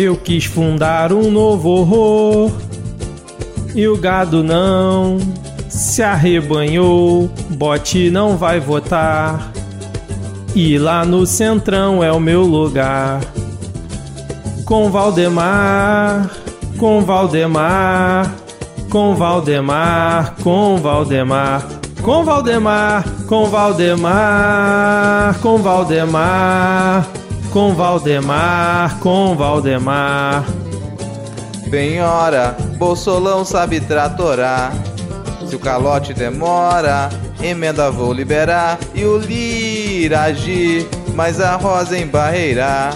Eu quis fundar um novo horror e o gado não se arrebanhou. Bote não vai votar e lá no centrão é o meu lugar. Com Valdemar, com Valdemar, com Valdemar, com Valdemar. Com Valdemar, com Valdemar, com Valdemar, com Valdemar, com Valdemar. Bem hora, Bolsolão sabe tratorar. Se o calote demora, emenda vou liberar. E o Lira agir, mas a Rosa embarreirar.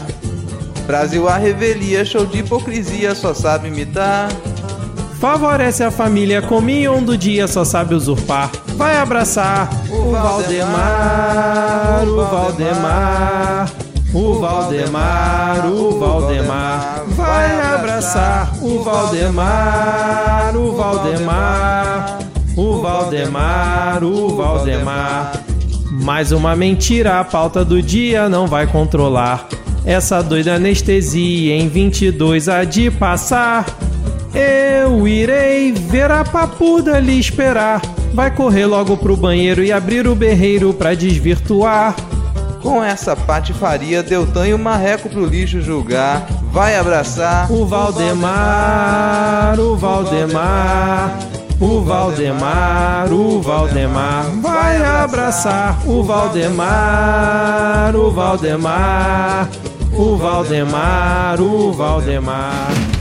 Brasil a revelia, show de hipocrisia, só sabe imitar. Favorece a família, comiam do dia, só sabe usurpar. Vai abraçar o Valdemar, o Valdemar, o Valdemar, o Valdemar. Vai abraçar o Valdemar, o Valdemar, o Valdemar, o Valdemar. Mais uma mentira, a pauta do dia não vai controlar. Essa doida anestesia em 22 há de passar. Eu irei ver a papuda lhe esperar. Vai correr logo pro banheiro e abrir o berreiro pra desvirtuar. Com essa patifaria, Deltan e o marreco pro lixo julgar. Vai abraçar o Valdemar, o Valdemar, o Valdemar, o Valdemar. Vai abraçar o Valdemar, o Valdemar, o Valdemar, o Valdemar. Olá,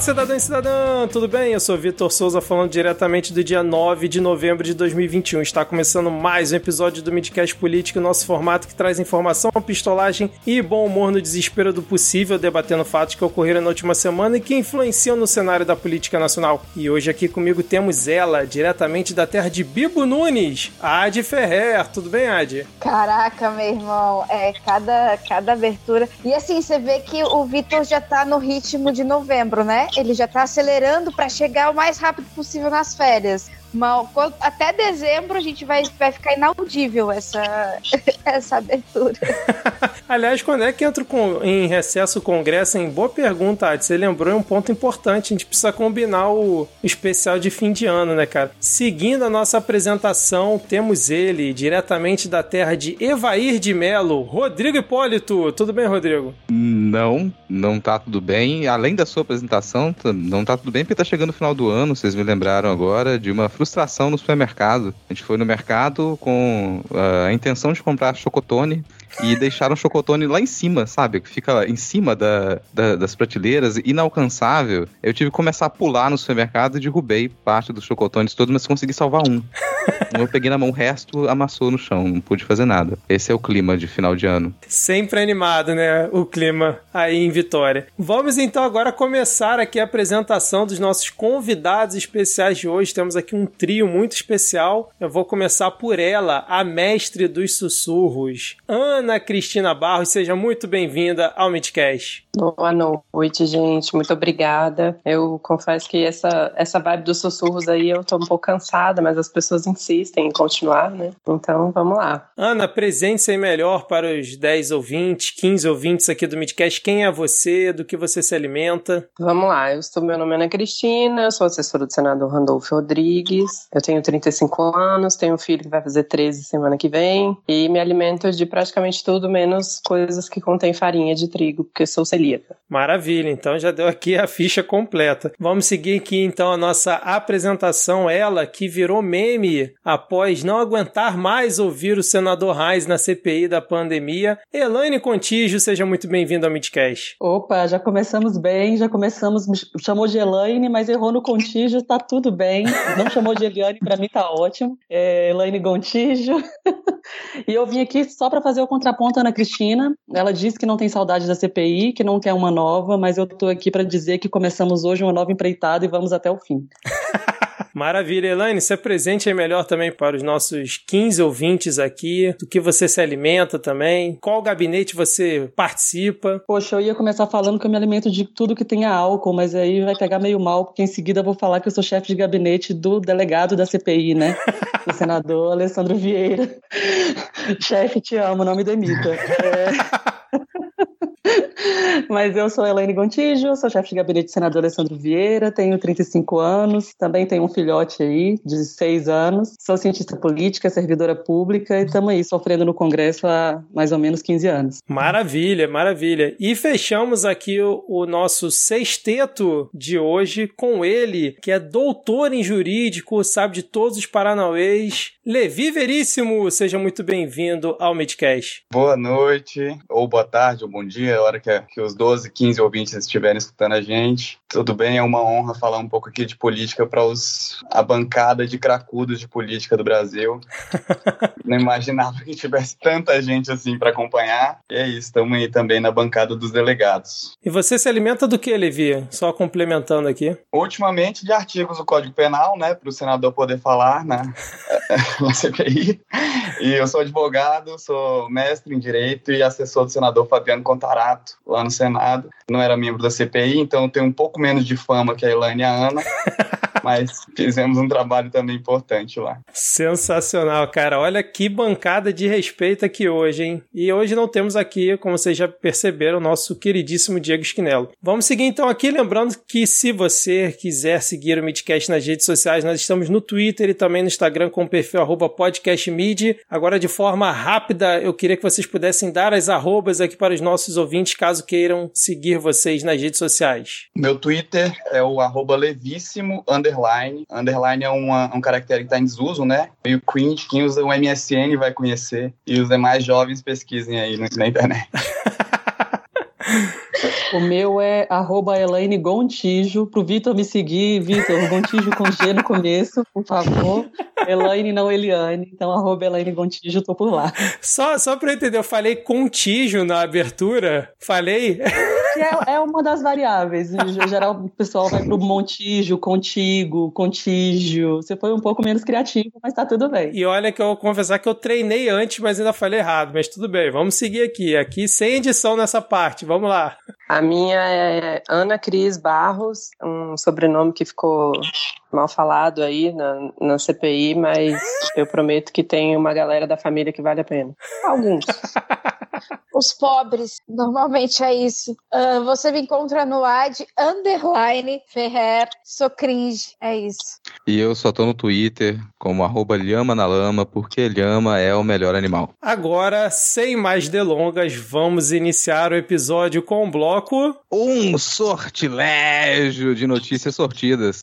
cidadão e cidadã, tudo bem? Eu sou Vitor Souza falando diretamente do dia 9 de novembro de 2021. Está começando mais um episódio do Midcast Político, nosso formato que traz informação, pistolagem e bom humor no desespero do possível, debatendo fatos que ocorreram na última semana e que influenciam no cenário da política nacional. E hoje aqui comigo temos ela, diretamente da terra de Bibo Nunes, Adi Ferrer. Tudo bem, Adi? Caraca, meu irmão, é cada, cada abertura. E assim, você vê que o Vitor já tá no ritmo de novembro, né? Ele já tá acelerando para chegar o mais rápido possível nas férias. Mas até dezembro a gente vai, vai ficar inaudível essa, essa abertura. Aliás, quando é que entra com, em recesso o Congresso? Em boa pergunta, Adi. Você lembrou é um ponto importante. A gente precisa combinar o especial de fim de ano, né, cara? Seguindo a nossa apresentação, temos ele, diretamente da terra de Evair de Melo, Rodrigo Hipólito. Tudo bem, Rodrigo? Não, não tá tudo bem. Além da sua apresentação, não tá tudo bem porque tá chegando o final do ano. Vocês me lembraram agora de uma frustração no supermercado. A gente foi no mercado com uh, a intenção de comprar chocotone e deixaram o chocotone lá em cima, sabe? Que fica em cima da, da, das prateleiras, inalcançável. Eu tive que começar a pular no supermercado e derrubei parte dos chocotones todos, mas consegui salvar um. eu peguei na mão o resto, amassou no chão, não pude fazer nada. Esse é o clima de final de ano. Sempre animado, né? O clima aí em Vitória. Vamos então agora começar aqui a apresentação dos nossos convidados especiais de hoje. Temos aqui um trio muito especial. Eu vou começar por ela, a mestre dos sussurros, Ana Cristina Barros. Seja muito bem-vinda ao Midcast. Boa noite, gente. Muito obrigada. Eu confesso que essa, essa vibe dos sussurros aí eu tô um pouco cansada, mas as pessoas insistem em continuar, né? Então vamos lá. Ana, presente-se aí melhor para os 10 ouvintes, 15 ouvintes aqui do Midcast. Quem é você? Do que você se alimenta? Vamos lá. Eu estou, meu nome é Ana Cristina, sou assessora do senador Randolfo Rodrigues. Eu tenho 35 anos, tenho um filho que vai fazer 13 semana que vem e me alimento de praticamente tudo menos coisas que contêm farinha de trigo, porque sou celíaca. Maravilha, então já deu aqui a ficha completa. Vamos seguir aqui então a nossa apresentação, ela que virou meme após não aguentar mais ouvir o senador Reis na CPI da pandemia. Elaine Contígio, seja muito bem-vindo ao Midcast. Opa, já começamos bem, já começamos, chamou de Elaine, mas errou no Contígio, tá tudo bem. Não chamou de Eliane, para mim tá ótimo. É, Elaine Contígio. e eu vim aqui só para fazer o contraponto à Ana Cristina. Ela disse que não tem saudade da CPI, que não quer uma nova, mas eu tô aqui para dizer que começamos hoje uma nova empreitada e vamos até o fim. Maravilha, Elaine, se presente é melhor também para os nossos 15 ouvintes aqui, do que você se alimenta também, qual gabinete você participa. Poxa, eu ia começar falando que eu me alimento de tudo que tenha álcool, mas aí vai pegar meio mal, porque em seguida eu vou falar que eu sou chefe de gabinete do delegado da CPI, né? O senador Alessandro Vieira. chefe, te amo, não me demita. É... Mas eu sou Elaine Gontijo, sou chefe de gabinete do senador Alessandro Vieira, tenho 35 anos, também tenho um filhote aí de 6 anos, sou cientista política, servidora pública e estamos aí sofrendo no Congresso há mais ou menos 15 anos. Maravilha, maravilha. E fechamos aqui o, o nosso sexteto de hoje com ele, que é doutor em jurídico, sabe de todos os paranauês, Levi Veríssimo, seja muito bem-vindo ao Midcast. Boa noite, ou boa tarde, ou bom dia, a hora que, que os 12, 15 ouvintes estiverem escutando a gente. Tudo bem, é uma honra falar um pouco aqui de política para a bancada de cracudos de política do Brasil. Não imaginava que tivesse tanta gente assim para acompanhar. E é isso, estamos aí também na bancada dos delegados. E você se alimenta do que, Levi? Só complementando aqui. Ultimamente de artigos do Código Penal, né, para o senador poder falar, né? na CPI. E eu sou advogado, sou mestre em Direito e assessor do senador Fabiano Lá no Senado. Não era membro da CPI, então tenho um pouco menos de fama que a Elaine e a Ana. mas fizemos um trabalho também importante lá. Sensacional, cara. Olha que bancada de respeito aqui hoje, hein? E hoje não temos aqui, como vocês já perceberam, o nosso queridíssimo Diego Esquinelo. Vamos seguir então aqui, lembrando que se você quiser seguir o Midcast nas redes sociais, nós estamos no Twitter e também no Instagram com o perfil podcastmid. Agora, de forma rápida, eu queria que vocês pudessem dar as arrobas aqui para os nossos ouvintes, caso queiram seguir vocês nas redes sociais. Meu Twitter é o arroba levíssimo, underline. Underline é uma, um caractere que está em desuso, né? Meio cringe, quem usa o MSN vai conhecer. E os demais jovens pesquisem aí na internet. O meu é arroba Elaine Gontijo. Pro Vitor me seguir, Vitor, Gontijo com G no começo, por favor. Elaine, não Eliane. Então, arroba Elaine Gontijo, tô por lá. Só, só pra eu entender, eu falei contígio na abertura? Falei? É, é uma das variáveis. Em geral, o pessoal vai pro montijo, contigo, contígio. Você foi um pouco menos criativo, mas tá tudo bem. E olha que eu vou confessar que eu treinei antes, mas ainda falei errado. Mas tudo bem, vamos seguir aqui. Aqui sem edição nessa parte. Vamos lá. A minha é Ana Cris Barros, um sobrenome que ficou mal falado aí na, na CPI, mas eu prometo que tem uma galera da família que vale a pena. Alguns. Os pobres, normalmente é isso. Uh, você me encontra no ad underline Ferrer, sou cringe, é isso. E eu só tô no Twitter como arroba lhama na lama, porque lhama é o melhor animal. Agora, sem mais delongas, vamos iniciar o episódio com o bloco... Um sortilégio de notícias sortidas.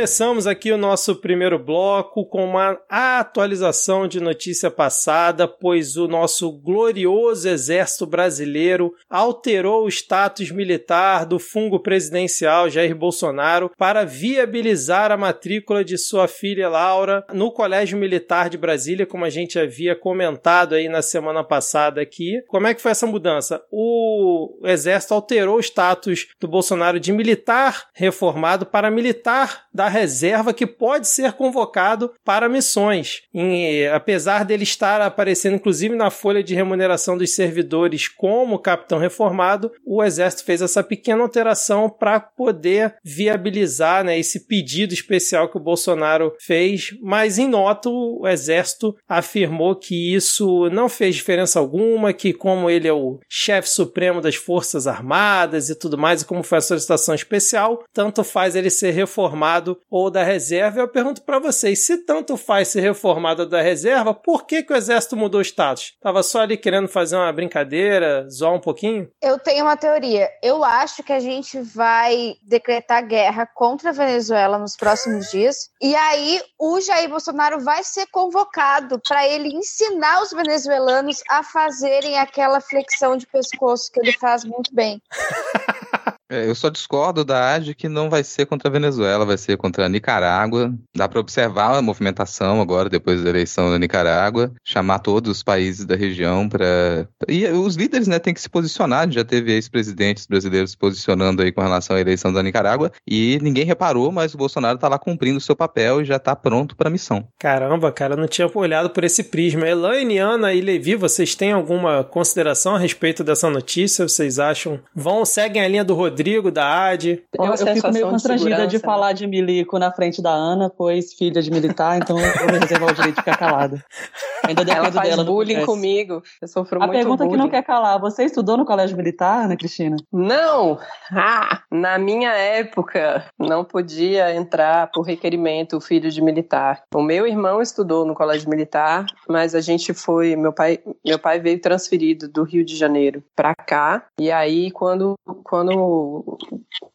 Começamos aqui o nosso primeiro bloco com uma atualização de notícia passada, pois o nosso glorioso exército brasileiro alterou o status militar do fungo presidencial Jair Bolsonaro para viabilizar a matrícula de sua filha Laura no Colégio Militar de Brasília, como a gente havia comentado aí na semana passada aqui. Como é que foi essa mudança? O exército alterou o status do Bolsonaro de militar reformado para militar da reserva que pode ser convocado para missões. E, apesar dele estar aparecendo, inclusive, na folha de remuneração dos servidores como capitão reformado, o Exército fez essa pequena alteração para poder viabilizar né, esse pedido especial que o Bolsonaro fez. Mas, em nota, o Exército afirmou que isso não fez diferença alguma, que, como ele é o chefe supremo das Forças Armadas e tudo mais, e como foi a solicitação especial, tanto faz ele ser reformado reformado ou da reserva. Eu pergunto para vocês, se tanto faz ser reformado da reserva, por que, que o exército mudou o status? Tava só ali querendo fazer uma brincadeira, zoar um pouquinho? Eu tenho uma teoria. Eu acho que a gente vai decretar guerra contra a Venezuela nos próximos dias. E aí o Jair Bolsonaro vai ser convocado para ele ensinar os venezuelanos a fazerem aquela flexão de pescoço que ele faz muito bem. É, eu só discordo da AD que não vai ser contra a Venezuela, vai ser contra a Nicarágua. Dá para observar a movimentação agora, depois da eleição da Nicarágua, chamar todos os países da região para. E os líderes, né, têm que se posicionar. Já teve ex-presidentes brasileiros se posicionando aí com relação à eleição da Nicarágua e ninguém reparou, mas o Bolsonaro tá lá cumprindo o seu papel e já tá pronto para a missão. Caramba, cara, não tinha olhado por esse prisma. Elaine, Ana e Levi, vocês têm alguma consideração a respeito dessa notícia? Vocês acham? Vão, seguem a linha do Rodrigo, da AD? Eu, eu fico meio constrangida de, de falar de milico na frente da Ana, pois filha de militar, então eu me reservo o direito de ficar calada. Ainda dependo Ela faz dela bullying comigo. Eu sofro a muito pergunta bullying. que não quer calar. Você estudou no colégio militar, Ana Cristina? Não! Ah, na minha época, não podia entrar por requerimento o filho de militar. O meu irmão estudou no colégio militar, mas a gente foi. Meu pai, meu pai veio transferido do Rio de Janeiro para cá. E aí, quando, quando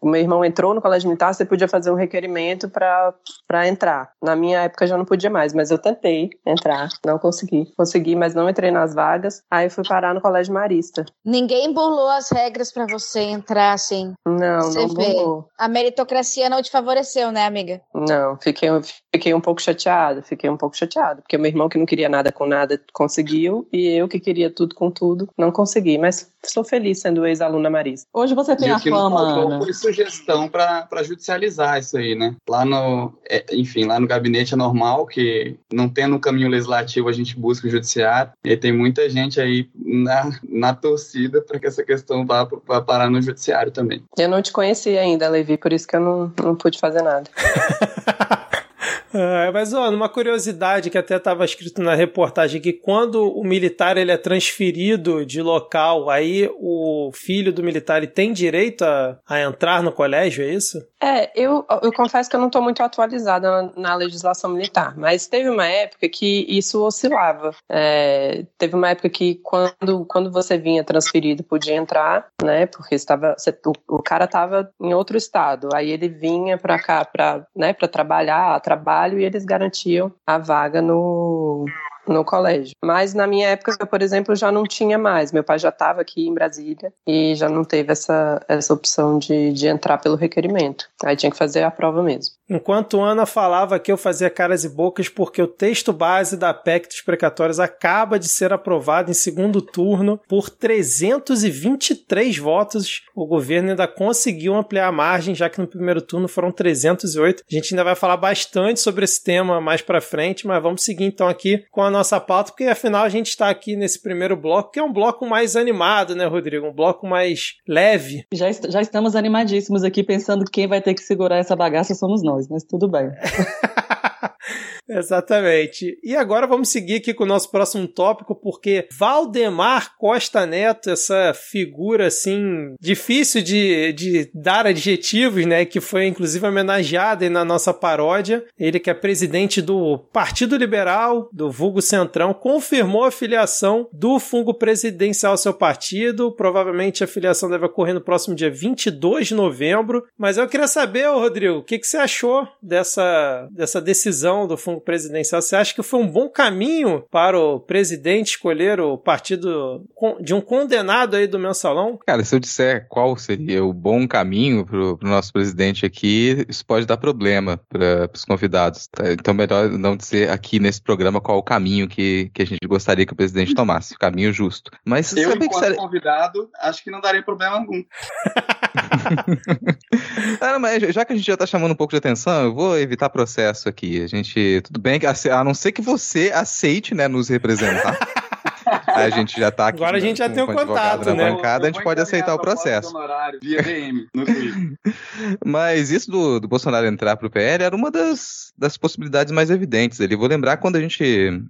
o meu irmão entrou no colégio militar, você podia fazer um requerimento para entrar. Na minha época já não podia mais, mas eu tentei entrar, não consegui. Consegui, mas não entrei nas vagas. Aí fui parar no colégio marista. Ninguém burlou as regras para você entrar assim. Não, você não vê. burlou. A meritocracia não te favoreceu, né, amiga? Não, fiquei, fiquei um pouco chateado, fiquei um pouco chateado, porque meu irmão que não queria nada com nada conseguiu e eu que queria tudo com tudo não consegui, mas sou feliz sendo ex-aluna marista. Hoje você tem a fama, Ana. Foi sugestão para judicializar isso aí, né? Lá no, é, enfim, lá no gabinete é normal que não tendo um caminho legislativo a gente busca o judiciário e tem muita gente aí na, na torcida para que essa questão vá para parar no judiciário também. Eu não te conheci ainda, Levi, por isso que eu não, não pude fazer nada. É, mas, ó, uma curiosidade que até estava escrito na reportagem que quando o militar ele é transferido de local, aí o filho do militar ele tem direito a, a entrar no colégio, é isso? É, eu, eu confesso que eu não estou muito atualizada na, na, legislação militar, mas teve uma época que isso oscilava. É, teve uma época que quando, quando você vinha transferido podia entrar, né, porque estava, o, o cara estava em outro estado, aí ele vinha para cá para né, trabalhar, trabalho trabalho e eles garantiam a vaga no, no colégio. Mas na minha época, por exemplo, já não tinha mais. Meu pai já estava aqui em Brasília e já não teve essa, essa opção de, de entrar pelo requerimento. Aí tinha que fazer a prova mesmo. Enquanto Ana falava que eu fazia caras e bocas porque o texto base da PEC dos precatórios acaba de ser aprovado em segundo turno por 323 votos. O governo ainda conseguiu ampliar a margem, já que no primeiro turno foram 308. A gente ainda vai falar bastante sobre esse tema mais para frente, mas vamos seguir então aqui com a nossa pauta, porque afinal a gente está aqui nesse primeiro bloco, que é um bloco mais animado, né, Rodrigo? Um bloco mais leve. Já, est já estamos animadíssimos aqui, pensando que quem vai ter que segurar essa bagaça somos nós, mas tudo bem. Exatamente. E agora vamos seguir aqui com o nosso próximo tópico, porque Valdemar Costa Neto, essa figura assim, difícil de, de dar adjetivos, né? Que foi inclusive homenageada na nossa paródia. Ele que é presidente do Partido Liberal, do Vulgo Centrão, confirmou a filiação do fungo presidencial ao seu partido. Provavelmente a filiação deve ocorrer no próximo dia 22 de novembro. Mas eu queria saber, Rodrigo, o que, que você achou dessa, dessa decisão do fungo presidencial, você acha que foi um bom caminho para o presidente escolher o partido de um condenado aí do mensalão? Cara, se eu disser qual seria o bom caminho para o nosso presidente aqui, isso pode dar problema para os convidados. Tá? Então, melhor não dizer aqui nesse programa qual o caminho que, que a gente gostaria que o presidente tomasse, o caminho justo. Mas eu, enquanto que convidado, acho que não daria problema algum. ah, mas já que a gente já está chamando um pouco de atenção, eu vou evitar processo aqui. A gente tudo bem, a não ser que você aceite, né, nos representar. a gente já tá aqui. Agora a gente já tem o contato, né? bancada, a gente pode aceitar o processo. via DM, no Mas isso do, do Bolsonaro entrar pro PL era uma das, das possibilidades mais evidentes ali. Vou lembrar quando a gente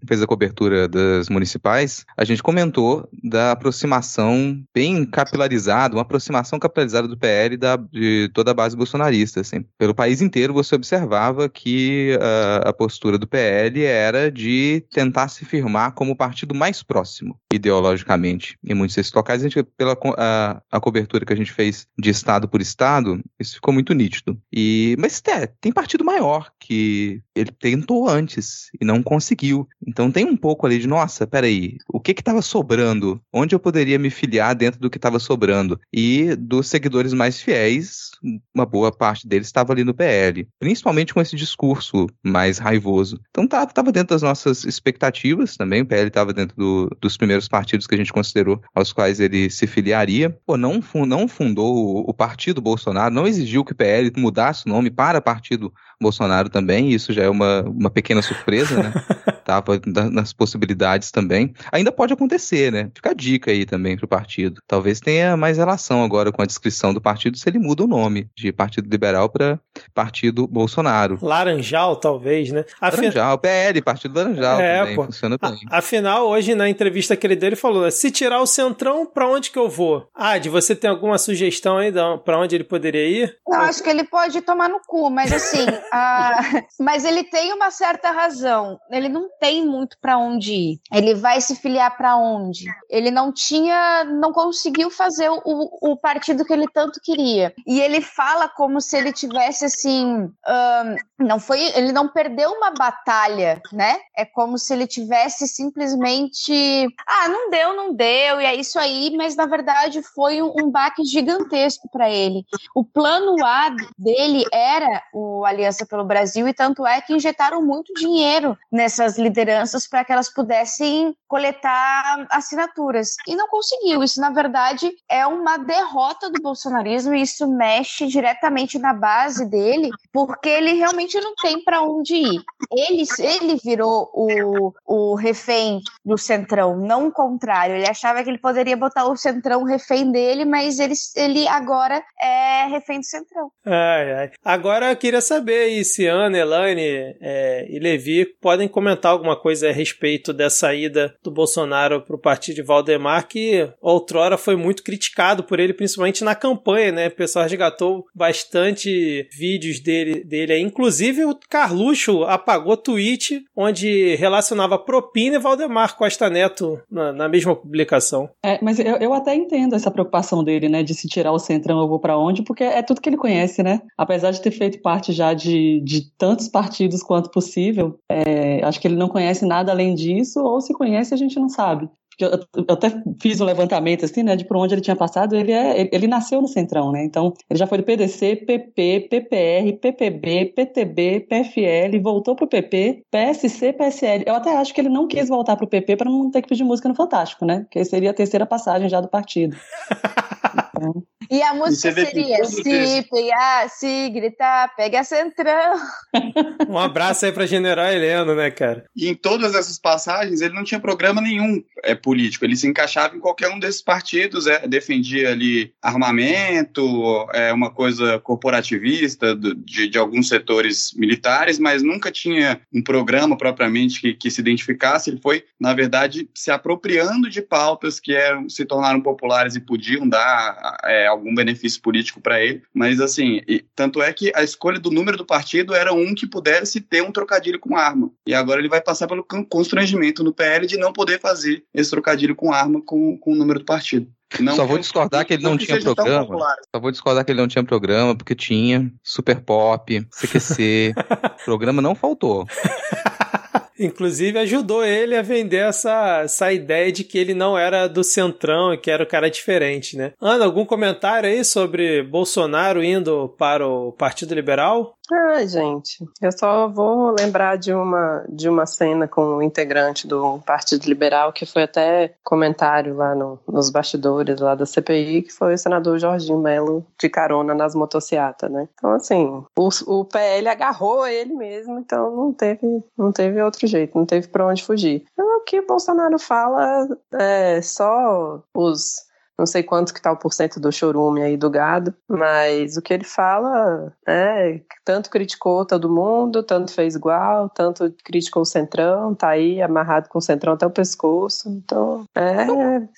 fez a cobertura das municipais, a gente comentou da aproximação bem capilarizada, uma aproximação capilarizada do PL da, de toda a base bolsonarista. Assim. Pelo país inteiro você observava que a, a postura do PL era de tentar se firmar como o partido mais próximo. Ideologicamente em muitos desses locais. A gente, pela a, a cobertura que a gente fez de estado por estado, isso ficou muito nítido. E, mas é, tem partido maior que ele tentou antes e não conseguiu. Então tem um pouco ali de, nossa, peraí, o que que estava sobrando? Onde eu poderia me filiar dentro do que estava sobrando? E dos seguidores mais fiéis, uma boa parte deles estava ali no PL, principalmente com esse discurso mais raivoso. Então tava, tava dentro das nossas expectativas também, o PL estava dentro do, dos primeiros partidos que a gente considerou aos quais ele se filiaria. Pô, não, não fundou o partido Bolsonaro, não exigiu que o PL mudasse o nome para Partido Bolsonaro também, isso já é uma, uma pequena surpresa, né? Tava nas possibilidades também. Ainda pode acontecer, né? Fica a dica aí também pro partido. Talvez tenha mais relação agora com a descrição do partido se ele muda o nome de Partido Liberal para Partido Bolsonaro. Laranjal, talvez, né? Afi... Laranjal, PL, Partido Laranjal é, também, pô. funciona bem. Afinal, hoje na entrevista que ele deu, ele falou: se tirar o centrão, para onde que eu vou? Ad, você tem alguma sugestão aí para onde ele poderia ir? Eu acho que ele pode tomar no cu, mas assim, ah, mas ele tem uma certa razão. Ele não tem muito para onde ir. Ele vai se filiar para onde? Ele não tinha, não conseguiu fazer o, o partido que ele tanto queria. E ele fala como se ele tivesse assim, um, não foi, ele não perdeu uma batalha, né? É como se ele tivesse simplesmente, ah, não deu, não deu, e é isso aí. Mas na verdade foi um, um baque gigantesco para ele. O plano A dele era o Aliança pelo Brasil e tanto é que injetaram muito dinheiro nessas lideranças para que elas pudessem coletar assinaturas. E não conseguiu. Isso, na verdade, é uma derrota do bolsonarismo e isso mexe diretamente na base dele, porque ele realmente não tem para onde ir. Ele, ele virou o, o refém do Centrão, não o contrário. Ele achava que ele poderia botar o Centrão refém dele, mas ele, ele agora é refém do Centrão. Ai, ai. Agora eu queria saber se Ana, Elaine é, e Levi podem comentar alguma coisa a respeito dessa ida do Bolsonaro para o partido de Valdemar, que outrora foi muito criticado por ele, principalmente na campanha, né? O pessoal resgatou bastante vídeos dele, dele. Inclusive, o Carluxo apagou tweet onde relacionava propina e Valdemar Costa Neto na, na mesma publicação. É, mas eu, eu até entendo essa preocupação dele, né? De se tirar o centrão, eu vou para onde, porque é tudo que ele conhece, né? Apesar de ter feito parte já de, de tantos partidos quanto possível, é, acho que ele não conhece nada além disso, ou se conhece, a gente não sabe. Eu, até fiz um levantamento assim, né, de por onde ele tinha passado. Ele é, ele, nasceu no Centrão, né? Então, ele já foi do PDC, PP, PPR, PPB, PTB, PFL, voltou pro PP, PSC, PSL. Eu até acho que ele não quis voltar pro PP para não ter que pedir música no Fantástico, né? Que seria a terceira passagem já do partido. Então... E a música seria se pegar, se gritar, pega centrão. Um abraço aí pra General Heleno, né, cara? E em todas essas passagens ele não tinha programa nenhum é, político, ele se encaixava em qualquer um desses partidos, é, defendia ali armamento, é, uma coisa corporativista de, de alguns setores militares, mas nunca tinha um programa propriamente que, que se identificasse, ele foi, na verdade, se apropriando de pautas que eram, se tornaram populares e podiam dar é, algum benefício político para ele, mas assim, e, tanto é que a escolha do número do partido era um que pudesse ter um trocadilho com arma. E agora ele vai passar pelo constrangimento no PL de não poder fazer esse trocadilho com arma com, com o número do partido. Não, Só vou discordar que ele não, não tinha programa. Só vou discordar que ele não tinha programa, porque tinha Super Pop, CQC. programa não faltou. Inclusive ajudou ele a vender essa, essa ideia de que ele não era do centrão e que era o cara diferente, né? Ana, algum comentário aí sobre Bolsonaro indo para o Partido Liberal? Ai, gente, eu só vou lembrar de uma, de uma cena com o um integrante do Partido Liberal, que foi até comentário lá no, nos bastidores lá da CPI, que foi o senador Jorginho Melo de carona nas motocicletas, né? Então, assim, o, o PL agarrou ele mesmo, então não teve, não teve outro jeito, não teve pra onde fugir. Então, o que Bolsonaro fala é só os não sei quanto que tá o porcento do chorume aí do gado, mas o que ele fala, é, tanto criticou todo mundo, tanto fez igual, tanto criticou o Centrão, tá aí amarrado com o Centrão até o pescoço, então é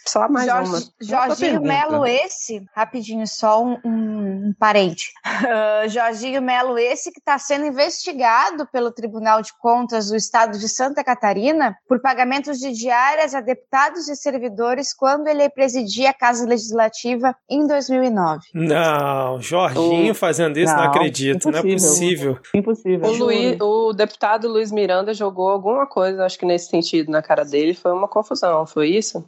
só mais Jorge, uma. Jorginho. Melo esse, rapidinho, só um, um, um parente. Ah, Jorginho Melo esse que está sendo investigado pelo Tribunal de Contas do Estado de Santa Catarina por pagamentos de diárias a deputados e servidores quando ele presidia a Casa Legislativa em 2009. Não, Jorginho Oh, fazendo isso, não, não, acredito, não é possível. Impossível. O, Luiz- o deputado Luiz Miranda jogou alguma coisa, acho que nesse sentido, na cara dele, foi uma confusão, foi isso?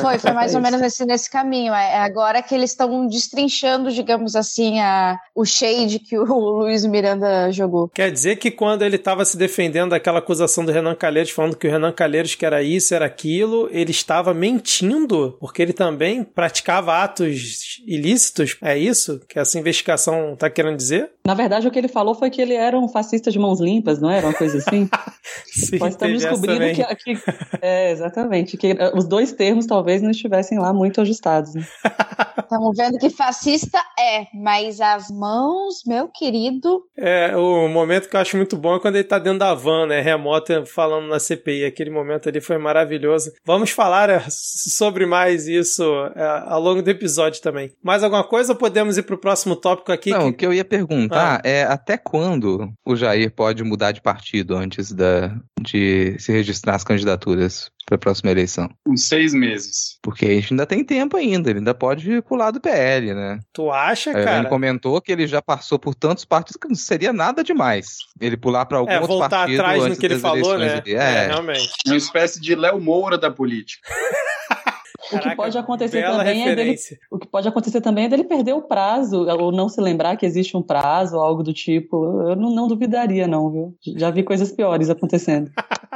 Foi, foi mais ou É isso. menos nesse, nesse caminho. É agora que eles estão destrinchando, digamos assim, a, o shade que o Luiz Miranda jogou. Quer dizer que quando ele estava se defendendo daquela acusação do Renan Calheiros, falando que o Renan Calheiros que era isso, era aquilo, ele estava mentindo, porque ele também praticava atos ilícitos? É isso que essa investigação está querendo dizer? Na verdade, o que ele falou foi que ele era um fascista de mãos limpas, não era uma coisa assim? Sim, Nós estamos descobrindo que, que- É, exatamente. Que eh, os dois termos talvez não estivessem lá muito ajustados. Né? Estamos vendo que fascista é, mas as mãos, meu querido, É, o momento que eu acho muito bom é quando ele tá dentro da van, né, remota, falando na CPI. Aquele momento ali foi maravilhoso. Vamos falar é, sobre mais isso ao longo do episódio também. Mais alguma coisa ou podemos ir pro próximo tópico aqui? Não, o que- que eu ia perguntar é até quando o Jair pode mudar de partido antes da, de se registrar as candidaturas para a próxima eleição? Uns seis meses. Porque a gente ainda tem tempo ainda, ele ainda pode pular do PL, né? Tu acha, A Elaine cara? comentou que ele já passou por tantos partidos que não seria nada demais ele pular para algum É, outro voltar partido atrás no que ele falou, né? É, É, realmente. É uma espécie de Léo Moura da política. O que Caraca, pode acontecer também é dele referência. O que pode acontecer também é dele perder o prazo, ou não se lembrar que existe um prazo, ou algo do tipo. Eu não, não duvidaria, não, viu? Já vi coisas piores acontecendo.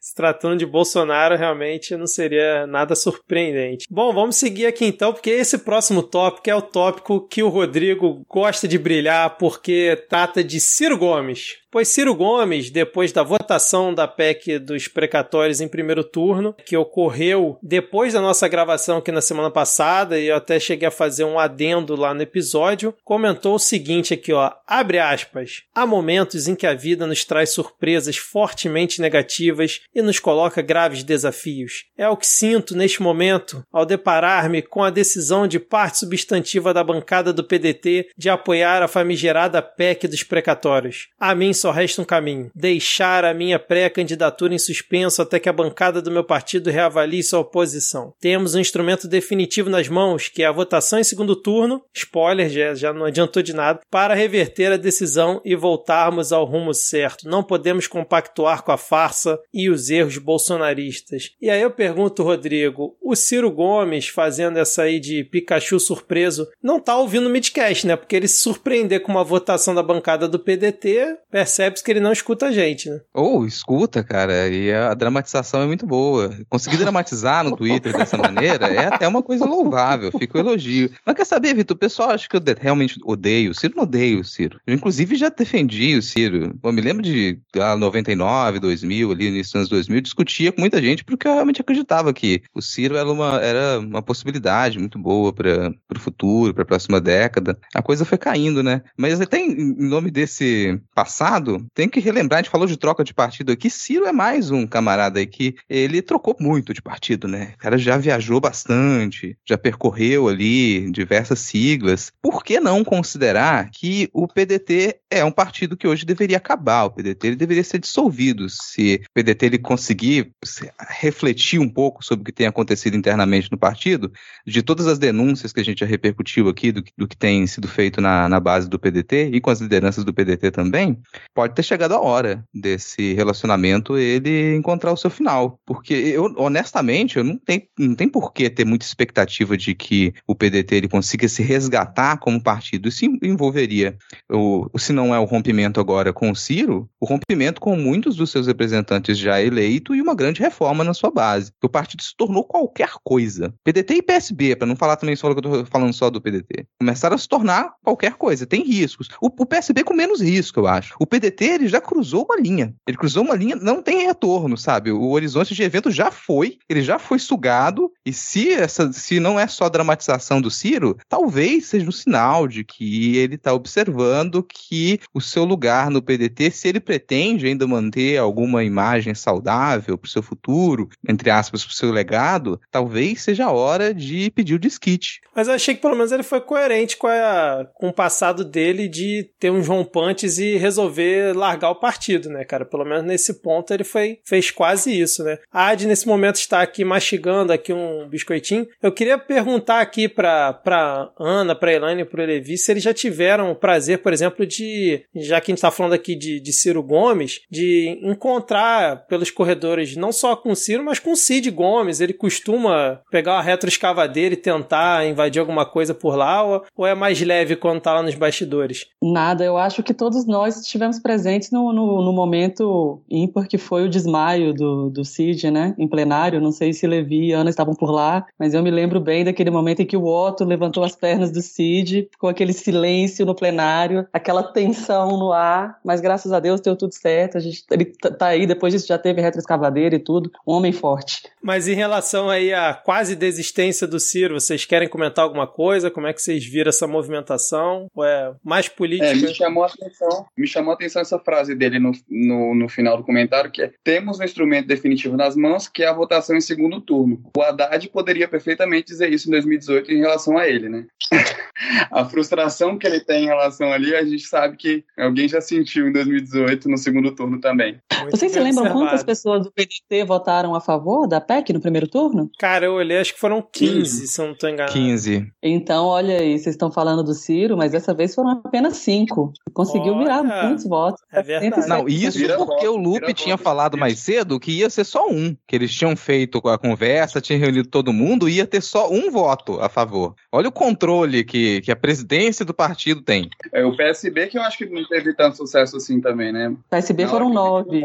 Se tratando de Bolsonaro, realmente não seria nada surpreendente. Bom, vamos seguir aqui então, porque esse próximo tópico é o tópico que o Rodrigo gosta de brilhar, porque trata de Ciro Gomes. Pois Ciro Gomes, depois da votação da PEC dos precatórios em primeiro turno, que ocorreu depois da nossa gravação aqui na semana passada, e eu até cheguei a fazer um adendo lá no episódio, comentou o seguinte aqui, ó, abre aspas, há momentos em que a vida nos traz surpresas fortemente negativas e nos coloca graves desafios. É o que sinto neste momento ao deparar-me com a decisão de parte substantiva da bancada do PDT de apoiar a famigerada PEC dos precatórios. A mim só resta um caminho: deixar a minha pré-candidatura em suspenso até que a bancada do meu partido reavalie sua oposição. Temos um instrumento definitivo nas mãos, que é a votação em segundo turno, spoiler, já, já não adiantou de nada, para reverter a decisão e voltarmos ao rumo certo. Não podemos compactuar com a farsa e os erros bolsonaristas. E aí eu pergunto, Rodrigo, o Ciro Gomes fazendo essa aí de Pikachu surpreso, não tá ouvindo o Midcast, né? Porque ele se surpreender com uma votação da bancada do PDT, percebe-se que ele não escuta a gente, né? Ou escuta, cara, e a dramatização é muito boa. Conseguir dramatizar no Twitter dessa maneira é até uma coisa louvável, fica o elogio. Mas quer saber, Vitor, o pessoal acha que eu realmente odeio o Ciro, não odeio o Ciro. Eu, inclusive, já defendi o Ciro. Eu me lembro de ah, 99, 2000, ali, dos anos 2000, discutia com muita gente porque eu realmente acreditava que o Ciro era uma, era uma possibilidade muito boa para o futuro, para a próxima década. A coisa foi caindo, né? Mas até em nome desse passado, tem que relembrar, a gente falou de troca de partido aqui, Ciro é mais um camarada aí que ele trocou muito de partido, né? O cara já viajou bastante, já percorreu ali diversas siglas. Por que não considerar que o PDT é um partido que hoje deveria acabar? O PDT ele deveria ser dissolvido. Se o PDT ele conseguir se- refletir um pouco sobre o que tem acontecido internamente no partido, de todas as denúncias que a gente já repercutiu aqui, do, que- do que tem sido feito na, na base do PDT e com as lideranças do PDT também, pode ter chegado a hora desse relacionamento ele encontrar o seu final. Porque eu, honestamente, eu não tenho, não tem por que ter muita expectativa de que o PDT ele consiga se resgatar como partido. Isso envolveria, o, se não é o rompimento agora com o Ciro, o rompimento com muitos dos seus representantes já eleito e uma grande reforma na sua base. O partido se tornou qualquer coisa. PDT e PSB, para não falar também só que eu tô falando só do PDT, começaram a se tornar qualquer coisa. Tem riscos. O, o PSB com menos risco, eu acho. O PDT ele já cruzou uma linha. Ele cruzou uma linha, não tem retorno, sabe? O horizonte de evento já foi, ele já foi sugado. E se essa, se não é só dramatização do Ciro, talvez seja um sinal de que ele está observando que o seu lugar no PDT, se ele pretende ainda manter alguma imagem saudável para o seu futuro, entre aspas, para o seu legado, talvez seja a hora de pedir o desquite. Mas eu achei que pelo menos ele foi coerente com, a, com o passado dele de ter uns rompantes e resolver largar o partido, né, cara? Pelo menos nesse ponto ele foi, fez quase isso, né? A Ad nesse momento está aqui mastigando aqui um biscoitinho. Eu queria perguntar aqui para para Ana, para Elaine e para Levi se eles já tiveram o prazer, por exemplo, de já que a gente está falando aqui de, de Ciro Gomes, de encontrar pelos corredores não só com Ciro, mas com Cid Gomes. Ele costuma pegar uma retroescavadeira e tentar invadir alguma coisa por lá, ou, ou é mais leve quando tá lá nos bastidores? Nada, eu acho que todos nós estivemos presentes no, no, no momento ímpar que foi o desmaio do, do Cid, né? Em plenário. Não sei se Levi e Ana estavam por lá, mas eu me lembro bem daquele momento em que o Otto levantou as pernas do Cid, com aquele silêncio no plenário, aquela tensão no ar, mas graças a Deus deu tudo certo. A gente, ele tá aí, depois disso já teve retroescavadeira e tudo. Um homem forte. Mas em relação aí à quase desistência do Ciro, vocês querem comentar alguma coisa? Como é que vocês viram essa movimentação? Ou é mais política? É, me chamou a atenção, me chamou a atenção essa frase dele no, no, no final do comentário, que é temos um instrumento definitivo nas mãos, que é a votação em segundo turno. O Haddad poderia perfeitamente dizer isso em 2018 em relação a ele, né? a frustração que ele tem em relação ali, a gente sabe que alguém já sentiu em 2018 no segundo turno também. Muito Vocês se lembram observado. quantas pessoas do PDT votaram a favor da PEC no primeiro turno? Cara, eu olhei, acho que foram 15, se eu não estou enganado. 15. Então, olha aí, vocês estão falando do Ciro, mas dessa vez foram apenas 5. Conseguiu olha, virar muitos votos. É verdade. Não, isso vira porque voto, o Lupe tinha voto. falado mais cedo que ia ser só um. Que eles tinham feito a conversa, tinham reunido todo mundo, ia ter só um voto a favor. Olha o controle que, que a presidência do partido tem. É o PSB que eu acho que não teve tanto sucesso assim também, né? PSB não, foram nove.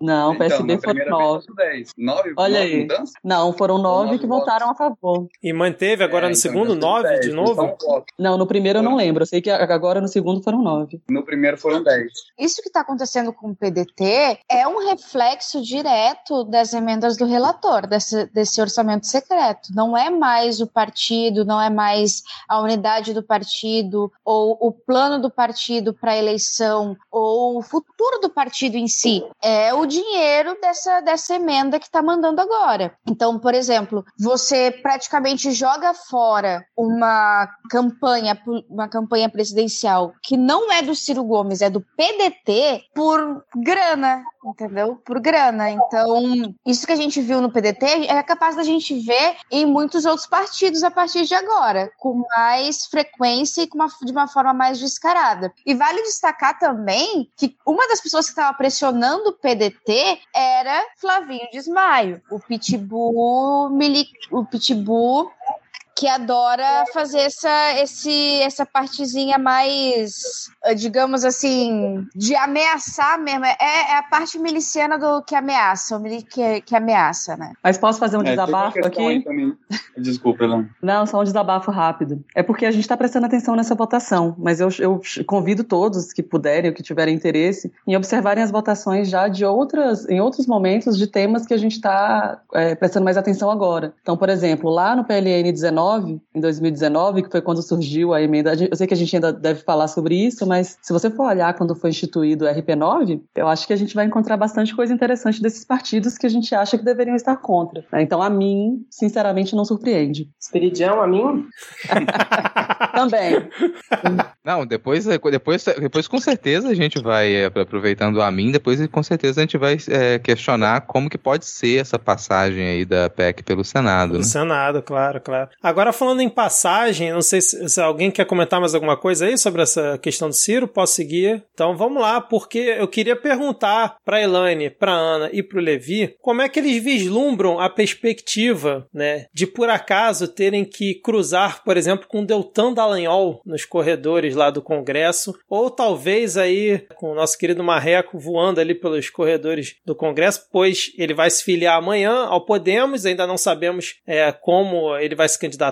Não, então, PSB foram nove. Nove, Olha nove aí. Mudanças? Não, foram nove, nove que votos. votaram a favor. E manteve agora é, no então, segundo nove dez, de novo? Não, no primeiro eu não lembro. Eu sei que agora no segundo foram nove. No primeiro foram dez. Isso que está acontecendo com o PDT é um reflexo direto das emendas do relator, desse, desse orçamento secreto. Não é mais o partido, não é mais a unidade do partido, ou o plano do partido para a eleição, ou o futuro do partido em si. É o dinheiro dessa, dessa emenda que está mandando agora. Então, por exemplo, você praticamente joga fora uma campanha, uma campanha presidencial que não é do Ciro Gomes, é do PDT por grana, entendeu? Por grana. Então, isso que a gente viu no PDT é capaz da gente ver em muitos outros partidos a partir de agora, com mais frequência e uma, de uma forma mais descarada. E vale destacar também que uma das pessoas que estava pressionando o PDT era Flavinho Desmaio, o Pitbull, o Pitbull que adora fazer essa, esse, essa partezinha mais, digamos assim, de ameaçar mesmo. É, é a parte miliciana do que ameaça, o que, que ameaça, né? Mas posso fazer um é, desabafo aqui? Desculpa, não. Não, só um desabafo rápido. É porque a gente está prestando atenção nessa votação, mas eu, eu convido todos que puderem ou que tiverem interesse em observarem as votações já de outras, em outros momentos de temas que a gente está é, prestando mais atenção agora. Então, por exemplo, lá no PLN 19, 2019, em 2019, que foi quando surgiu a emenda. Eu sei que a gente ainda deve falar sobre isso, mas se você for olhar quando foi instituído o RP9, eu acho que a gente vai encontrar bastante coisa interessante desses partidos que a gente acha que deveriam estar contra. Né? Então, a mim, sinceramente, não surpreende. Esperidião, a mim? Também. Não, depois, depois, depois com certeza a gente vai, é, aproveitando a mim, depois com certeza a gente vai é, questionar como que pode ser essa passagem aí da PEC pelo Senado. Pelo né? Senado, claro, claro. Agora Agora falando em passagem, não sei se, se, alguém quer comentar mais alguma coisa aí sobre essa questão do Ciro, posso seguir? Então vamos lá, porque eu queria perguntar para Elaine, para Ana e para o Levi, como é que eles vislumbram a perspectiva, né, de por acaso terem que cruzar, por exemplo, com Deltan Dallagnol nos corredores lá do Congresso, ou talvez aí com o nosso querido Marreco voando ali pelos corredores do Congresso, pois ele vai se filiar amanhã ao Podemos, ainda não sabemos é, como ele vai se candidatar,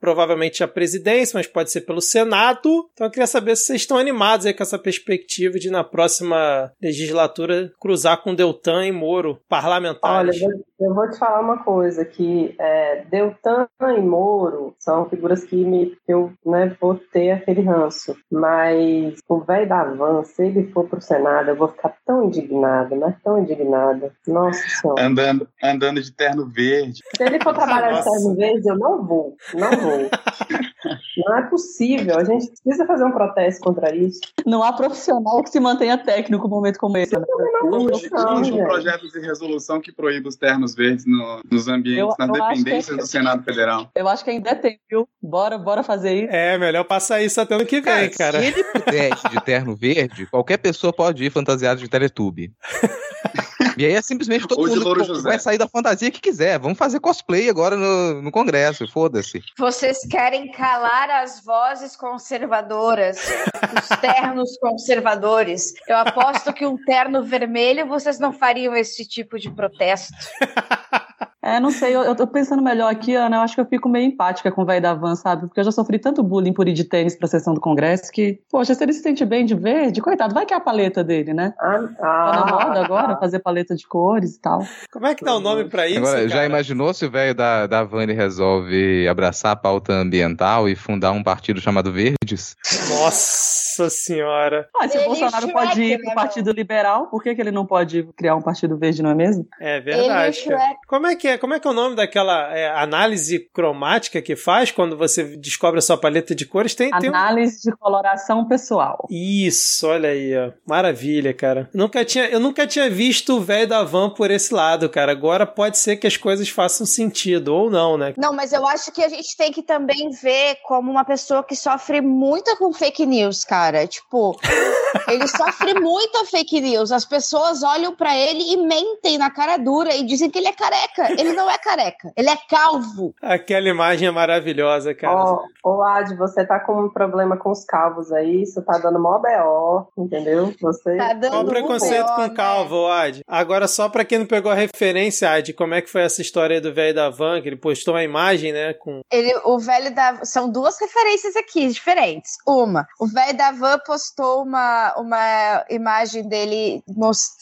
provavelmente à presidência, mas pode ser pelo Senado. Então eu queria saber se vocês estão animados aí com essa perspectiva de na próxima legislatura cruzar com Deltan e Moro, parlamentares. Olha, eu vou te falar uma coisa, que é, Deltan e Moro são figuras que me, eu né, vou ter aquele ranço, mas o velho da Van, se ele for pro Senado, eu vou ficar tão indignada, mas tão indignada. Nossa Senhora. Andando, andando de terno verde. Se ele for trabalhar de terno verde, eu não vou, não vou. Não é possível, a gente precisa fazer um protesto contra isso. Não há profissional que se mantenha técnico num momento como esse. Urge, urge um projeto de resolução que proíba os ternos verdes no, nos ambientes, eu, nas eu dependências é, do Senado Federal. Eu acho que ainda tem, viu? Bora, bora fazer isso. É, melhor passar isso até ano que vem, cara. cara. Se ele pudesse de terno verde, qualquer pessoa pode ir fantasiado de Teletube. E aí é simplesmente todo mundo vai sair da fantasia que quiser. Vamos fazer cosplay agora no, no Congresso, foda-se. Vocês querem calar as vozes conservadoras, os ternos conservadores. Eu aposto que um terno vermelho vocês não fariam esse tipo de protesto. É, não sei, eu, eu tô pensando melhor aqui, Ana, eu acho que eu fico meio empática com o velho da van, sabe? Porque eu já sofri tanto bullying por ir de tênis pra sessão do Congresso que, poxa, se ele se sente bem de verde, coitado, vai que é a paleta dele, né? Ah, tá na moda agora, fazer paleta de cores e tal. Como é que dá o nome pra isso, Agora, cara? já imaginou se o velho da, da van resolve abraçar a pauta ambiental e fundar um partido chamado Verdes? Nossa senhora! Ah, se o Bolsonaro pode ir pro né, Partido Liberal, por que, que ele não pode criar um Partido Verde, não é mesmo? É verdade. Como é que é? Como é que é o nome daquela é, análise cromática que faz quando você descobre a sua paleta de cores? Tem, análise tem um... de coloração pessoal. Isso, olha aí, ó. Maravilha, cara. Eu nunca tinha, eu nunca tinha visto o velho da van por esse lado, cara. Agora pode ser que as coisas façam sentido, ou não, né? Não, mas eu acho que a gente tem que também ver como uma pessoa que sofre muito com fake news, cara. Tipo, ele sofre muito fake news. As pessoas olham para ele e mentem na cara dura e dizem que ele é careca. Ele não é careca, ele é calvo. Aquela imagem é maravilhosa, cara. Ô, oh, Ad, você tá com um problema com os calvos aí, isso tá dando mó BO, entendeu? Você... Tá dando Qual o preconceito com né? calvo, Ad? Agora, só pra quem não pegou a referência, Ad, como é que foi essa história aí do velho da van, que ele postou uma imagem, né, com... Ele, o velho da... São duas referências aqui, diferentes. Uma, o velho da van postou uma, uma imagem dele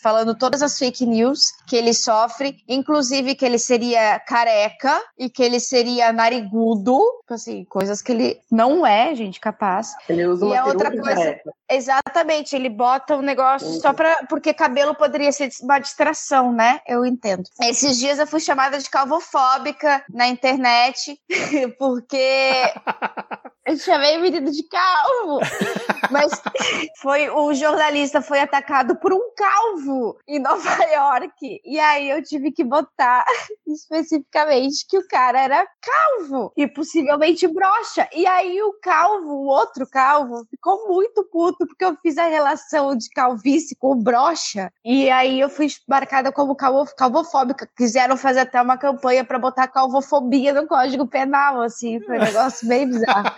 falando todas as fake news que ele sofre, inclusive que ele seria careca e que ele seria narigudo, tipo assim, coisas que ele não é, gente, capaz. Ele usa uma e a outra coisa, careca. exatamente, ele bota um negócio Entendi. só para porque cabelo poderia ser uma distração, né? Eu entendo. Esses dias eu fui chamada de calvofóbica na internet porque eu chamei o menino de calvo. Mas foi o jornalista foi atacado por um calvo em Nova York. E aí eu tive que botar especificamente que o cara era calvo e possivelmente broxa. E aí o calvo, o outro calvo, ficou muito puto porque eu fiz a relação de calvície com brocha. E aí eu fui marcada como calvo, calvofóbica. Quiseram fazer até uma campanha para botar calvofobia no Código Penal, assim. Foi um negócio bem bizarro.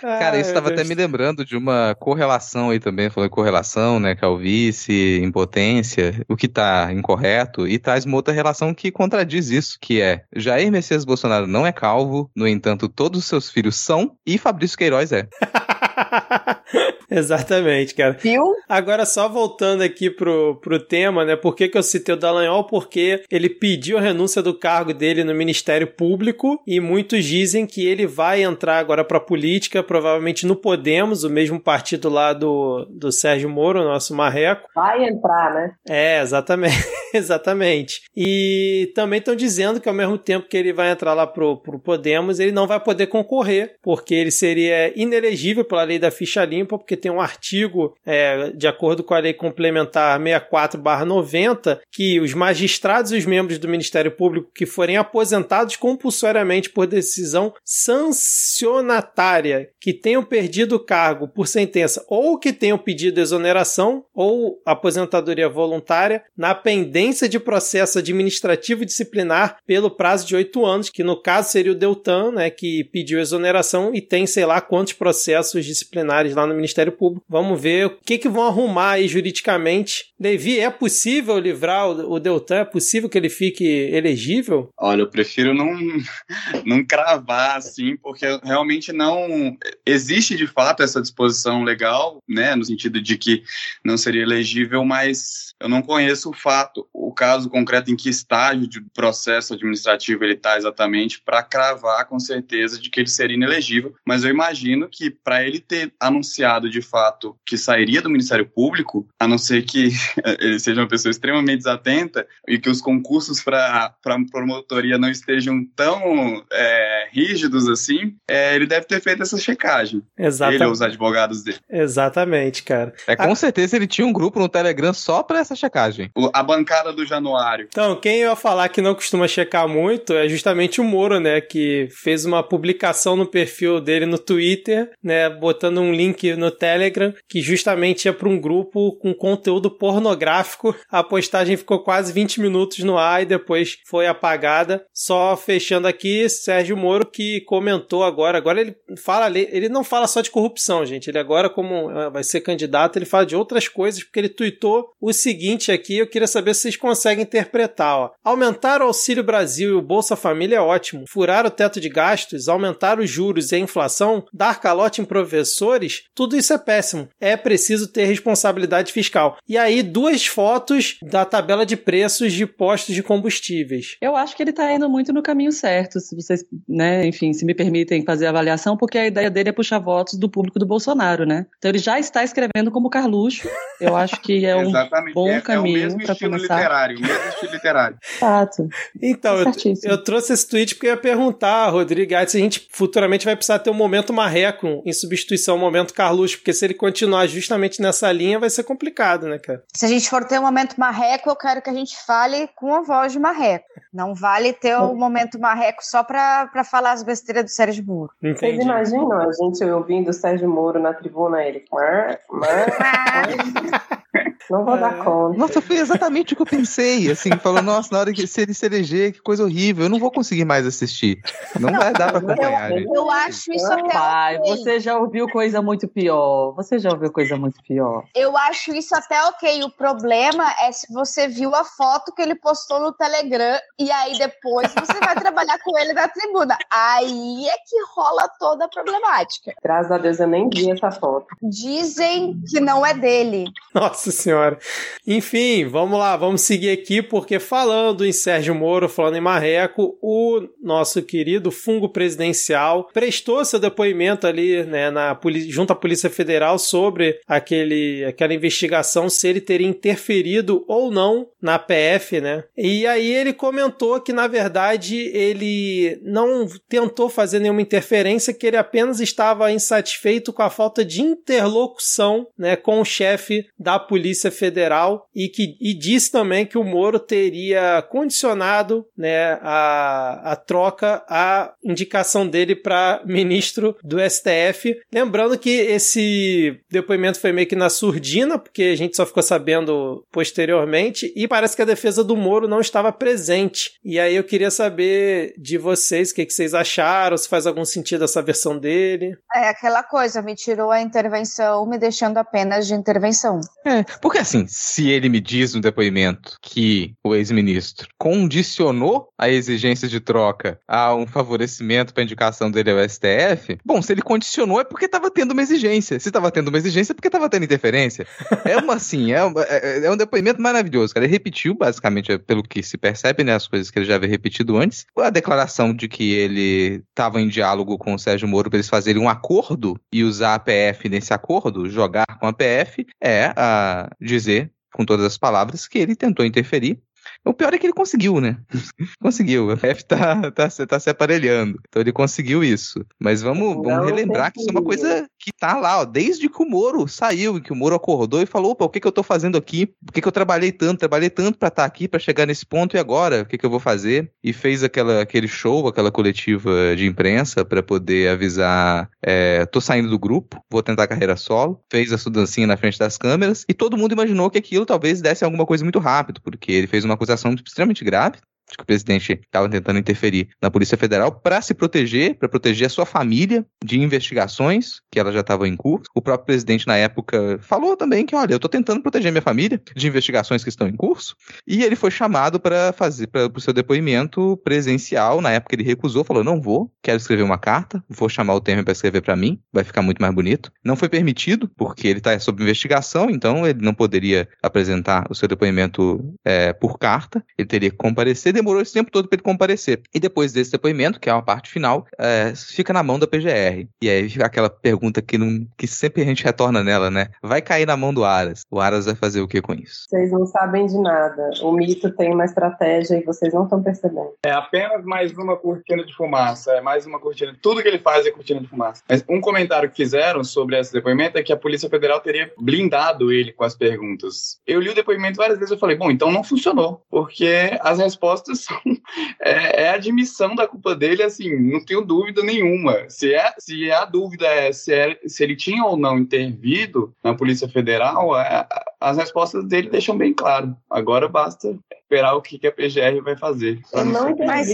Cara, isso estava até me lembrando de uma correlação aí também, falando correlação, né, calvície, impotência, o que está incorreto, e traz uma outra relação que contradiz isso, que é Jair Messias Bolsonaro não é calvo, no entanto, todos os seus filhos são, e Fabrício Queiroz é. Exatamente, cara. Viu? Agora, só voltando aqui pro, pro tema, né? Por que, que eu citei o Dallagnol? Porque ele pediu a renúncia do cargo dele no Ministério Público e muitos dizem que ele vai entrar agora pra política, provavelmente no Podemos, o mesmo partido lá do, do Sérgio Moro, nosso marreco. Vai entrar, né? É, exatamente. Exatamente. E também estão dizendo que ao mesmo tempo que ele vai entrar lá pro, pro Podemos, ele não vai poder concorrer, porque ele seria inelegível pela lei da ficha limpa, porque tem um artigo, é, de acordo com a lei complementar 64-90, que os magistrados e os membros do Ministério Público que forem aposentados compulsoriamente por decisão sancionatária, que tenham perdido o cargo por sentença ou que tenham pedido exoneração ou aposentadoria voluntária na pendência de processo administrativo disciplinar pelo prazo de oito anos, que no caso seria o Deltan, né, que pediu exoneração e tem sei lá quantos processos disciplinares lá no Ministério Público. Vamos ver o que, que vão arrumar aí juridicamente. Levi, é possível livrar o Deltan? É possível que ele fique elegível? Olha, eu prefiro não, não cravar assim, porque realmente não existe de fato essa disposição legal, né, no sentido de que não seria elegível, mas eu não conheço o fato, o caso concreto em que estágio de processo administrativo ele está exatamente para cravar com certeza de que ele seria inelegível, mas eu imagino que para ele ter anunciado de fato que sairia do Ministério Público, a não ser que ele seja uma pessoa extremamente desatenta e que os concursos para promotoria não estejam tão é, rígidos assim, é, ele deve ter feito essa checagem. Exatamente. Ele ou os advogados dele. Exatamente, cara. É com a... certeza ele tinha um grupo no Telegram só para essa checagem. A bancada do Januário. Então, quem ia falar que não costuma checar muito é justamente o Moro, né? Que fez uma publicação no perfil dele no Twitter, né? Botando um link no Telegram que justamente ia para um grupo com conteúdo pornográfico. A postagem ficou quase 20 minutos no ar e depois foi apagada. Só fechando aqui, Sérgio Moro que comentou agora. Agora ele fala, ele não fala só de corrupção, gente. Ele agora, como eh, vai ser candidato, ele fala de outras coisas, porque ele tweetou o seguinte aqui, eu queria saber se vocês conseguem interpretar. Ó. Aumentar o Auxílio Brasil e o Bolsa Família é ótimo. Furar o teto de gastos, aumentar os juros e a inflação, dar calote em professores, tudo isso é péssimo. É preciso ter responsabilidade fiscal. E aí, duas fotos da tabela de preços de postos de combustíveis. Eu acho que ele está indo muito no caminho certo, se vocês, né, enfim, se me permitem fazer a avaliação, porque a ideia dele é puxar votos do público do Bolsonaro, né? Então ele já está escrevendo como Carluxo. Eu acho que é um bom é, caminho é para começar. Literário, o mesmo estilo literário. Fato. Então, eu, eu, trouxe esse tweet porque eu ia perguntar, Rodrigo, se a gente futuramente vai precisar ter um momento marreco em substituição ao momento Carluxo, porque se ele continuar justamente nessa linha, vai ser complicado, né, cara? Se a gente for ter um momento marreco, eu quero que a gente fale com a voz de marreco. Não vale ter o um momento marreco só pra, pra falar as besteiras do Sérgio Moro. Entendi. Vocês imaginam a gente ouvindo o Sérgio Moro na tribuna, ele... Não vou é. dar conta. Nossa, foi exatamente o que eu pensei, assim, falando, nossa, na hora que se ele se eleger, que coisa horrível, eu não vou conseguir mais assistir. Não vai dar pra acompanhar, eu, eu acho isso até Pai, okay. você já ouviu coisa muito pior. Você já ouviu coisa muito pior. Eu acho isso até ok. O problema é se você viu a foto que ele postou no Telegram e aí depois você vai trabalhar com ele na tribuna. Aí é que rola toda a problemática. Graças a Deus eu nem vi essa foto. Dizem que não é dele. Nossa senhora. Enfim, vamos lá, vamos seguir aqui, porque falando em Sérgio Moro, falando em Marreco, o nosso querido fungo presidencial prestou seu depoimento ali, né, na, junto à Polícia Federal sobre aquele, aquela investigação, se ele teria interferido ou não na PF, né? E aí ele comentou que, na verdade, ele não tentou fazer nenhuma interferência, que ele apenas estava insatisfeito com a falta de interlocução, né, com o chefe da Polícia Federal e que e disse também que o Moro teria condicionado, né, a, a troca, a indicação dele para ministro do STF. Lembrando que esse depoimento foi meio que na surdina, porque a gente só ficou sabendo posteriormente e parece que a defesa do Moro não estava presente. E aí eu queria saber de vocês o que, que vocês acharam, se faz algum sentido essa versão dele. É aquela coisa, me tirou a intervenção, me deixando apenas de intervenção. É, porque assim, se ele me diz no depoimento que o ex-ministro condicionou a exigência de troca a um favorecimento para indicação dele ao STF, bom, se ele condicionou é porque estava tendo uma exigência. Se estava tendo uma exigência é porque estava tendo interferência. É uma assim, é, é, é um depoimento maravilhoso, cara. Ele repetiu, basicamente, pelo que se percebe, né, as coisas que ele já havia repetido antes. A declaração de que ele estava em diálogo com o Sérgio Moro para eles fazerem um acordo e usar a PF nesse acordo, jogar com a PF, é a dizer com todas as palavras que ele tentou interferir O pior é que ele conseguiu, né? conseguiu. A F tá, tá, tá se aparelhando. Então ele conseguiu isso. Mas vamos, vamos relembrar que isso é uma coisa que tá lá, ó. Desde que o Moro saiu e que o Moro acordou e falou: opa, o que, que eu tô fazendo aqui? Por que, que eu trabalhei tanto? Trabalhei tanto para estar tá aqui, para chegar nesse ponto e agora? O que, que eu vou fazer? E fez aquela, aquele show, aquela coletiva de imprensa para poder avisar: é, tô saindo do grupo, vou tentar carreira solo. Fez a sudancinha na frente das câmeras e todo mundo imaginou que aquilo talvez desse alguma coisa muito rápido, porque ele fez uma acusação extremamente grave que o presidente estava tentando interferir na Polícia Federal para se proteger, para proteger a sua família de investigações que ela já estava em curso. O próprio presidente na época falou também que, olha, eu estou tentando proteger minha família de investigações que estão em curso. E ele foi chamado para fazer para o seu depoimento presencial. Na época ele recusou, falou: não vou, quero escrever uma carta, vou chamar o Temer para escrever para mim, vai ficar muito mais bonito. Não foi permitido porque ele está sob investigação, então ele não poderia apresentar o seu depoimento é, por carta. Ele teria que comparecer demorou esse tempo todo para ele comparecer. E depois desse depoimento, que é uma parte final, é, fica na mão da PGR. E aí fica aquela pergunta que, não, que sempre a gente retorna nela, né? Vai cair na mão do Aras. O Aras vai fazer o que com isso? Vocês não sabem de nada. O mito tem uma estratégia e vocês não estão percebendo. É apenas mais uma cortina de fumaça. É mais uma cortina. Tudo que ele faz é cortina de fumaça. Mas um comentário que fizeram sobre esse depoimento é que a Polícia Federal teria blindado ele com as perguntas. Eu li o depoimento várias vezes e falei, bom, então não funcionou. Porque as respostas é, é, a admissão da culpa dele, assim, não tenho dúvida nenhuma. Se, é, se a dúvida é se, é, se ele tinha ou não intervido na Polícia Federal, é, as respostas dele deixam bem claro. Agora basta esperar o que, que a PGR vai fazer. Eu não entendi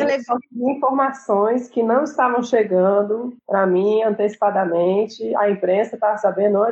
informações que não estavam chegando para mim antecipadamente. A imprensa estava sabendo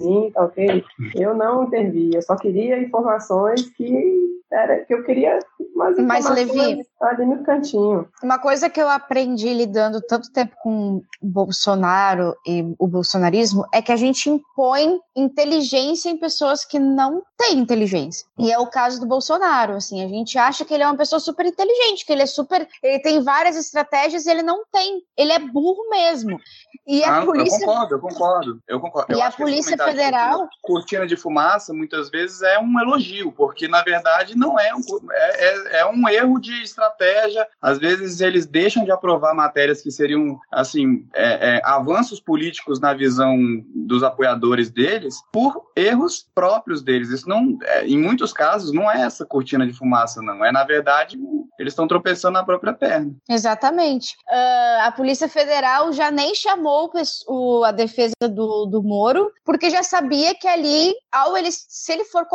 mim, tá ok? Eu não intervi, eu só queria informações que era que eu queria mais Mas, Levi, ali no cantinho. Uma coisa que eu aprendi lidando tanto tempo com o Bolsonaro e o bolsonarismo é que a gente impõe inteligência em pessoas que não têm inteligência. E é o caso do Bolsonaro, assim, a gente acha que ele é uma pessoa super inteligente, que ele é super, ele tem várias estratégias e ele não tem. Ele é burro mesmo. E a ah, polícia Eu concordo, eu concordo. Eu concordo. E eu a Polícia Federal cortina de fumaça muitas vezes é um elogio, porque na verdade não é um é, é, é um erro de estratégia. Às vezes eles deixam de aprovar matérias que seriam assim é, é, avanços políticos na visão dos apoiadores deles por erros próprios deles. Isso não, é, em muitos casos, não é essa cortina de fumaça, não. É na verdade eles estão tropeçando na própria perna. Exatamente. Uh, a Polícia Federal já nem chamou o, a defesa do, do Moro, porque já sabia que ali, ao ele, se ele for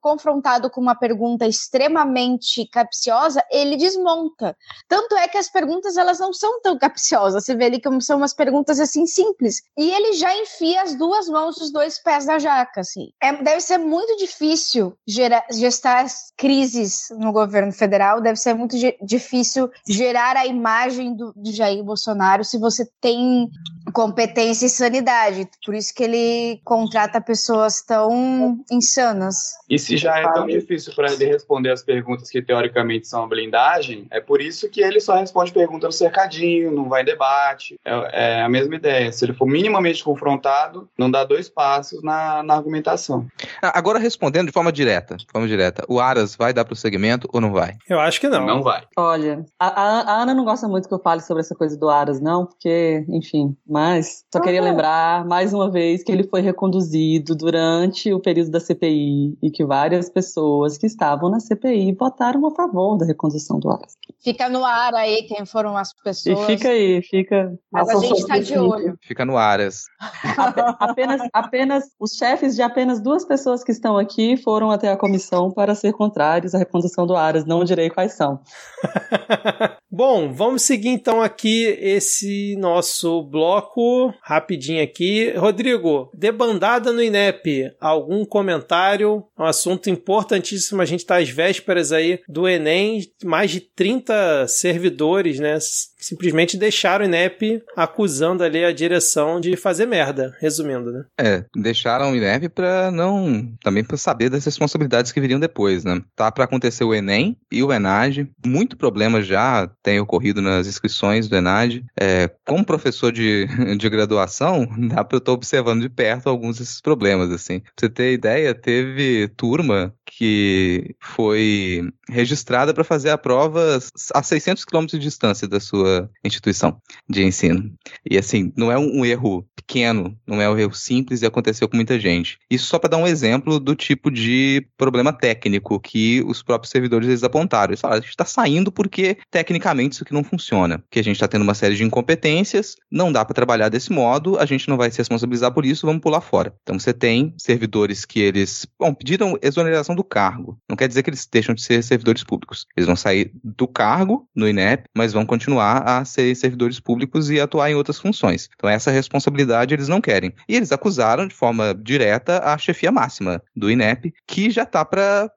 confrontado com uma pergunta extremamente capciosa, ele desmonta. Tanto é que as perguntas elas não são tão capciosas. Você vê ali que são umas perguntas assim simples. E ele já enfia as duas mãos dos dois pés da jaca, assim. É, deve ser muito difícil gerar, gestar crises no governo federal, deve ser muito difícil gerar a imagem do, do Jair Bolsonaro. Se você tem competência e sanidade. Por isso que ele contrata pessoas tão insanas. E se já é tão difícil para ele responder as perguntas que teoricamente são a blindagem, é por isso que ele só responde pergunta no cercadinho, não vai em debate. É, é, a mesma ideia. Se ele for minimamente confrontado, não dá dois passos na, na argumentação. Ah, agora respondendo de forma direta, de forma direta, o Aras vai dar prosseguimento ou não vai? Eu acho que não. Não vai. Olha, a, a, a Ana não gosta muito que eu fale sobre essa coisa do Aras, não, porque, enfim, mas só queria lembrar mais uma vez que ele foi reconduzido durante o período da CPI e que várias pessoas que estavam na CPI votaram a favor da recondução do Aras. Fica no ar aí quem foram as pessoas. E fica aí, fica. Mas a gente está de olho. Fica no Aras. apenas, apenas os chefes de apenas duas pessoas que estão aqui foram até a comissão para ser contrários à recondução do Aras. Não direi quais são. Bom, vamos seguir então aqui esse nosso bloco rapidinho aqui. Rodrigo, debandada no INEP, algum comentário? Um assunto importantíssimo, a gente está às vésperas aí do Enem, mais de 30 servidores, né, simplesmente deixaram o INEP acusando ali a direção de fazer merda, resumindo, né? É, deixaram o INEP para não também para saber das responsabilidades que viriam depois, né? Tá para acontecer o ENEM e o ENAD, muito problema já tem ocorrido nas inscrições do ENAD. É, como professor de, de graduação, dá para eu estar observando de perto alguns desses problemas assim. Pra você ter ideia, teve turma que foi registrada para fazer a prova a 600 quilômetros de distância da sua instituição de ensino. E assim, não é um erro pequeno, não é um erro simples e aconteceu com muita gente. Isso só para dar um exemplo do tipo de problema técnico que os próprios servidores eles apontaram. Eles falaram, a gente está saindo porque tecnicamente isso aqui não funciona, que a gente está tendo uma série de incompetências, não dá para trabalhar desse modo, a gente não vai se responsabilizar por isso, vamos pular fora. Então você tem servidores que eles, bom, pediram exoneração do cargo. Não quer dizer que eles deixam de ser servidores públicos. Eles vão sair do cargo no INEP, mas vão continuar a ser servidores públicos e atuar em outras funções. Então essa responsabilidade eles não querem. E eles acusaram de forma direta a chefia máxima do INEP, que já tá para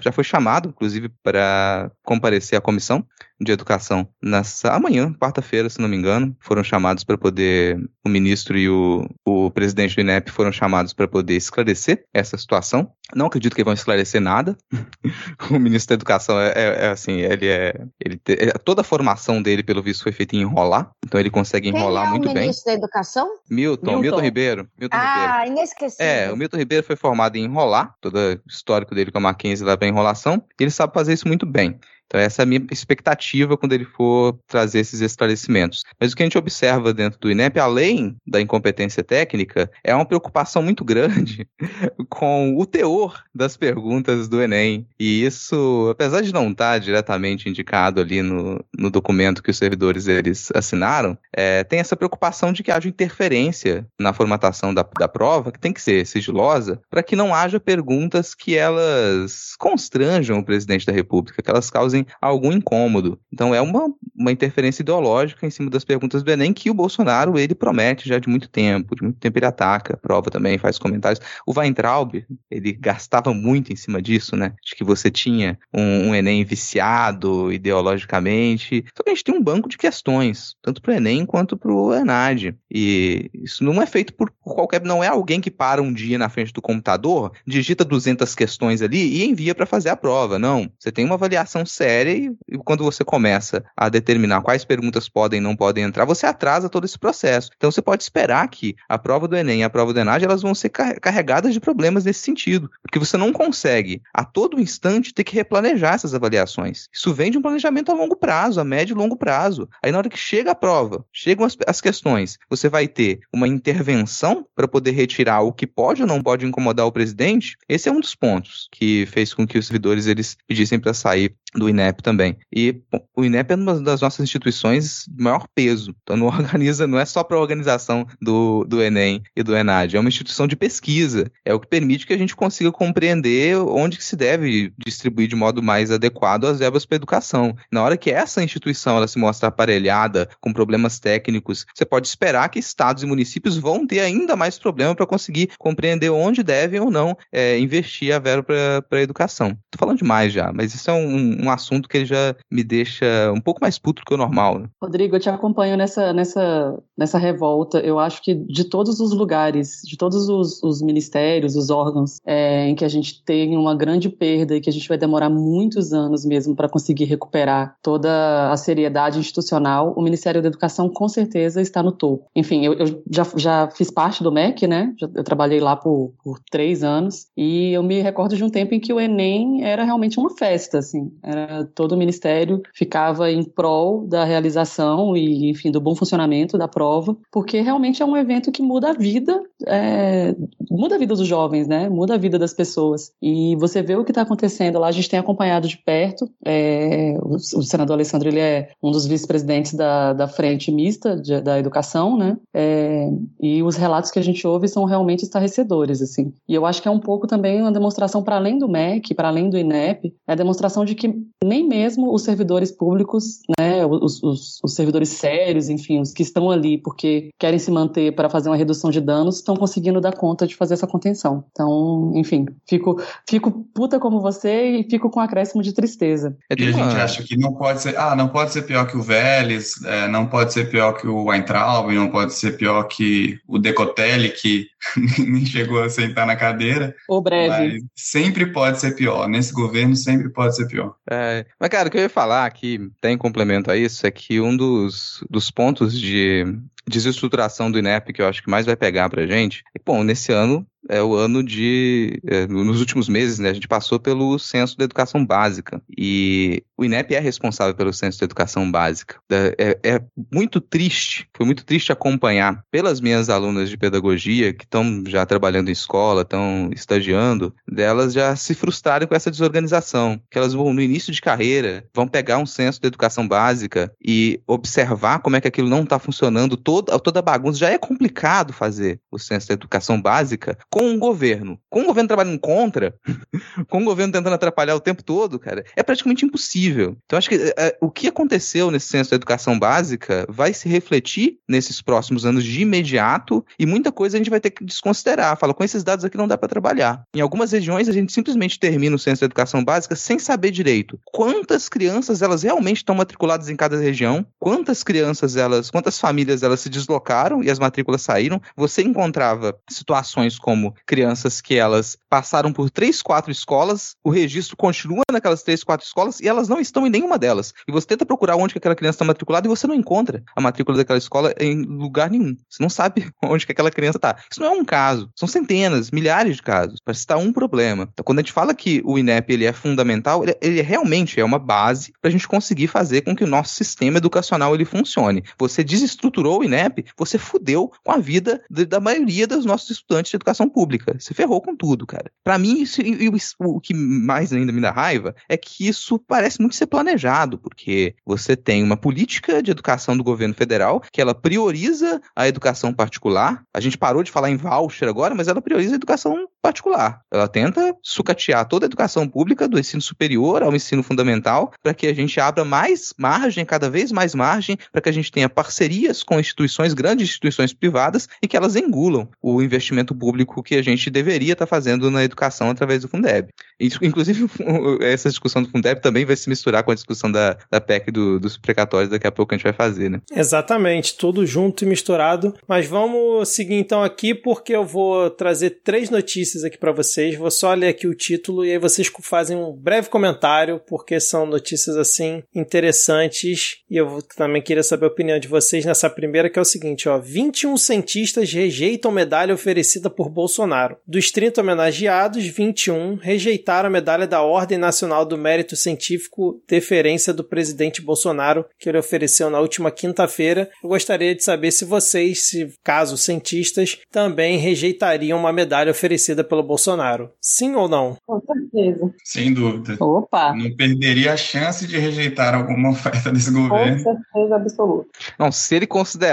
já foi chamado inclusive para comparecer à comissão de Educação nessa amanhã, quarta-feira, se não me engano, foram chamados para poder o ministro e o, o presidente do INEP foram chamados para poder esclarecer essa situação. Não acredito que vão esclarecer nada. o ministro da Educação é, é, é assim, ele é, ele te, é, toda a formação dele pelo visto foi feita em enrolar, então ele consegue enrolar Quem é muito o bem. ministro da Educação? Milton, Milton, Milton. Ribeiro, Milton Ribeiro. Ah, inesquecível. É, o Milton Ribeiro foi formado em enrolar, todo o histórico dele com a Mackenzie lá para enrolação, e ele sabe fazer isso muito bem. Então essa é a minha expectativa quando ele for trazer esses esclarecimentos. Mas o que a gente observa dentro do INEP, além da incompetência técnica, é uma preocupação muito grande com o teor das perguntas do Enem. E isso, apesar de não estar diretamente indicado ali no, no documento que os servidores eles assinaram, é, tem essa preocupação de que haja interferência na formatação da, da prova, que tem que ser sigilosa, para que não haja perguntas que elas constranjam o presidente da República, que elas causem algum incômodo. Então é uma, uma interferência ideológica em cima das perguntas do Enem que o Bolsonaro ele promete já de muito tempo, de muito tempo ele ataca, prova também, faz comentários. O Weintraub, ele gastava muito em cima disso, né? De que você tinha um, um Enem viciado ideologicamente. Só que a gente tem um banco de questões, tanto para o Enem quanto para o ENAD. E isso não é feito por qualquer. Não é alguém que para um dia na frente do computador, digita 200 questões ali e envia para fazer a prova. Não. Você tem uma avaliação séria e, quando você começa a determinar quais perguntas podem e não podem entrar, você atrasa todo esse processo. Então você pode esperar que a prova do Enem e a prova do ENAD elas vão ser car- carregadas de problemas nesse sentido, porque você não consegue a todo instante ter que replanejar essas avaliações. Isso vem de um planejamento a longo prazo, a médio e longo prazo. Aí na hora que chega a prova, chegam as, as questões, você vai ter uma intervenção para poder retirar o que pode ou não pode incomodar o presidente. Esse é um dos pontos que fez com que os servidores eles pedissem para sair do INEP também. E o INEP é uma das nossas instituições de maior peso. Então não organiza, não é só para a organização do, do Enem e do ENAD, é uma instituição de pesquisa. É o que permite que a gente consiga compreender onde que se deve distribuir de modo mais adequado as verbas para educação. Na hora que essa instituição ela se mostra aparelhada, com problemas técnicos, você pode esperar que estados e municípios vão ter ainda mais problema para conseguir compreender onde devem ou não é, investir a verba para a educação. Tô falando demais já, mas isso é um, um assunto que já me deixa um pouco mais puto do que o normal. Né? Rodrigo, eu te acompanho nessa, nessa, nessa revolta. Eu acho que de todos os lugares, de todos os, os ministérios, os órgãos é, em que a gente tem uma grande perda e que a gente vai demorar muitos anos mesmo para conseguir recuperar toda a seriedade institucional, o Ministério da Educação com certeza está no topo. Enfim, eu, eu já, já fiz parte do MEC, né? Eu trabalhei lá por, por três anos e eu me recordo de um tempo em que o Enem era realmente uma festa, assim. Era, todo o ministério ficava em prol da realização e, enfim, do bom funcionamento da prova, porque realmente é um evento que muda a vida, é, muda a vida dos jovens, né? Muda a vida das pessoas. E você vê o que está acontecendo lá, a gente tem acompanhado de perto. é, o, o senador Alessandro ele é um dos vice-presidentes da, da frente mista de- da educação, né? É, e os relatos que a gente ouve são realmente estarrecedores, assim. E eu acho que é um pouco também uma demonstração para além do MEC, para além do INEP, é a demonstração de que nem mesmo os servidores públicos, né, os, os, os, servidores sérios, enfim, os que estão ali porque querem se manter para fazer uma redução de danos, estão conseguindo dar conta de fazer essa contenção. Então, enfim, fico, fico puta como você e fico com um acréscimo de tristeza. E a gente acha que não pode ser, ah, não pode ser pior que o Vélez, é, não pode ser pior que o Weintraub, não pode ser pior que o Decotelli, que nem chegou a sentar na cadeira. Ou breve. sempre pode ser pior. Nesse governo sempre pode ser pior. É, mas, cara, o que eu ia falar aqui, tem complemento a isso, é que um dos, dos pontos de desestruturação do INEP que eu acho que mais vai pegar pra gente, é, bom, nesse ano é o ano de. É, nos últimos meses, né, a gente passou pelo censo da educação básica. E o INEP é responsável pelo censo da educação básica. É, é muito triste, foi muito triste acompanhar pelas minhas alunas de pedagogia que estão já trabalhando em escola, estão estagiando, delas já se frustrarem com essa desorganização. Que elas vão, no início de carreira, vão pegar um censo da educação básica e observar como é que aquilo não está funcionando, toda, toda bagunça. Já é complicado fazer o censo da educação básica com um governo, com um governo trabalhando contra, com um governo tentando atrapalhar o tempo todo, cara, é praticamente impossível. Então, acho que é, é, o que aconteceu nesse censo da educação básica vai se refletir nesses próximos anos de imediato e muita coisa a gente vai ter que desconsiderar. Fala, com esses dados aqui não dá para trabalhar. Em algumas regiões, a gente simplesmente termina o censo da educação básica sem saber direito quantas crianças elas realmente estão matriculadas em cada região, quantas crianças elas, quantas famílias elas se deslocaram e as matrículas saíram. Você encontrava situações como crianças que elas passaram por três, quatro escolas, o registro continua naquelas três, quatro escolas e elas não estão em nenhuma delas. E você tenta procurar onde que aquela criança está matriculada e você não encontra a matrícula daquela escola em lugar nenhum. Você não sabe onde que aquela criança está. Isso não é um caso, são centenas, milhares de casos, para citar um problema. Então, quando a gente fala que o INEP ele é fundamental, ele, ele realmente é uma base para a gente conseguir fazer com que o nosso sistema educacional ele funcione. Você desestruturou o INEP, você fudeu com a vida de, da maioria dos nossos estudantes de educação pública. Você ferrou com tudo, cara. Para mim, isso, e, o que mais ainda me dá raiva é que isso parece muito ser planejado, porque você tem uma política de educação do governo federal que ela prioriza a educação particular. A gente parou de falar em voucher agora, mas ela prioriza a educação particular. Ela tenta sucatear toda a educação pública, do ensino superior ao ensino fundamental, para que a gente abra mais margem, cada vez mais margem, para que a gente tenha parcerias com instituições, grandes instituições privadas, e que elas engulam o investimento público que a gente deveria estar tá fazendo na educação através do Fundeb. Inclusive, essa discussão do Fundeb também vai se misturar com a discussão da, da PEC do, dos precatórios daqui a pouco a gente vai fazer, né? Exatamente, tudo junto e misturado. Mas vamos seguir então aqui, porque eu vou trazer três notícias aqui para vocês. Vou só ler aqui o título e aí vocês fazem um breve comentário, porque são notícias assim interessantes. E eu também queria saber a opinião de vocês nessa primeira, que é o seguinte: ó, 21 cientistas rejeitam medalha oferecida por Bolsonaro. Dos 30 homenageados, 21 rejeitaram a medalha da Ordem Nacional do Mérito Científico Deferência do presidente Bolsonaro, que ele ofereceu na última quinta-feira. Eu gostaria de saber se vocês, se caso cientistas, também rejeitariam uma medalha oferecida pelo Bolsonaro. Sim ou não? Com certeza. Sem dúvida. Opa! Não perderia a chance de rejeitar alguma oferta desse governo. Com certeza absoluta. Não, se ele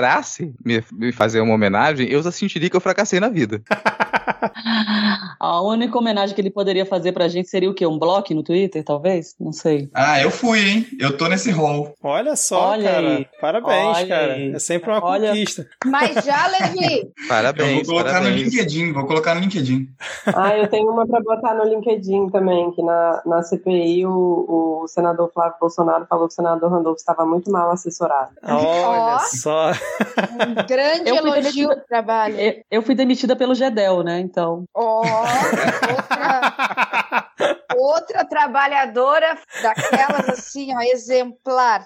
considerasse me, me fazer uma homenagem, eu já sentiria que eu fracassei na vida. A única homenagem que ele poderia fazer pra gente seria o quê? Um bloco no Twitter, talvez? Não sei. Ah, eu fui, hein? Eu tô nesse rol. Olha só, Olha cara. Aí. Parabéns, Olha cara. Aí. É sempre uma Olha. conquista. Mas já, Levi. parabéns. Eu vou colocar parabéns. no LinkedIn, vou colocar no LinkedIn. Ah, eu tenho uma pra botar no LinkedIn também, que na, na CPI o, o senador Flávio Bolsonaro falou que o senador Randolfo estava muito mal assessorado. Olha oh. só. Um grande eu elogio do trabalho. Eu, eu fui demitida pelo GEDEL, né? Então. Ó, oh, outra, outra trabalhadora daquelas assim, ó, exemplar.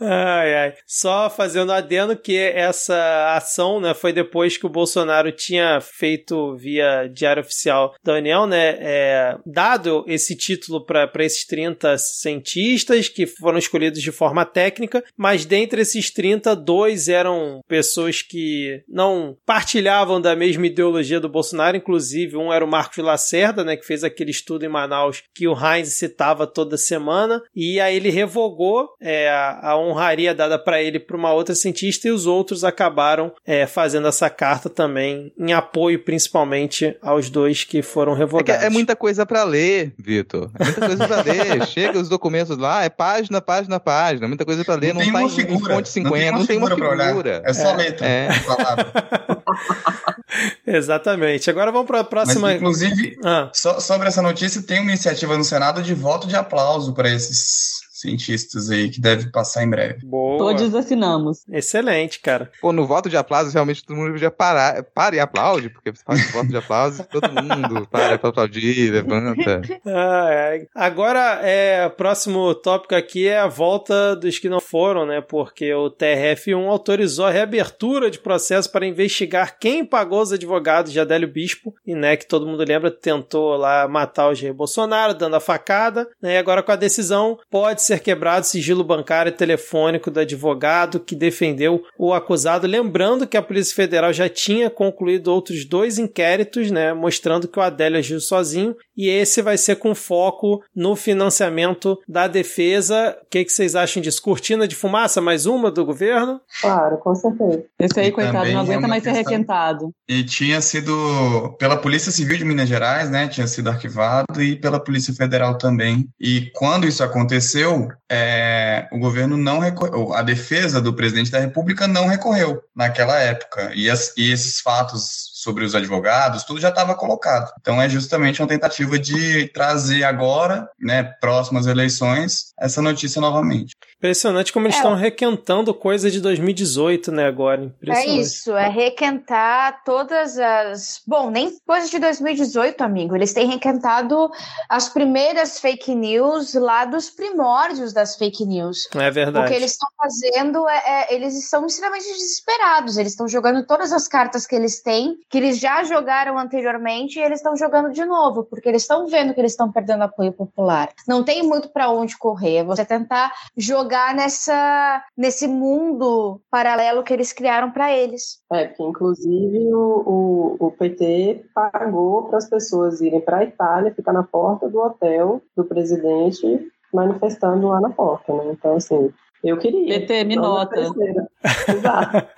Ai, ai. Só fazendo adendo que essa ação, né, foi depois que o Bolsonaro tinha feito via Diário Oficial da União, né, é, dado esse título para esses 30 cientistas que foram escolhidos de forma técnica, mas dentre esses 30, dois eram pessoas que não partilhavam da mesma ideologia do Bolsonaro, inclusive um era o Marcos Lacerda, né, que fez aquele estudo em Manaus que o Heinz citava toda semana, e aí ele revogou é, é, a, a honraria dada para ele para uma outra cientista e os outros acabaram é, fazendo essa carta também em apoio principalmente aos dois que foram revogados. É, é muita coisa para ler, Vitor. É muita coisa para ler. Chega os documentos lá, é página, página, página. Muita coisa para ler. Não, não tá em, figura, em fonte 50, não tem uma figura. Não tem uma figura. É só letra. É. Exatamente. Agora vamos para a próxima. Mas, inclusive, ah. so, sobre essa notícia, tem uma iniciativa no Senado de voto de aplauso para esses cientistas aí que deve passar em breve. Boa. Todos assinamos. Excelente, cara. Pô, no voto de aplauso, realmente todo mundo podia parar, para e aplaude, porque você faz voto de aplauso todo mundo para para aplaudir, levanta. Ah, é. Agora, é, próximo tópico aqui é a volta dos que não foram, né? Porque o TRF1 autorizou a reabertura de processo para investigar quem pagou os advogados de Adélio Bispo e, né, que todo mundo lembra, tentou lá matar o Jair Bolsonaro, dando a facada, né? E agora com a decisão pode ser quebrado o sigilo bancário e telefônico do advogado que defendeu o acusado. Lembrando que a Polícia Federal já tinha concluído outros dois inquéritos, né, mostrando que o Adélio agiu sozinho, e esse vai ser com foco no financiamento da defesa. O que, que vocês acham disso? Cortina de fumaça, mais uma do governo? Claro, com certeza. Esse aí, e coitado, não aguenta é mais ser requentado. E tinha sido pela Polícia Civil de Minas Gerais, né? Tinha sido arquivado, e pela Polícia Federal também. E quando isso aconteceu, é, o governo não recorreu, a defesa do presidente da República não recorreu naquela época. E, as, e esses fatos sobre os advogados, tudo já estava colocado. Então é justamente uma tentativa de trazer agora, né, próximas eleições, essa notícia novamente. Impressionante como eles é. estão requentando coisa de 2018, né, agora. É isso, é requentar todas as. Bom, nem coisa de 2018, amigo. Eles têm requentado as primeiras fake news lá dos primórdios das fake news. É verdade. O que eles estão fazendo é, é eles estão extremamente desesperados. Eles estão jogando todas as cartas que eles têm, que eles já jogaram anteriormente, e eles estão jogando de novo, porque eles estão vendo que eles estão perdendo apoio popular. Não tem muito para onde correr. É você tentar jogar jogar nessa, nesse mundo paralelo que eles criaram para eles. É, que inclusive o, o, o PT pagou para as pessoas irem para a Itália, ficar na porta do hotel do presidente manifestando lá na porta, né? Então, assim, eu queria. PT, me nota.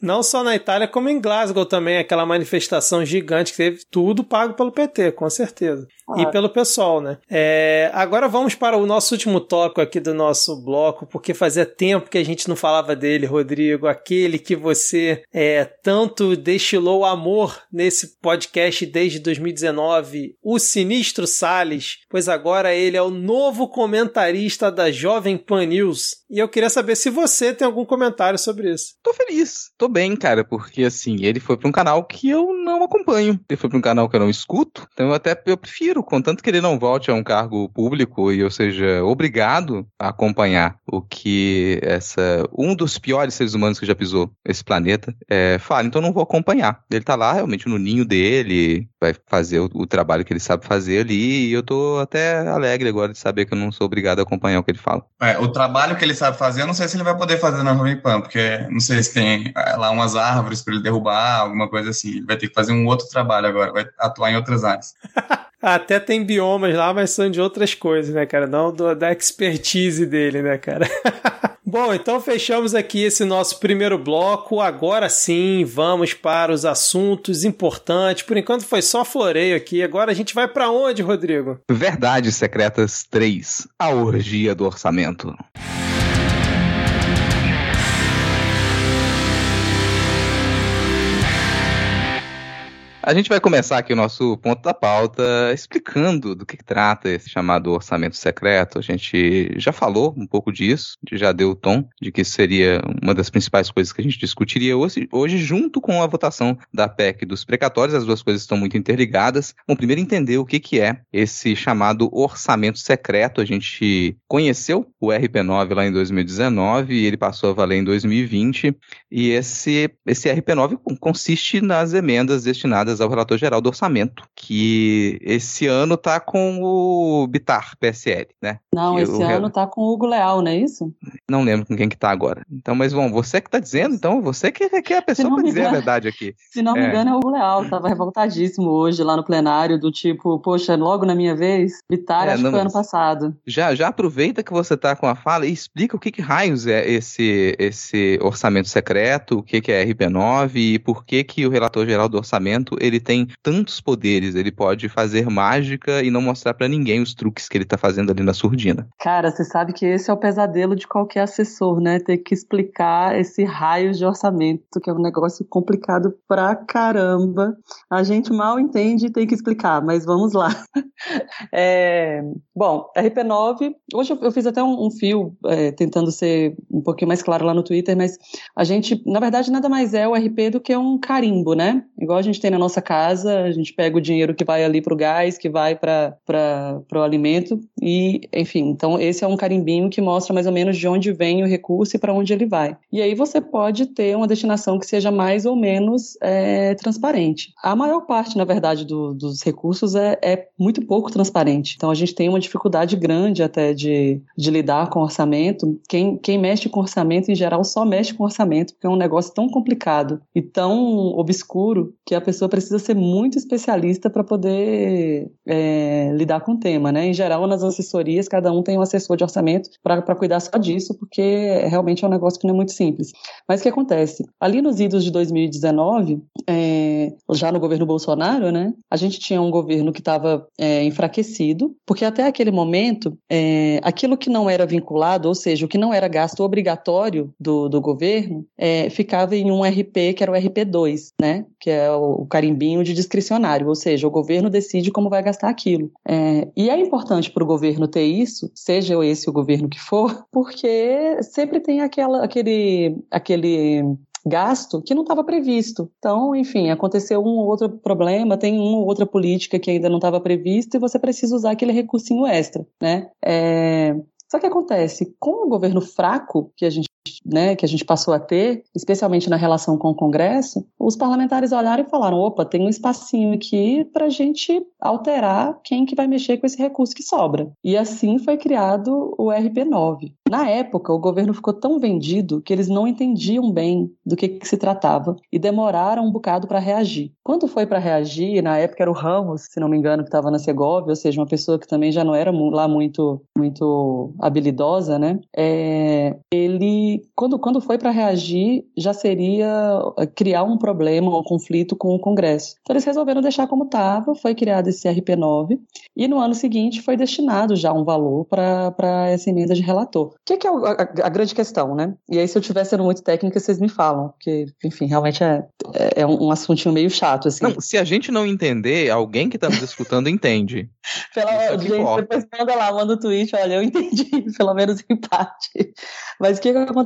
Não só na Itália, como em Glasgow também, aquela manifestação gigante que teve, tudo pago pelo PT, com certeza. Ah. E pelo pessoal, né? É, agora vamos para o nosso último tópico aqui do nosso bloco, porque fazia tempo que a gente não falava dele, Rodrigo, aquele que você é, tanto destilou amor nesse podcast desde 2019, o Sinistro Sales, pois agora ele é o novo comentarista da Jovem Pan News. E eu queria saber se você tem algum comentário sobre isso. Tô feliz, tô bem, cara, porque assim, ele foi para um canal que eu não acompanho, ele foi para um canal que eu não escuto, então eu até eu prefiro, contanto que ele não volte a um cargo público e eu seja obrigado a acompanhar o que essa um dos piores seres humanos que já pisou esse planeta é, fala, então eu não vou acompanhar. Ele tá lá realmente no ninho dele, vai fazer o, o trabalho que ele sabe fazer ali, e eu tô até alegre agora de saber que eu não sou obrigado a acompanhar o que ele fala. É, o trabalho que ele sabe fazer, eu não sei se ele vai poder fazer na Jovem Pan, porque não sei se tem é, lá umas árvores para ele derrubar, alguma coisa assim. Ele vai ter que fazer um outro trabalho agora, vai atuar em outras áreas. Até tem biomas lá, mas são de outras coisas, né, cara? Não do, da expertise dele, né, cara? Bom, então fechamos aqui esse nosso primeiro bloco. Agora sim, vamos para os assuntos importantes. Por enquanto foi só floreio aqui. Agora a gente vai para onde, Rodrigo? Verdades Secretas 3: A Orgia do Orçamento. A gente vai começar aqui o nosso ponto da pauta explicando do que, que, trata esse chamado orçamento secreto. A gente já falou um pouco disso, já deu o tom de que seria uma das principais coisas que a gente discutiria hoje, hoje junto com a votação da PEC dos precatórios. As duas coisas estão muito interligadas. Bom, primeiro entender o que, que é esse chamado orçamento secreto. A gente conheceu o RP9 lá em 2019 e ele passou a valer em 2020. E esse, esse RP9 consiste nas emendas destinadas ao relator geral do orçamento, que esse ano tá com o Bitar, PSL, né? Não, Que esse o- ano tá com o Hugo Leal, não é isso? Não lembro com quem que tá agora. Então, mas bom, você que tá dizendo, então você que, que é a pessoa pra me dizer a engano- verdade aqui. Se não me É. engano, é o Hugo Leal. Tava revoltadíssimo hoje lá no plenário, do tipo, poxa, logo na minha vez, Vitar, É, acho não, que foi ano passado. Já, já aproveita que você tá com a fala e explica o que, que raios é esse, esse orçamento secreto, o que, que é RP9 e por que, que o relator geral do orçamento ele tem tantos poderes. Ele pode fazer mágica e não mostrar pra ninguém os truques que ele tá fazendo ali na surdina. Cara, você sabe que esse é o pesadelo de qualquer assessor, né? Ter que explicar esse raio de orçamento, que é um negócio complicado pra caramba. A gente mal entende e tem que explicar, mas vamos lá. É, bom, RP9, hoje eu, eu fiz até um, um fio é, tentando ser um pouquinho mais claro lá no Twitter, mas a gente, na verdade, nada mais é o RP do que um carimbo, né? Igual a gente tem na nossa casa, a gente pega o dinheiro que vai ali pro gás, que vai para o alimento, e, enfim, então esse é um carimbinho que mostra mais ou menos de onde vem o recurso e para onde ele vai. E aí você pode ter uma destinação que seja mais ou menos é, transparente. A maior parte, na verdade, do- dos recursos é, é muito pouco transparente. Então a gente tem uma dificuldade grande até de, de lidar com orçamento. Quem, quem mexe com orçamento, em geral, só mexe com orçamento, porque é um negócio tão complicado e tão obscuro que a pessoa precisa ser muito especialista para poder é, lidar com o tema, né? Em geral, nas assessorias, cada um tem um assessor de orçamento para cuidar só disso, porque realmente é um negócio que não é muito simples. Mas o que acontece? Ali nos idos de 2019, é, já no governo Bolsonaro, né? A gente tinha um governo que estava enfraquecido, porque até aquele momento, é, aquilo que não era vinculado, ou seja, o que não era gasto obrigatório do, do governo, é, ficava em um RP que era o RP2, né? Que é o, o carimbinho de discricionário, ou seja, o governo decide como vai gastar aquilo. É, e é importante para o governo ter isso, seja esse o governo que for, porque sempre tem aquela, aquele, aquele gasto que não estava previsto. Então, enfim, aconteceu um ou outro problema, tem uma ou outra política que ainda não estava prevista e você precisa usar aquele recursinho extra, né? É... Só que acontece, com o governo fraco que a gente né, que a gente passou a ter, especialmente na relação com o Congresso, os parlamentares olharam e falaram: opa, tem um espacinho aqui para a gente alterar quem que vai mexer com esse recurso que sobra. E assim foi criado o RP9. Na época, o governo ficou tão vendido que eles não entendiam bem do que, que se tratava e demoraram um bocado para reagir. Quando foi para reagir, na época era o Ramos, se não me engano, que estava na Segovia, ou seja, uma pessoa que também já não era lá muito, muito habilidosa, né? É, ele quando, quando foi para reagir, já seria criar um problema, um conflito com o Congresso. Então eles resolveram deixar como estava, foi criado esse RP9, e no ano seguinte foi destinado já um valor para essa emenda de relator. O que, que é a, a, a, grande questão, né? E aí, se eu estiver sendo muito técnica, vocês me falam, porque, enfim, realmente é, é, é um assuntinho meio chato, assim. Não, se a gente não entender, alguém que está nos escutando entende. Pela, é gente, depois manda lá, manda o um tweet, olha, eu entendi, pelo menos em parte. Mas o que, que acontece?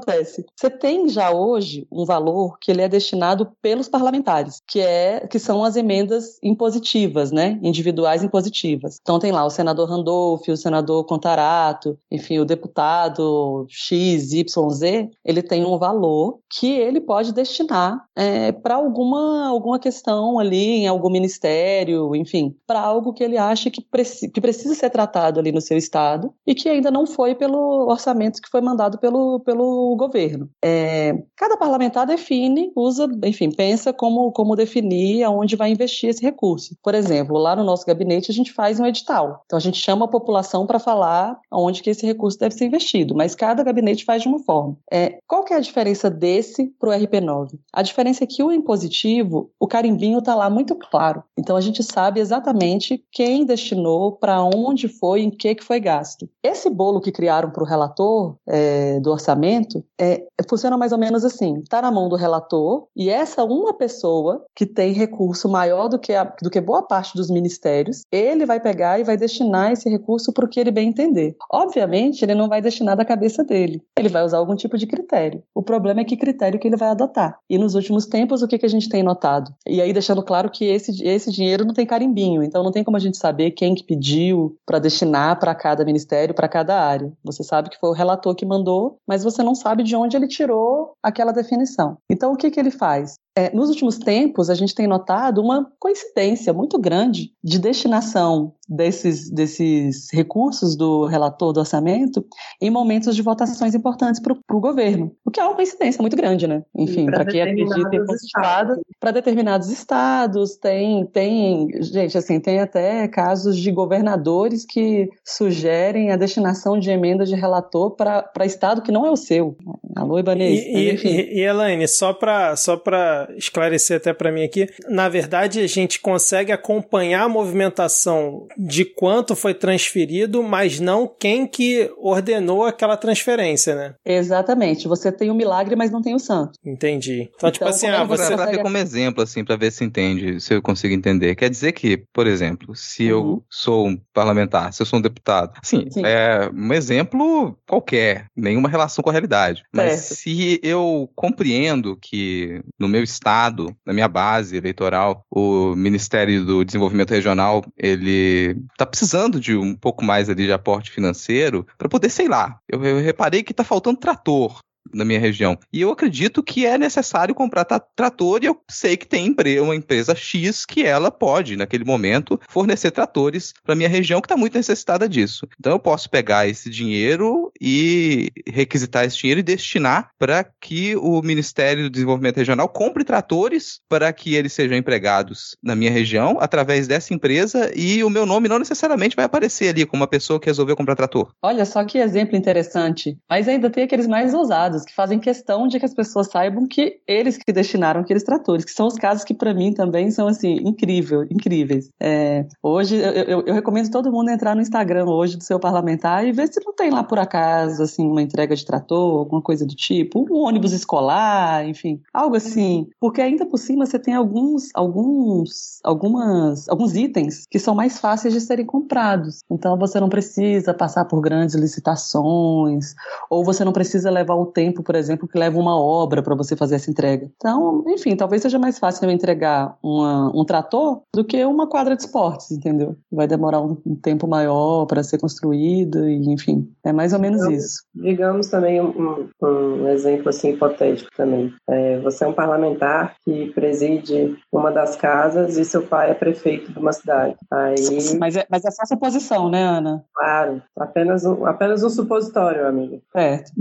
Você tem já hoje um valor que ele é destinado pelos parlamentares, que é que são as emendas impositivas, né? Individuais impositivas. Então tem lá o senador Randolph, o senador Contarato, enfim, o deputado X, Y, Z, ele tem um valor que ele pode destinar é, para alguma, alguma questão ali em algum ministério, enfim, para algo que ele acha que, preci que precisa ser tratado ali no seu estado e que ainda não foi pelo orçamento que foi mandado pelo, pelo governo. É, cada parlamentar define, usa, enfim, pensa como, como definir aonde vai investir esse recurso. Por exemplo, lá no nosso gabinete a gente faz um edital. Então a gente chama a população para falar aonde que esse recurso deve ser investido, mas cada gabinete faz de uma forma. É, qual que é a diferença desse para o RP9? A diferença é que o impositivo, o carimbinho está lá muito claro. Então a gente sabe exatamente quem destinou, para onde foi, em que, que foi gasto. Esse bolo que criaram para o relator é, do orçamento é, funciona mais ou menos assim: está na mão do relator e essa uma pessoa que tem recurso maior do que, a, do que boa parte dos ministérios, ele vai pegar e vai destinar esse recurso para o que ele bem entender. Obviamente, ele não vai destinar da cabeça dele, ele vai usar algum tipo de critério. O problema é que critério que ele vai adotar. E nos últimos tempos, o que, que a gente tem notado? E aí, deixando claro que esse, esse dinheiro não tem carimbinho, então não tem como a gente saber quem que pediu para destinar para cada ministério, para cada área. Você sabe que foi o relator que mandou, mas você não sabe de onde ele tirou aquela definição. Então, o que, que ele faz? É, nos últimos tempos a gente tem notado uma coincidência muito grande de destinação desses, desses recursos do relator do orçamento em momentos de votações importantes para o governo, o que é uma coincidência muito grande, né? Enfim, para quem acredita em estados, para determinados estados, tem, tem, gente, assim, tem até casos de governadores que sugerem a destinação de emendas de relator para estado que não é o seu. Alô, Ibanez. E, e, e, Elaine, só para só esclarecer até para mim aqui, na verdade a gente consegue acompanhar a movimentação de quanto foi transferido, mas não quem que ordenou aquela transferência, né? Exatamente. Você tem o milagre, mas não tem o santo. Entendi. Então, tipo então tipo assim, ah, você... Pra ver como exemplo, assim, para ver se entende, se eu consigo entender. Quer dizer que, por exemplo, se uhum. eu sou um parlamentar, se eu sou um deputado, assim, Sim. é um exemplo qualquer, nenhuma relação com a realidade. Mas certo. se eu compreendo que no meu estado, na minha base eleitoral, o Ministério do Desenvolvimento Regional, ele tá precisando de um pouco mais ali de aporte financeiro para poder, sei lá, eu, eu reparei que tá faltando trator na minha região. E eu acredito que é necessário comprar trator e eu sei que tem uma empresa X que ela pode, naquele momento, fornecer tratores para minha região que está muito necessitada disso. Então eu posso pegar esse dinheiro e requisitar esse dinheiro e destinar para que o Ministério do Desenvolvimento Regional compre tratores para que eles sejam empregados na minha região através dessa empresa e o meu nome não necessariamente vai aparecer ali como uma pessoa que resolveu comprar trator. Olha só que exemplo interessante. Mas ainda tem aqueles mais ousados que fazem questão de que as pessoas saibam que eles que destinaram aqueles tratores, que são os casos que para mim também são assim incrível, incríveis. É, hoje eu, eu, eu, recomendo todo mundo entrar no Instagram hoje do seu parlamentar e ver se não tem lá por acaso assim uma entrega de trator, alguma coisa do tipo, um ônibus escolar, enfim, algo assim, porque ainda por cima você tem alguns alguns algumas alguns itens que são mais fáceis de serem comprados. Então você não precisa passar por grandes licitações ou você não precisa levar o tempo tempo, por exemplo, que leva uma obra para você fazer essa entrega. Então, enfim, talvez seja mais fácil eu entregar uma, um trator do que uma quadra de esportes, entendeu? Vai demorar um, um tempo maior para ser construído e, enfim, é mais ou menos digamos, isso. Digamos também um, um exemplo assim hipotético também. É, você é um parlamentar que preside uma das casas e seu pai é prefeito de uma cidade. Aí... Mas é, mas é só suposição, né, Ana? Claro, apenas um, apenas um supositório, amigo. Certo.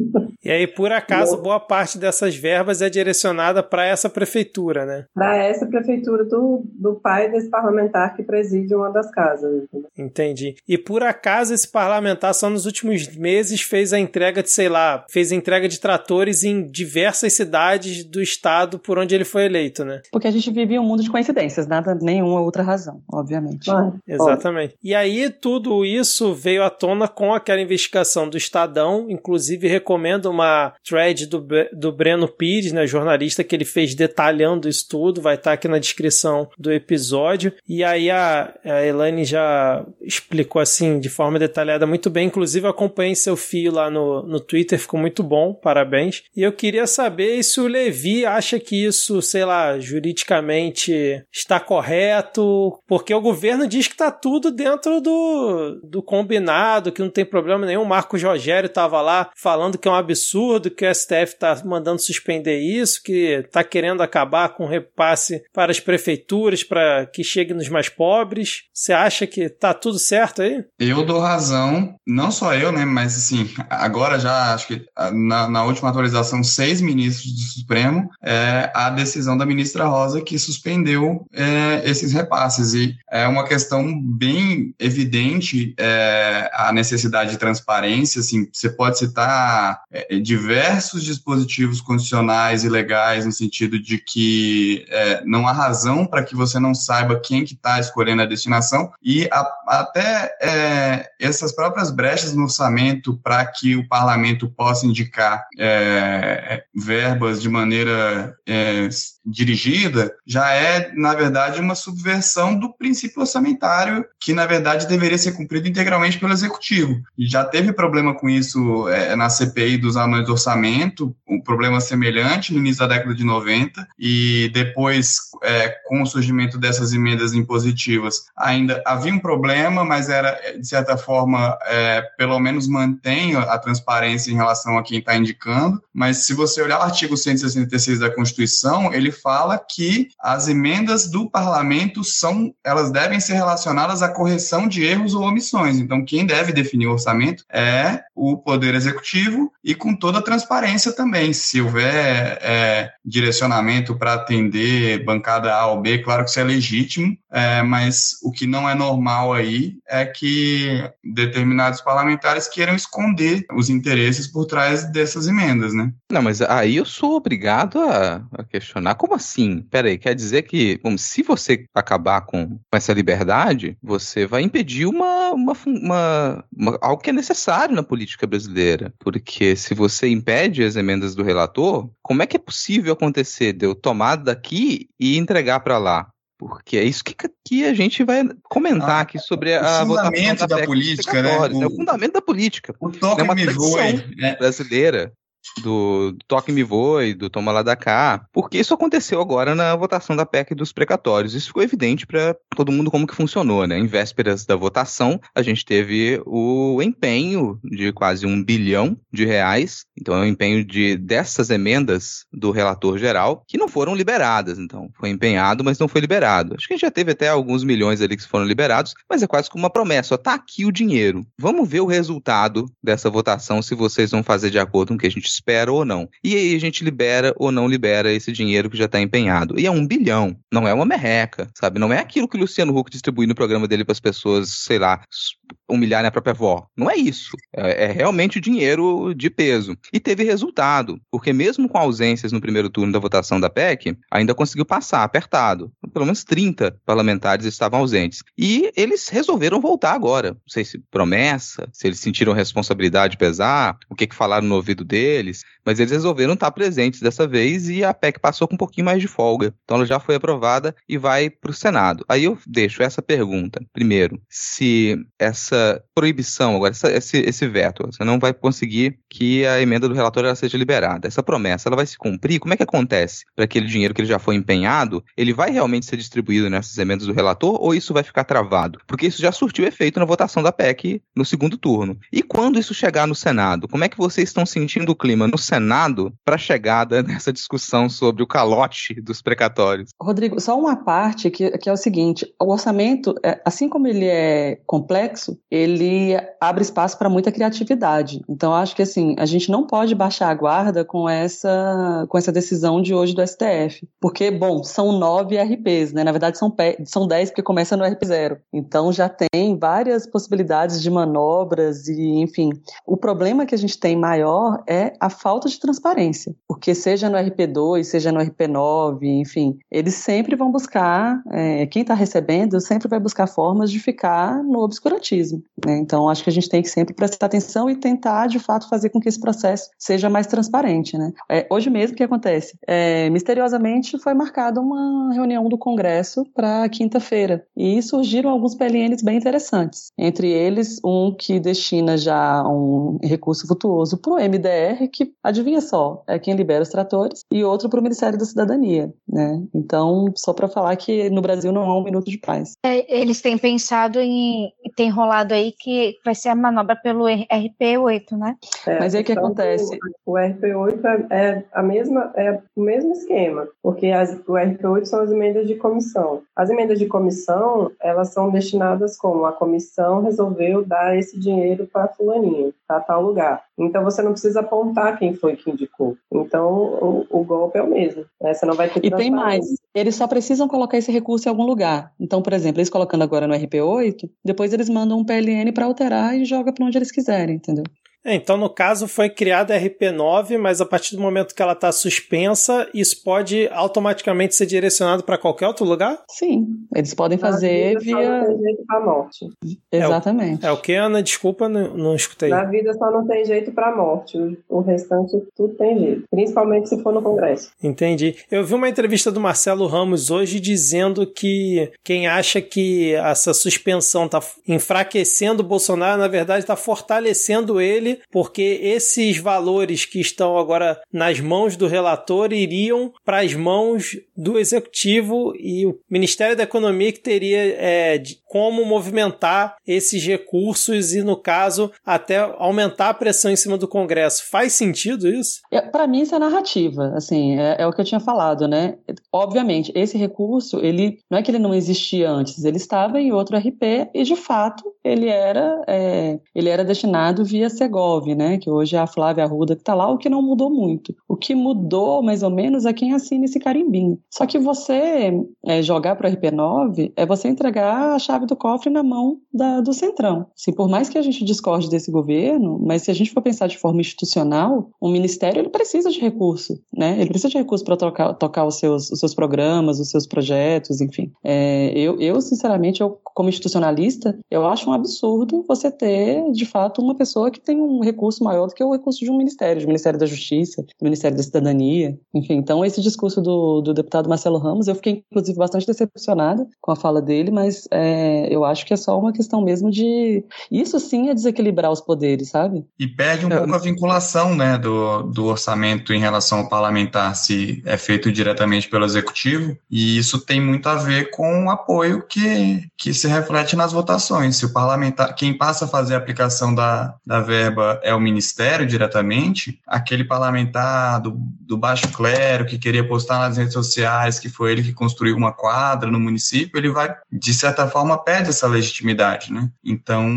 E aí, por acaso, boa parte dessas verbas é direcionada para essa prefeitura, né? Para essa prefeitura do, do pai desse parlamentar que preside uma das casas. Entendi. E por acaso esse parlamentar só nos últimos meses fez a entrega de, sei lá, fez a entrega de tratores em diversas cidades do estado por onde ele foi eleito, né? Porque a gente vive um mundo de coincidências, nada, nenhuma outra razão, obviamente. Ah, Exatamente. E aí tudo isso veio à tona com aquela investigação do Estadão, inclusive recomendo uma thread do, do Breno Pires, né, jornalista, que ele fez detalhando isso tudo, vai estar tá aqui na descrição do episódio. E aí a, a Elaine já explicou assim de forma detalhada muito bem, inclusive acompanhei seu fio lá no, no Twitter, ficou muito bom, parabéns. E eu queria saber se o Levi acha que isso, sei lá, juridicamente está correto, porque o governo diz que está tudo dentro do, do combinado, que não tem problema nenhum. O Marcos Rogério estava lá falando que é um absurdo, que o STF está mandando suspender isso, que está querendo acabar com o repasse para as prefeituras, para que chegue nos mais pobres. Você acha que está tudo certo aí? Eu dou razão, não só eu, né, mas assim, agora já acho que na, na última atualização, seis ministros do Supremo, é, a decisão da ministra Rosa que suspendeu é, esses repasses. E é uma questão bem evidente é, a necessidade de transparência. Assim, você pode citar é, diversos diversos dispositivos constitucionais e legais no sentido de que é, não há razão para que você não saiba quem que está escolhendo a destinação. E a, até é, essas próprias brechas no orçamento para que o parlamento possa indicar é, verbas de maneira é, dirigida já é, na verdade, uma subversão do princípio orçamentário que, na verdade, deveria ser cumprido integralmente pelo Executivo. E já teve problema com isso é, na CPI dos anões do orçamento, um problema semelhante no início da década de 90, e depois, é, com o surgimento dessas emendas impositivas, ainda havia um problema, mas era, de certa forma, é, pelo menos mantém a transparência em relação a quem está indicando. Mas se você olhar o artigo 166 da Constituição, ele fala que as emendas do parlamento são, elas devem ser relacionadas à correção de erros ou omissões. Então, quem deve definir o orçamento é o Poder Executivo e com toda a transparência também. Se houver é, direcionamento para atender bancada A ou B, claro que isso é legítimo, é, mas o que não é normal aí é que determinados parlamentares queiram esconder os interesses por trás dessas emendas, né? Não, mas aí eu sou obrigado a, a questionar. Como assim? Peraí, quer dizer que, bom, se você acabar com, com essa liberdade, você vai impedir uma, uma, uma, uma, algo que é necessário na política brasileira. Porque se você impede as emendas do relator, como é que é possível acontecer de eu tomar daqui e entregar para lá? Porque é isso que, que a gente vai comentar ah, aqui sobre a o fundamento da, da política, né? O, é o fundamento da política. O toque é uma me voe, né? brasileira do, Toque Me Voe, do Toma Lá da Cá, porque isso aconteceu agora na votação da PEC dos precatórios. Isso ficou evidente para todo mundo como que funcionou, né? Em vésperas da votação, a gente teve o empenho de quase um bilhão de reais, então é o um empenho de dessas emendas do relator geral, que não foram liberadas, então foi empenhado, mas não foi liberado. Acho que a gente já teve até alguns milhões ali que foram liberados, mas é quase como uma promessa, ó, tá aqui o dinheiro. Vamos ver o resultado dessa votação, se vocês vão fazer de acordo com o que a gente espera ou não. E aí a gente libera ou não libera esse dinheiro que já está empenhado. E é um bilhão, não é uma merreca, sabe? Não é aquilo que o Luciano Huck distribui no programa dele para as pessoas, sei lá, humilharem a própria avó. Não é isso. É, é, realmente dinheiro de peso. E teve resultado, porque mesmo com ausências no primeiro turno da votação da PEC, ainda conseguiu passar apertado. Pelo menos 30 parlamentares estavam ausentes. E eles resolveram voltar agora. Não sei se promessa, se eles sentiram responsabilidade pesar, o que, que falaram no ouvido deles, mas eles resolveram estar presentes dessa vez e a PEC passou com um pouquinho mais de folga. Então ela já foi aprovada e vai para o Senado. Aí eu deixo essa pergunta. Primeiro, se essa proibição, agora, essa, esse, esse veto, você não vai conseguir que a emenda do relatório seja liberada. Essa promessa, ela vai se cumprir? Como é que acontece para aquele dinheiro que ele já foi empenhado? Ele vai realmente ser distribuído nessas emendas do relator ou isso vai ficar travado? Porque isso já surtiu efeito na votação da PEC no segundo turno. E quando isso chegar no Senado, como é que vocês estão sentindo o clima no Senado? Senado para a chegada nessa discussão sobre o calote dos precatórios. Rodrigo, só uma parte que, que é o seguinte: o orçamento, é, assim como ele é complexo, ele abre espaço para muita criatividade. Então, acho que assim, a gente não pode baixar a guarda com essa, com essa decisão de hoje do STF. Porque, bom, são nove RPs, né? Na verdade, são, são dez, porque começa no RP0. Então já tem várias possibilidades de manobras e, enfim. O problema que a gente tem maior é a falta de transparência, porque seja no RP2, seja no RP9, enfim, eles sempre vão buscar, é, quem está recebendo sempre vai buscar formas de ficar no obscurantismo. Né? Então, acho que a gente tem que sempre prestar atenção e tentar, de fato, fazer com que esse processo seja mais transparente. Né? É, hoje mesmo, o que acontece? É, misteriosamente, foi marcada uma reunião do Congresso para quinta-feira e surgiram alguns PLNs bem interessantes. Entre eles, um que destina já um recurso vultuoso para o MDR, que adivinha só, é quem libera os tratores, e outro para o Ministério da Cidadania, né? Então, só para falar que no Brasil não há um minuto de paz. É, eles têm pensado em, tem rolado aí que vai ser a manobra pelo RP8, né? É, Mas aí o que acontece? O, o RP8 é, é, a mesma, é o mesmo esquema, porque as, o RP8 são as emendas de comissão. As emendas de comissão, elas são destinadas como a comissão resolveu dar esse dinheiro para fulaninho, para tal lugar. Então você não precisa apontar quem foi que indicou. Então, o, o golpe é o mesmo. Né? Você não vai ter E tem mais. Eles só precisam colocar esse recurso em algum lugar. Então, por exemplo, eles colocando agora no RP8, depois eles mandam um PLN para alterar e joga para onde eles quiserem, entendeu? É, então, no caso, foi criada a RP9, mas a partir do momento que ela está suspensa, isso pode automaticamente ser direcionado para qualquer outro lugar? Sim, eles podem fazer Na via. Só não tem jeito para morte. Exatamente. É o que, Ana? Desculpa, não, não escutei. Na vida só não tem jeito para morte. O restante tudo tem jeito. Principalmente se for no Congresso. Entendi. Eu vi uma entrevista do Marcelo Ramos hoje dizendo que quem acha que essa suspensão está enfraquecendo o Bolsonaro, na verdade, está fortalecendo ele dele, porque esses valores que estão agora nas mãos do relator iriam para as mãos do executivo e o Ministério da Economia que teria é, como movimentar esses recursos e, no caso, até aumentar a pressão em cima do Congresso. Faz sentido isso? É, para mim, isso é narrativa. Assim, é, é, o que eu tinha falado, né? Obviamente, esse recurso, ele não é que ele não existia antes, ele estava em outro RP e, de fato, ele era, é, ele era destinado via Né? Que hoje é a Flávia Arruda que está lá, o que não mudou muito. O que mudou, mais ou menos, é quem assina esse carimbinho. Só que você é, jogar para o RP9 é você entregar a chave do cofre na mão da, do Centrão. Assim, por mais que a gente discorde desse governo, mas se a gente for pensar de forma institucional, o Ministério ele precisa de recurso, né? Ele precisa de recurso para tocar, tocar os, seus, os seus programas, os seus projetos, enfim. É, eu, eu, sinceramente, eu, como institucionalista, eu acho um absurdo você ter, de fato, uma pessoa que tem um recurso maior do que o recurso de um ministério, do Ministério da Justiça, do Ministério da Cidadania, enfim. Então, esse discurso do, do deputado Marcelo Ramos, eu fiquei, inclusive, bastante decepcionada com a fala dele, mas é, eu acho que é só uma questão mesmo de. Isso sim é desequilibrar os poderes, sabe? E perde um é. pouco a vinculação né, do, do orçamento em relação ao parlamentar, se é feito diretamente pelo executivo, e isso tem muito a ver com o apoio que, que se reflete nas votações. Se o parlamentar, quem passa a fazer a aplicação da, da verba é o ministério diretamente, aquele parlamentar do, do baixo clero que queria postar nas redes sociais que foi ele que construiu uma quadra no município, ele vai, de certa forma, perde essa legitimidade, né? Então,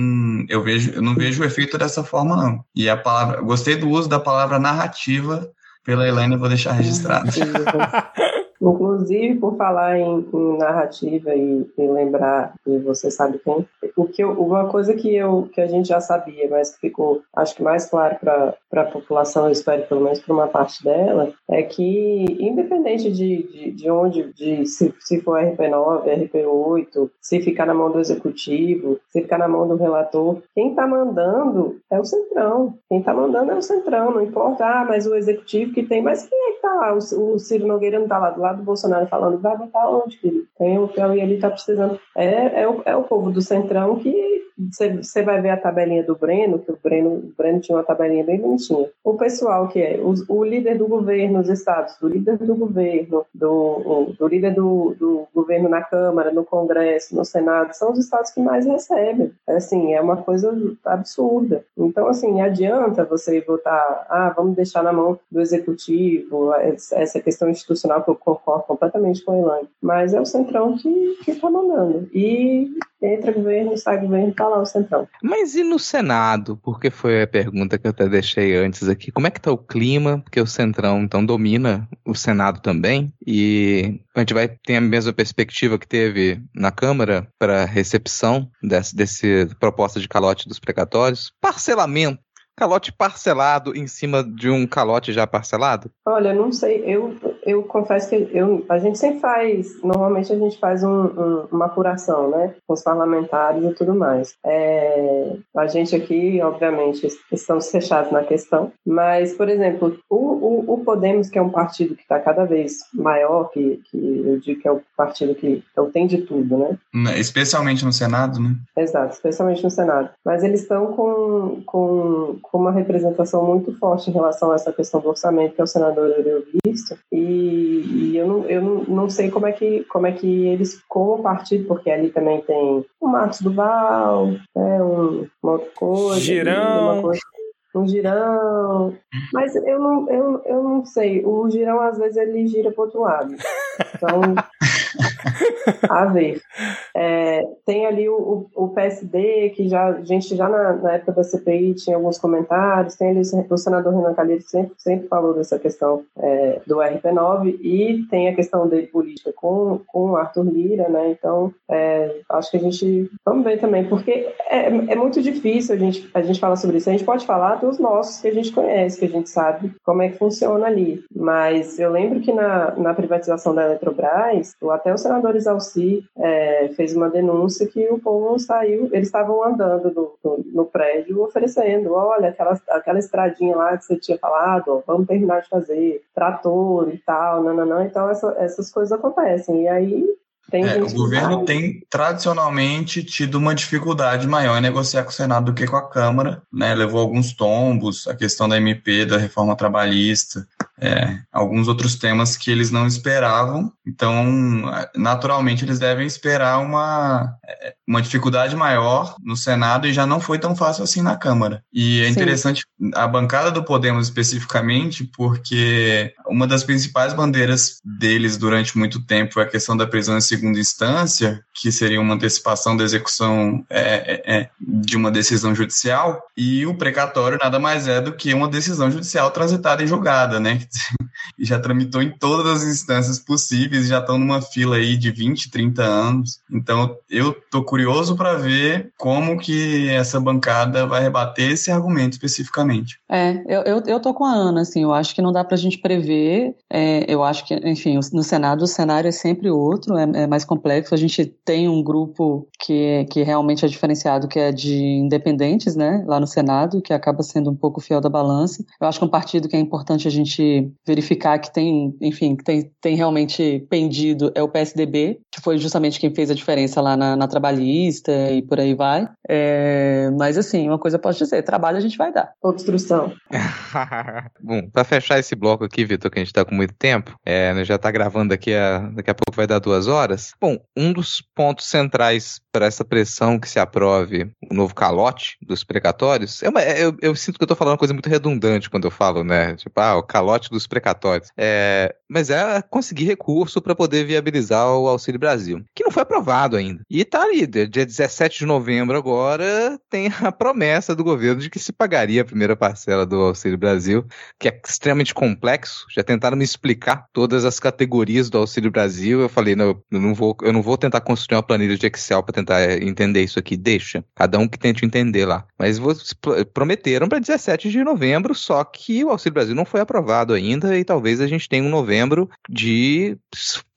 eu vejo, eu não vejo o efeito dessa forma, não. E a palavra, gostei do uso da palavra narrativa pela Helena, vou deixar registrado. Inclusive, por falar em, em narrativa e, e, lembrar de você sabe quem, o que uma coisa que, eu, que a gente já sabia, mas que ficou, acho que mais claro para a população, eu espero pelo menos para uma parte dela, é que, independente de, de, de onde, de se, se for RP9, RP8, se ficar na mão do executivo, se ficar na mão do relator, quem está mandando é o Centrão. Quem está mandando é o Centrão, não importa, ah, mas o executivo que tem, mas quem é que está lá? O, o Ciro Nogueira não está lá do lado do Bolsonaro falando, vai votar onde, filho? Tem o Piauí ali tá precisando. É, é, o, é o povo do Centrão que você vai ver a tabelinha do Breno, que o Breno, o Breno tinha uma tabelinha bem bonitinha. O pessoal que é o, o líder do governo nos estados, do líder do governo, do, do líder do, do, governo na Câmara, no Congresso, no Senado, são os estados que mais recebem. É, assim, é uma coisa absurda. Então, assim, adianta você votar, ah, vamos deixar na mão do executivo, essa questão institucional que eu concordo completamente com a Elaine, mas é o Centrão que está mandando. E entra governo, sai governo, tá lá o Centrão. Mas e no Senado? Porque foi a pergunta que eu até deixei antes aqui. Como é que tá o clima? Porque o Centrão, então, domina o Senado também. E a gente vai ter a mesma perspectiva que teve na Câmara para recepção desse, desse proposta de calote dos precatórios. Parcelamento calote parcelado em cima de um calote já parcelado? Olha, não sei. Eu, eu confesso que eu, a gente sempre faz, normalmente a gente faz um, um, uma apuração, né, com os parlamentares e tudo mais. É, a gente aqui, obviamente, estamos fechados na questão, mas, por exemplo, o, o, o Podemos, que é um partido que está cada vez maior, que, que eu digo que é o partido que é o tem de tudo, né? Especialmente no Senado, né? Exato, especialmente no Senado. Mas eles estão com, com com uma representação muito forte em relação a essa questão do orçamento, que é o senador Eurovisto, e, e eu, não, eu não, não sei como é, que, como é que eles, como partido, porque ali também tem o Marcos Duval, né, um, uma outra coisa. Girão. Coisa, um girão. Mas eu não, eu, eu não sei. O girão, às vezes, ele gira para outro lado. Então, a ver. É, tem ali o, o, PSD, que já, a gente já na, na, época da CPI tinha alguns comentários, tem ali o senador Renan Calheiros sempre, sempre falou dessa questão é, do RP9, e tem a questão dele política com, com Arthur Lira, né? Então, é, acho que a gente. Vamos ver também, porque é, é muito difícil a gente, a gente falar sobre isso. A gente pode falar dos nossos que a gente conhece, que a gente sabe como é que funciona ali. Mas eu lembro que na, na privatização da Eletrobras, até o senador Isalci é, fez uma denúncia que o povo saiu, eles estavam andando no, no, no, prédio oferecendo, olha, aquela, aquela estradinha lá que você tinha falado, ó, vamos terminar de fazer, trator e tal, não, não, não. Então essa, essas coisas acontecem. E aí Tem É, o governo tem tradicionalmente tido uma dificuldade maior em negociar com o Senado do que com a Câmara, né? Levou alguns tombos, a questão da MP, da reforma trabalhista, é, alguns outros temas que eles não esperavam. Então, naturalmente, eles devem esperar uma, é, uma dificuldade maior no Senado e já não foi tão fácil assim na Câmara. E é Sim. interessante a bancada do Podemos especificamente, porque uma das principais bandeiras deles durante muito tempo foi a questão da prisão em segunda instância, que seria uma antecipação da execução é, é, é, de uma decisão judicial, e o precatório nada mais é do que uma decisão judicial transitada em julgada, né? E já tramitou em todas as instâncias possíveis, já estão numa fila aí de 20, 30 anos. Então, eu tô curioso para ver como que essa bancada vai rebater esse argumento especificamente. É, eu, eu, eu tô com a Ana, assim, eu acho que não dá pra gente prever, é, eu acho que, enfim, no Senado o cenário é sempre outro, é, é mais complexo, a gente tem um grupo que, que realmente é diferenciado, que é de independentes, né, lá no Senado, que acaba sendo um pouco fiel da balança. Eu acho que um partido que é importante a gente verificar que tem, enfim, que tem, tem realmente pendido é o PSDB, que foi justamente quem fez a diferença lá na, na trabalhista e por aí vai. É, mas assim, uma coisa eu posso dizer, trabalho a gente vai dar. Obstrução. Bom, pra fechar esse bloco aqui, Vitor, que a gente tá com muito tempo, é, né, já tá gravando aqui, a, daqui a pouco vai dar duas horas. Bom, um dos pontos centrais para essa pressão que se aprove o novo calote dos precatórios, é uma- é- eu, eu sinto que eu tô falando uma coisa muito redundante quando eu falo, né? Tipo, ah, o calote dos precatórios. É, mas é conseguir recurso para poder viabilizar o Auxílio Brasil, que não foi aprovado ainda. E tá ali, dia dia 17 de novembro agora, tem a promessa do governo de que se pagaria a primeira parcela do Auxílio Brasil, que é extremamente complexo. Já tentaram me explicar todas as categorias do Auxílio Brasil. Eu falei, não, eu não vou, eu não vou tentar construir uma planilha de Excel para tentar eh, entender isso aqui. Deixa, cada um que tente entender lá. Mas prometeram para 17 de novembro, só que o Auxílio Brasil não foi aprovado ainda e talvez a gente tenha um novembro de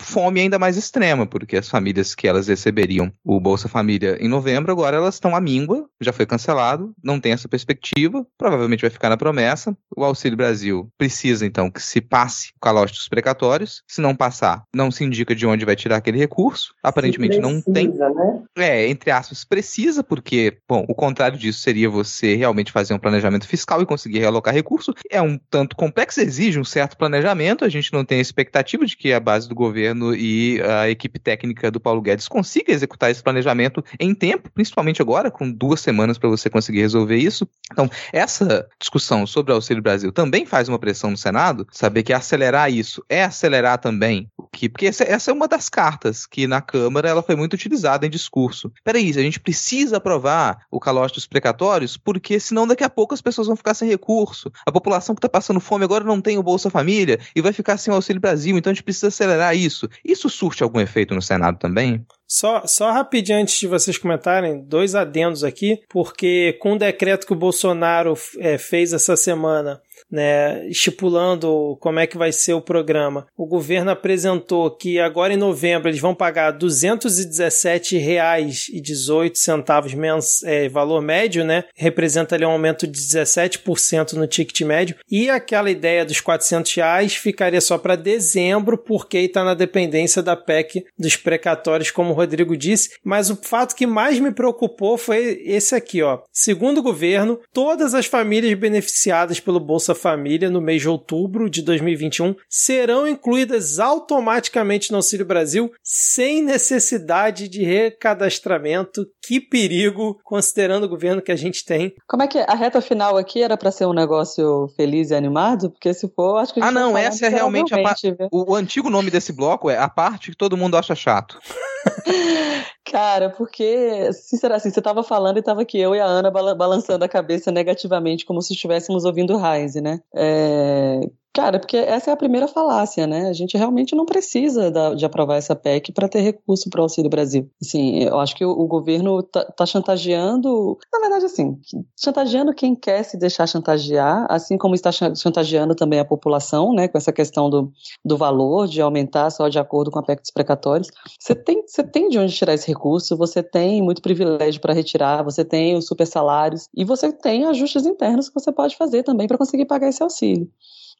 fome ainda mais extrema, porque as famílias que elas receberiam o Bolsa Família em novembro, agora elas estão à míngua, já foi cancelado, não tem essa perspectiva, provavelmente vai ficar na promessa. O Auxílio Brasil precisa, então, que se passe o calote dos precatórios. Se não passar, não se indica de onde vai tirar aquele recurso. Aparentemente não tem. Precisa, Né? É, entre aspas, precisa, porque, bom, o contrário disso seria você realmente fazer um planejamento fiscal e conseguir realocar recurso. É um tanto complexo, exige um certo planejamento. A gente não tem a expectativa de que a base do governo e a equipe técnica do Paulo Guedes consiga executar esse planejamento em tempo, principalmente agora, com duas semanas para você conseguir resolver isso. Então, essa discussão sobre o Auxílio Brasil também faz uma pressão no Senado, saber que acelerar isso é acelerar também o que. Porque essa é uma das cartas que na Câmara ela foi muito utilizada em discurso. Peraí, a gente precisa aprovar o calote dos precatórios, porque senão daqui a pouco as pessoas vão ficar sem recurso. A população que está passando fome agora não tem o Bolsa Família e vai ficar sem o Auxílio Brasil, então a gente precisa acelerar isso. Isso surte algum efeito no Senado também? Só, só rapidinho antes de vocês comentarem, dois adendos aqui, porque com o decreto que o Bolsonaro é, fez essa semana, né, estipulando como é que vai ser o programa, o governo apresentou que agora em novembro eles vão pagar R$ 217,18 mens, é, valor médio, né, representa ali um aumento de 17% no ticket médio, e aquela ideia dos 400 reais ficaria só para dezembro, porque está na dependência da PEC dos precatórios, como o Rodrigo disse, mas o fato que mais me preocupou foi esse aqui, ó. Segundo o governo, todas as famílias beneficiadas pelo Bolsa Família no mês de outubro de 2021 serão incluídas automaticamente no Auxílio Brasil sem necessidade de recadastramento. Que perigo, considerando o governo que a gente tem. Como é que a reta final aqui era para ser um negócio feliz e animado? Porque se for, acho que a Ah, gente vai não, essa é realmente a parte. o antigo nome desse bloco é a parte que todo mundo acha chato. Cara, porque, sinceramente, assim, você tava falando e tava aqui, eu e a Ana bala- balançando a cabeça negativamente, como se estivéssemos ouvindo Heinz, né? É, Cara, porque essa é a primeira falácia, né? A gente realmente não precisa da- de aprovar essa PEC para ter recurso para o Auxílio Brasil. Assim, eu acho que o, o governo tá, tá chantageando, na verdade, assim, chantageando quem quer se deixar chantagear, assim como está chan- chantageando também a população, né? Com essa questão do, do valor, de aumentar só de acordo com a PEC dos precatórios. Você tem, você tem de onde tirar esse recurso, você tem muito privilégio para retirar, você tem os super salários e você tem ajustes internos que você pode fazer também para conseguir pagar esse auxílio.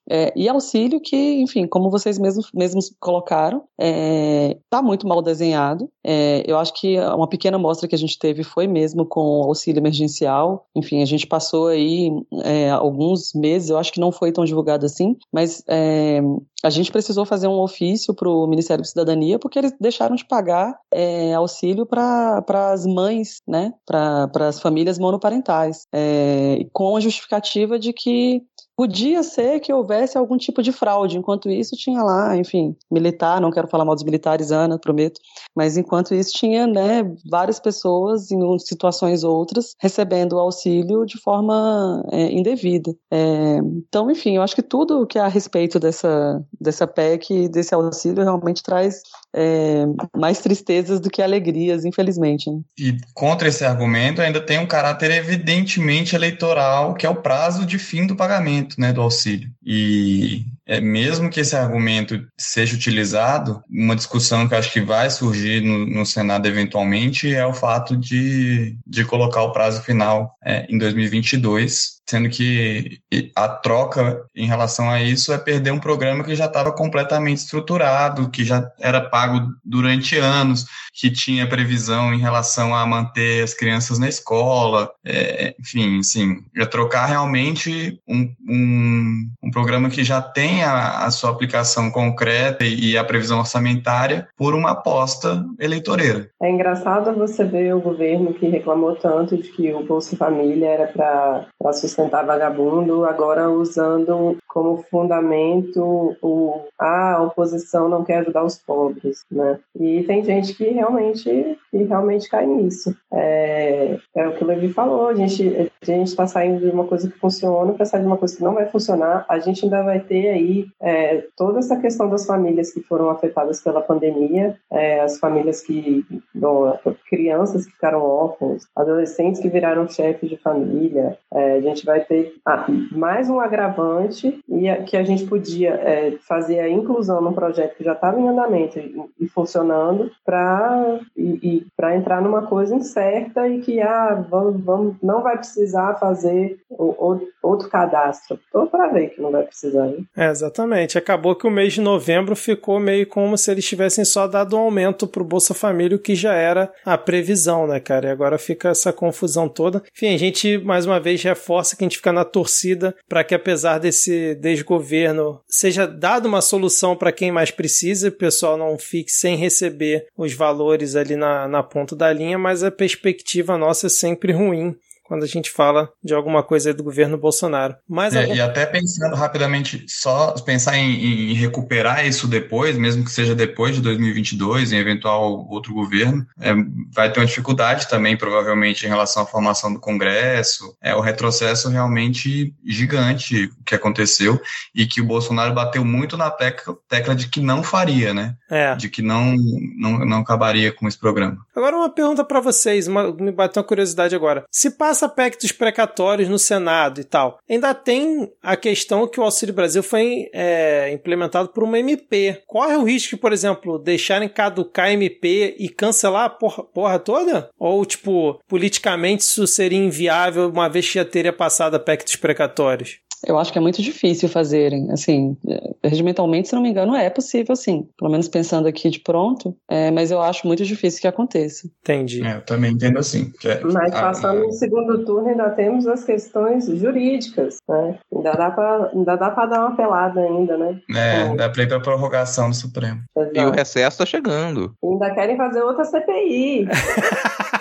É, e auxílio que, enfim, como vocês mesmos, mesmos colocaram, está é, tá muito mal desenhado. É, eu acho que uma pequena amostra que a gente teve foi mesmo com auxílio emergencial. Enfim, a gente passou aí é, alguns meses, eu acho que não foi tão divulgado assim, mas é, a gente precisou fazer um ofício para o Ministério da Cidadania porque eles deixaram de pagar é, auxílio para as mães, né, para as famílias monoparentais, é, com a justificativa de que Podia ser que houvesse algum tipo de fraude, enquanto isso tinha lá, enfim, militar, não quero falar mal dos militares, Ana, prometo, mas enquanto isso tinha, né, várias pessoas em situações outras recebendo auxílio de forma é, indevida. É, então, enfim, eu acho que tudo que é a respeito dessa, dessa PEC, desse auxílio, realmente traz é, mais tristezas do que alegrias, infelizmente. Né? E contra esse argumento ainda tem um caráter evidentemente eleitoral, que é o prazo de fim do pagamento né, do auxílio. E é, mesmo que esse argumento seja utilizado, uma discussão que acho que vai surgir no, no Senado eventualmente é o fato de, de colocar o prazo final é, em 2022 sendo que a troca em relação a isso é perder um programa que já estava completamente estruturado, que já era pago durante anos, que tinha previsão em relação a manter as crianças na escola, é, enfim, sim, é trocar realmente um, um, um, programa que já tem a, a sua aplicação concreta e, e a previsão orçamentária por uma aposta eleitoreira. É engraçado você ver o governo que reclamou tanto de que o Bolsa Família era para sustentar vagabundo, agora usando como fundamento o ah, a oposição não quer ajudar os pobres, né? E tem gente que realmente que realmente cai nisso. É, é o que o Levi falou, a gente a gente está saindo de uma coisa que funciona para sair de uma coisa que não vai funcionar. A gente ainda vai ter aí é, toda essa questão das famílias que foram afetadas pela pandemia, é, as famílias que bom, crianças que ficaram órfãos, adolescentes que viraram chefes de família. É, a vai ter ah, mais um agravante e que a gente podia é, fazer a inclusão num projeto que já estava em andamento e, e funcionando para e, e para entrar numa coisa incerta e que ah, vamos, vamos, não vai precisar fazer o, o, outro cadastro. Estou para ver que não vai precisar. Hein? É, exatamente. Acabou que o mês de novembro ficou meio como se eles tivessem só dado um aumento para o Bolsa Família, o que já era a previsão, né, cara? E agora fica essa confusão toda. Enfim, a gente mais uma vez reforça que a gente fica na torcida para que, apesar desse desgoverno, seja dada uma solução para quem mais precisa, o pessoal não fique sem receber os valores ali na, na ponta da linha, mas a perspectiva nossa é sempre ruim quando a gente fala de alguma coisa do governo Bolsonaro. Mas é, algum... E até pensando rapidamente, só pensar em, em, recuperar isso depois, mesmo que seja depois de 2022, em eventual outro governo, é, vai ter uma dificuldade também, provavelmente, em relação à formação do Congresso. É o retrocesso realmente gigante que aconteceu e que o Bolsonaro bateu muito na tecla, tecla de que não faria, né? É. De que não, não, não acabaria com esse programa. Agora uma pergunta para vocês, uma, me bateu uma curiosidade agora. Se passa passa pactos precatórios no Senado e tal. Ainda tem a questão que o Auxílio Brasil foi é, implementado por uma MP. Corre o risco de, por exemplo, deixarem caducar a MP e cancelar a porra, porra toda? Ou, tipo, politicamente isso seria inviável uma vez que já teria passado a pactos precatórios? Eu acho que é muito difícil fazerem. Assim, regimentalmente, se não me engano, é possível, sim. Pelo menos pensando aqui de pronto. É, mas eu acho muito difícil que aconteça. Entendi. É, eu também entendo assim. É, mas passando no segundo turno, ainda temos as questões jurídicas. Né? Ainda dá para ainda dá para dar uma pelada ainda, né? É, então, dá para ir para prorrogação do Supremo. Exato. E o recesso está chegando. Ainda querem fazer outra CPI.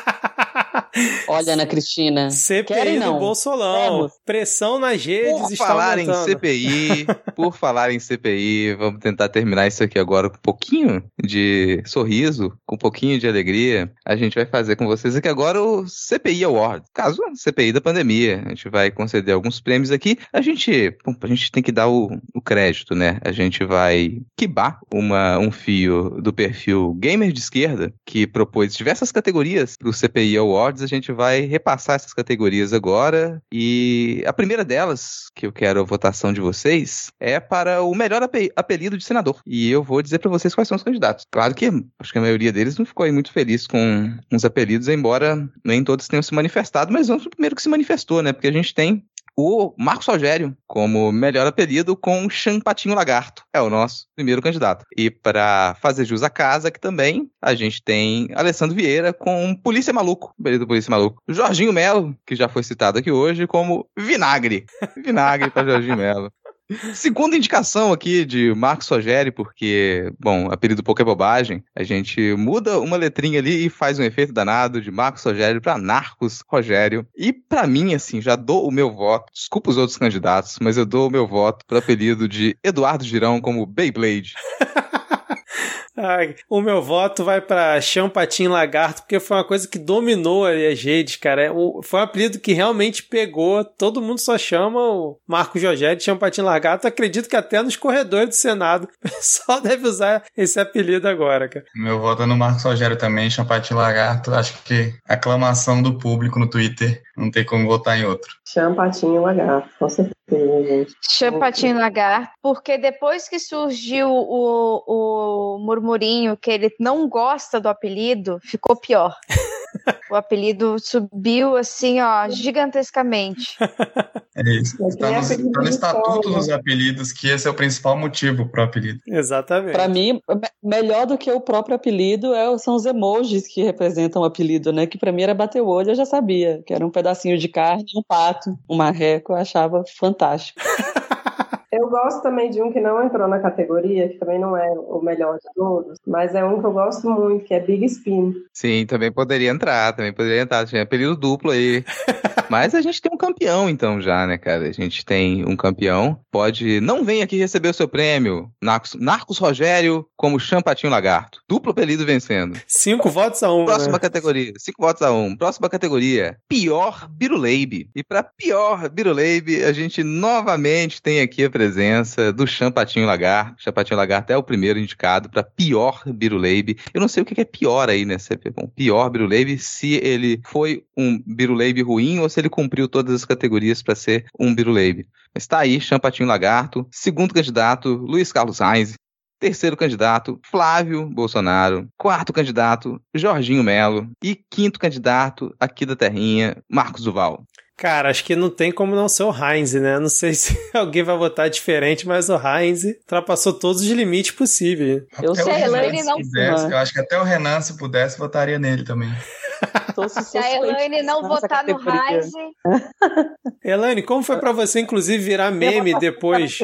Olha, Ana Cristina. CPI Querem, do Bolsolão. Pressão nas redes por falar em CPI, por falar em CPI, vamos tentar terminar isso aqui agora com um pouquinho de sorriso, com um pouquinho de alegria. A gente vai fazer com vocês aqui agora o CPI Award. Caso CPI da pandemia. A gente vai conceder alguns prêmios aqui. A gente, bom, a gente tem que dar o, o crédito, né? A gente vai quibar uma, um fio do perfil Gamer de Esquerda, que propôs diversas categorias para o CPI Awards a gente vai repassar essas categorias agora. E a primeira delas, que eu quero a votação de vocês, é para o melhor apelido de senador. E eu vou dizer para vocês quais são os candidatos. Claro que acho que a maioria deles não ficou muito feliz com os apelidos, embora nem todos tenham se manifestado, mas vamos pro primeiro que se manifestou, né? Porque a gente tem o Marcos Rogério como melhor apelido com Champatinho Lagarto. É o nosso primeiro candidato. E para fazer jus à casa, que também a gente tem Alessandro Vieira com Polícia Maluco, apelido Polícia Maluco. Jorginho Melo, que já foi citado aqui hoje, como Vinagre. Vinagre para Jorginho Melo. Segunda indicação aqui de Marcos Rogério, porque, bom, apelido pouco é bobagem. A gente muda uma letrinha ali e faz um efeito danado de Marcos Rogério para Narcos Rogério. E para mim, assim, já dou o meu voto. Desculpa os outros candidatos, mas eu dou o meu voto para apelido de Eduardo Girão como Beyblade. Ai, o meu voto vai para Champatin Lagarto, porque foi uma coisa que dominou ali as redes, cara. É, foi um apelido que realmente pegou. Todo mundo só chama o Marco Jorge de Champatin Lagarto. Acredito que até nos corredores do Senado o pessoal deve usar esse apelido agora, cara. Meu voto é no Marcos Rogério também, Champatin Lagarto. Acho que aclamação do público no Twitter não tem como votar em outro. Champatinho Lagarto, com certeza, gente. Champatinho Lagarto, porque depois que surgiu o, o murmurinho que ele não gosta do apelido, ficou pior. o apelido subiu assim, ó, gigantescamente. É isso. Está no, tá no estatuto dos apelidos que esse é o principal motivo para o apelido. Exatamente. Para mim, melhor do que o próprio apelido é, são os emojis que representam o apelido, né? Que para mim era bater o olho, eu já sabia, que era um pedacinho de carne, um pato, um marreco, eu achava fantástico. Eu gosto também de um que não entrou na categoria, que também não é o melhor de todos, mas é um que eu gosto muito, que é Big Spin. Sim, também poderia entrar, também poderia entrar. Tinha período duplo aí. mas a gente tem um campeão, então, já, né, cara? A gente tem um campeão. Pode. Não vem aqui receber o seu prêmio. Narcos, Narcos Rogério como Champatinho Lagarto. Duplo apelido vencendo. Cinco votos a um. Próxima né? categoria. Cinco votos a um. Próxima categoria. Pior Biruleibe. E para pior Biruleibe, a gente novamente tem aqui a presença presença do Champatinho Lagarto. Champatinho Lagarto é o primeiro indicado para pior Biruleibe. Eu não sei o que é pior aí, né? Bom, pior Biruleibe, se ele foi um Biruleibe ruim ou se ele cumpriu todas as categorias para ser um Biruleibe. Mas tá aí, Champatinho Lagarto. Segundo candidato, Luiz Carlos Reis. Terceiro candidato, Flávio Bolsonaro. Quarto candidato, Jorginho Melo. E quinto candidato, aqui da Terrinha, Marcos Duval. Cara, acho que não tem como não ser o Heinz, né? Não sei se alguém vai votar diferente, mas o Heinz ultrapassou todos os limites possíveis. Eu sei, a Elaine não pudesse, Eu acho que até o Renan, se pudesse, votaria nele também. Se a Elaine não votar no Heinz. Elaine, como foi para você, inclusive, virar meme depois?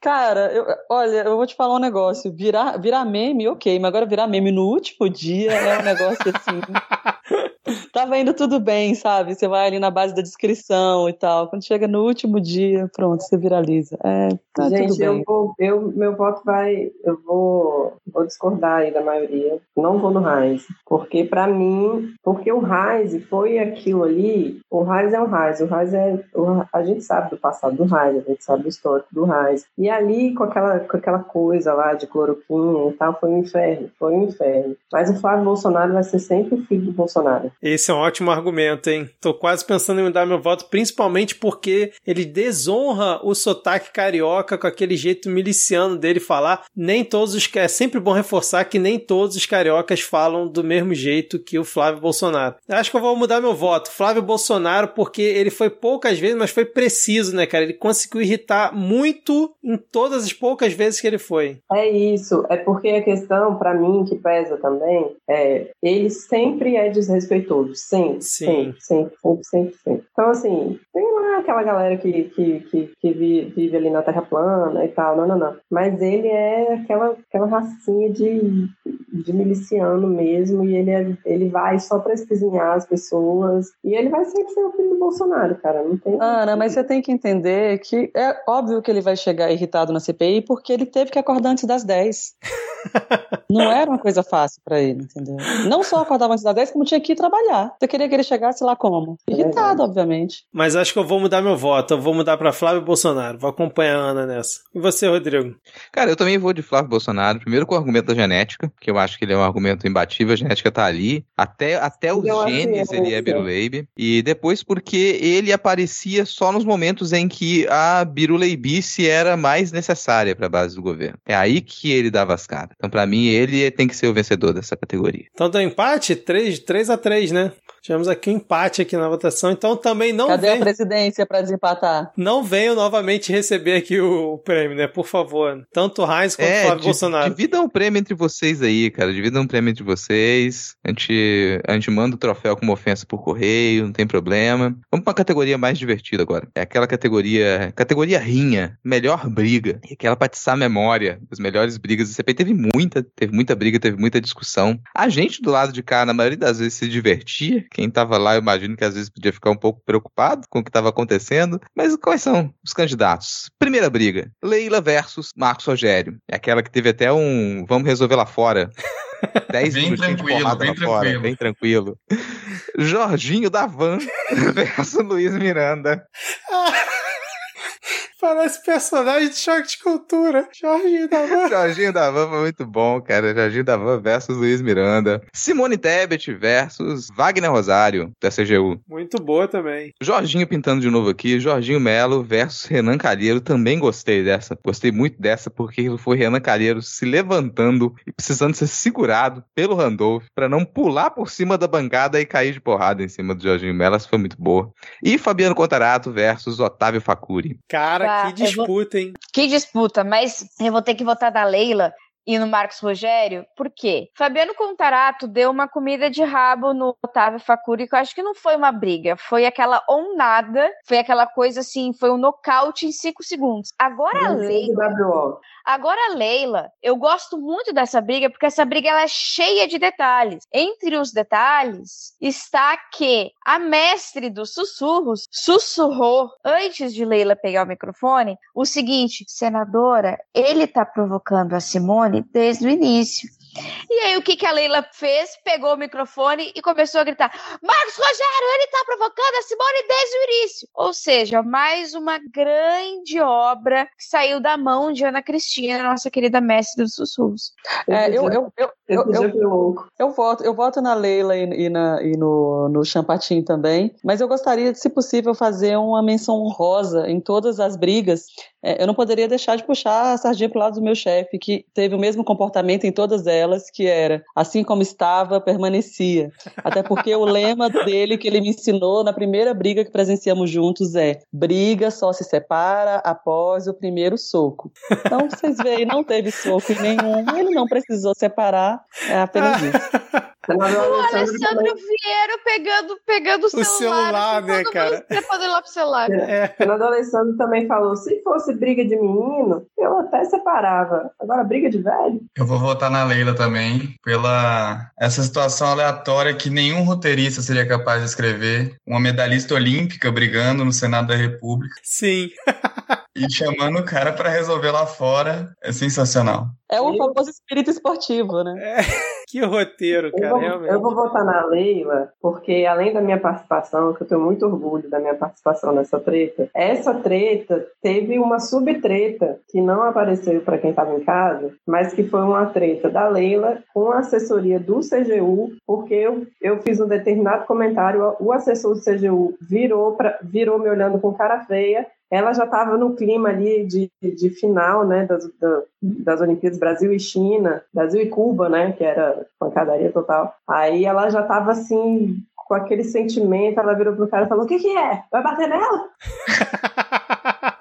Cara, eu, olha, eu vou te falar um negócio. Virar, virar meme, ok, mas agora virar meme no último dia é um negócio assim. Tava indo tudo bem, sabe? Você vai ali na base da descrição e tal. Quando chega no último dia, pronto, você viraliza. É, tá Gente, tudo bem. eu vou, eu, meu voto vai, eu vou, vou discordar aí da maioria. Não vou no Reis, porque para mim, porque o Reis foi aquilo ali. O Reis é um Reis, o Reis é, o, a gente sabe do passado do Reis, a gente sabe do histórico do Reis. E ali com aquela, com aquela coisa lá de cloroquina e tal, foi um inferno, foi um inferno. Mas o Flávio Bolsonaro vai ser sempre o filho do Bolsonaro. Esse é um ótimo argumento, hein? Tô quase pensando em mudar meu voto, principalmente porque ele desonra o sotaque carioca com aquele jeito miliciano dele falar. Nem todos os. É sempre bom reforçar que nem todos os cariocas falam do mesmo jeito que o Flávio Bolsonaro. Acho que eu vou mudar meu voto. Flávio Bolsonaro, porque ele foi poucas vezes, mas foi preciso, né, cara? Ele conseguiu irritar muito em todas as poucas vezes que ele foi. É isso. É porque a questão, para mim, que pesa também, é ele sempre é desrespeitoso. Sempre. Sim. Sempre, sempre, sempre, sempre, sempre. Então, assim, tem lá aquela galera que, que, que, que vive, vive ali na Terra plana e tal, não, não, não. Mas ele é aquela, aquela racinha de, de miliciano mesmo, e ele, é, ele vai só pra espezinhar as pessoas, e ele vai sempre ser o filho do Bolsonaro, cara, não tem... Ana, mas você tem que entender que é óbvio que ele vai chegar irritado na CPI, porque ele teve que acordar antes das 10. não era uma coisa fácil para ele, entendeu? Não só acordava antes das 10, como tinha que ir trabalhar. Você queria que ele chegasse lá como? Irritado, é obviamente. Mas acho que eu vou mudar meu voto. Eu vou mudar para Flávio Bolsonaro. Vou acompanhar a Ana nessa. E você, Rodrigo? Cara, eu também vou de Flávio Bolsonaro. Primeiro com o argumento da genética, que eu acho que ele é um argumento imbatível. A genética tá ali. Até, até os Eu genes é, ele é biruleibe. E depois porque ele aparecia só nos momentos em que a biruleibice era mais necessária para a base do governo. É aí que ele dava as caras. Então, pra mim, ele tem que ser o vencedor dessa categoria. Então deu empate? 3, 3 a 3 né? Tivemos aqui um empate aqui na votação, então também não Cadê vem, a presidência para desempatar? não venham novamente receber aqui o, o prêmio, né? Por favor. Tanto o Heinz quanto o É, Flávio di- Bolsonaro. dividam o prêmio entre vocês aí, cara. Dividam o prêmio entre vocês. A gente, a gente manda o troféu como ofensa por correio, não tem problema. Vamos pra uma categoria mais divertida agora. É aquela categoria. Categoria rinha, melhor briga. E aquela pra atiçar a memória das melhores brigas do CPI. Teve muita, teve muita briga, teve muita discussão. A gente do lado de cá, na maioria das vezes, se divertia. Quem tava lá, eu imagino que às vezes podia ficar um pouco preocupado com o que tava acontecendo. Mas quais são os candidatos? Primeira briga: Leila versus Marcos Rogério. É aquela que teve até um. Vamos resolver lá fora. 10 Bem tranquilo, bem lá fora, tranquilo. bem tranquilo. Jorginho da Van versus Luiz Miranda. Parece personagem de choque de cultura. Jorginho da Van. Jorginho da Van foi muito bom, cara. Jorginho da Van versus Luiz Miranda. Simone Tebet versus Wagner Rosário, da CGU. Muito boa também. Jorginho pintando de novo aqui. Jorginho Melo versus Renan Calheiro. Também gostei dessa. Gostei muito dessa porque foi Renan Calheiro se levantando e precisando ser segurado pelo Randolph pra não pular por cima da bancada e cair de porrada em cima do Jorginho Melo. Essa foi muito boa. E Fabiano Contarato versus Otávio Facuri. Cara, Que eu vou- disputa, hein? Que disputa, mas eu vou ter que votar da Leila e no Marcos Rogério, por quê? Fabiano Contarato deu uma comida de rabo no Otávio Facuri, que eu acho que não foi uma briga, foi aquela onada, foi aquela coisa assim, foi um nocaute em cinco segundos. Agora a Leila, agora a Leila, eu gosto muito dessa briga, porque essa briga ela é cheia de detalhes. Entre os detalhes está que a mestre dos sussurros sussurrou antes de Leila pegar o microfone o seguinte: senadora, ele tá provocando a Simone desde o início. E aí, o que, que a Leila fez? Pegou o microfone e começou a gritar: Marcos Rogério, ele tá provocando a Simone desde o início. Ou seja, mais uma grande obra que saiu da mão de Ana Cristina, nossa querida mestre dos sussurros. É, eu, eu, eu, eu, eu, eu voto, eu voto na Leila e, e na- e no, no Champatin também, mas eu gostaria, de, se possível, fazer uma menção honrosa em todas as brigas. É, eu não poderia deixar de puxar a sardinha pro lado do meu chefe, que teve o mesmo comportamento em todas elas, que era assim como estava, permanecia. Até porque o lema dele que ele me ensinou na primeira briga que presenciamos juntos é: briga só se separa após o primeiro soco. Então vocês veem, não teve soco em nenhum, ele não precisou separar, é apenas isso. O Alessandro Vieira pegando, pegando o celular. celular, assim, né, cara? mundo trepando lá pro celular. É. O senador Alessandro também falou: se fosse briga de menino, eu até separava. Agora, briga de velho? Eu vou votar na Leila também, pela essa situação aleatória que nenhum roteirista seria capaz de escrever. Uma medalhista olímpica brigando no Senado da República Sim. e chamando o cara pra resolver lá fora. É sensacional. É o Eu- famoso espírito esportivo, né? Que roteiro, Eu cara, vou, realmente. eu vou votar na Leila, porque além da minha participação, que eu tenho muito orgulho da minha participação nessa treta, essa treta teve uma subtreta que não apareceu para quem estava em casa, mas que foi uma treta da Leila com a assessoria do CGU, porque eu, eu fiz um determinado comentário, o assessor do CGU virou, pra, virou me olhando com cara feia, ela já estava no clima ali de, de final, né, das, da- das Olimpíadas Brasil e China, Brasil e Cuba, né, que era pancadaria total. Aí ela já estava assim, com aquele sentimento, ela virou pro cara e falou, o que que é? Vai bater nela?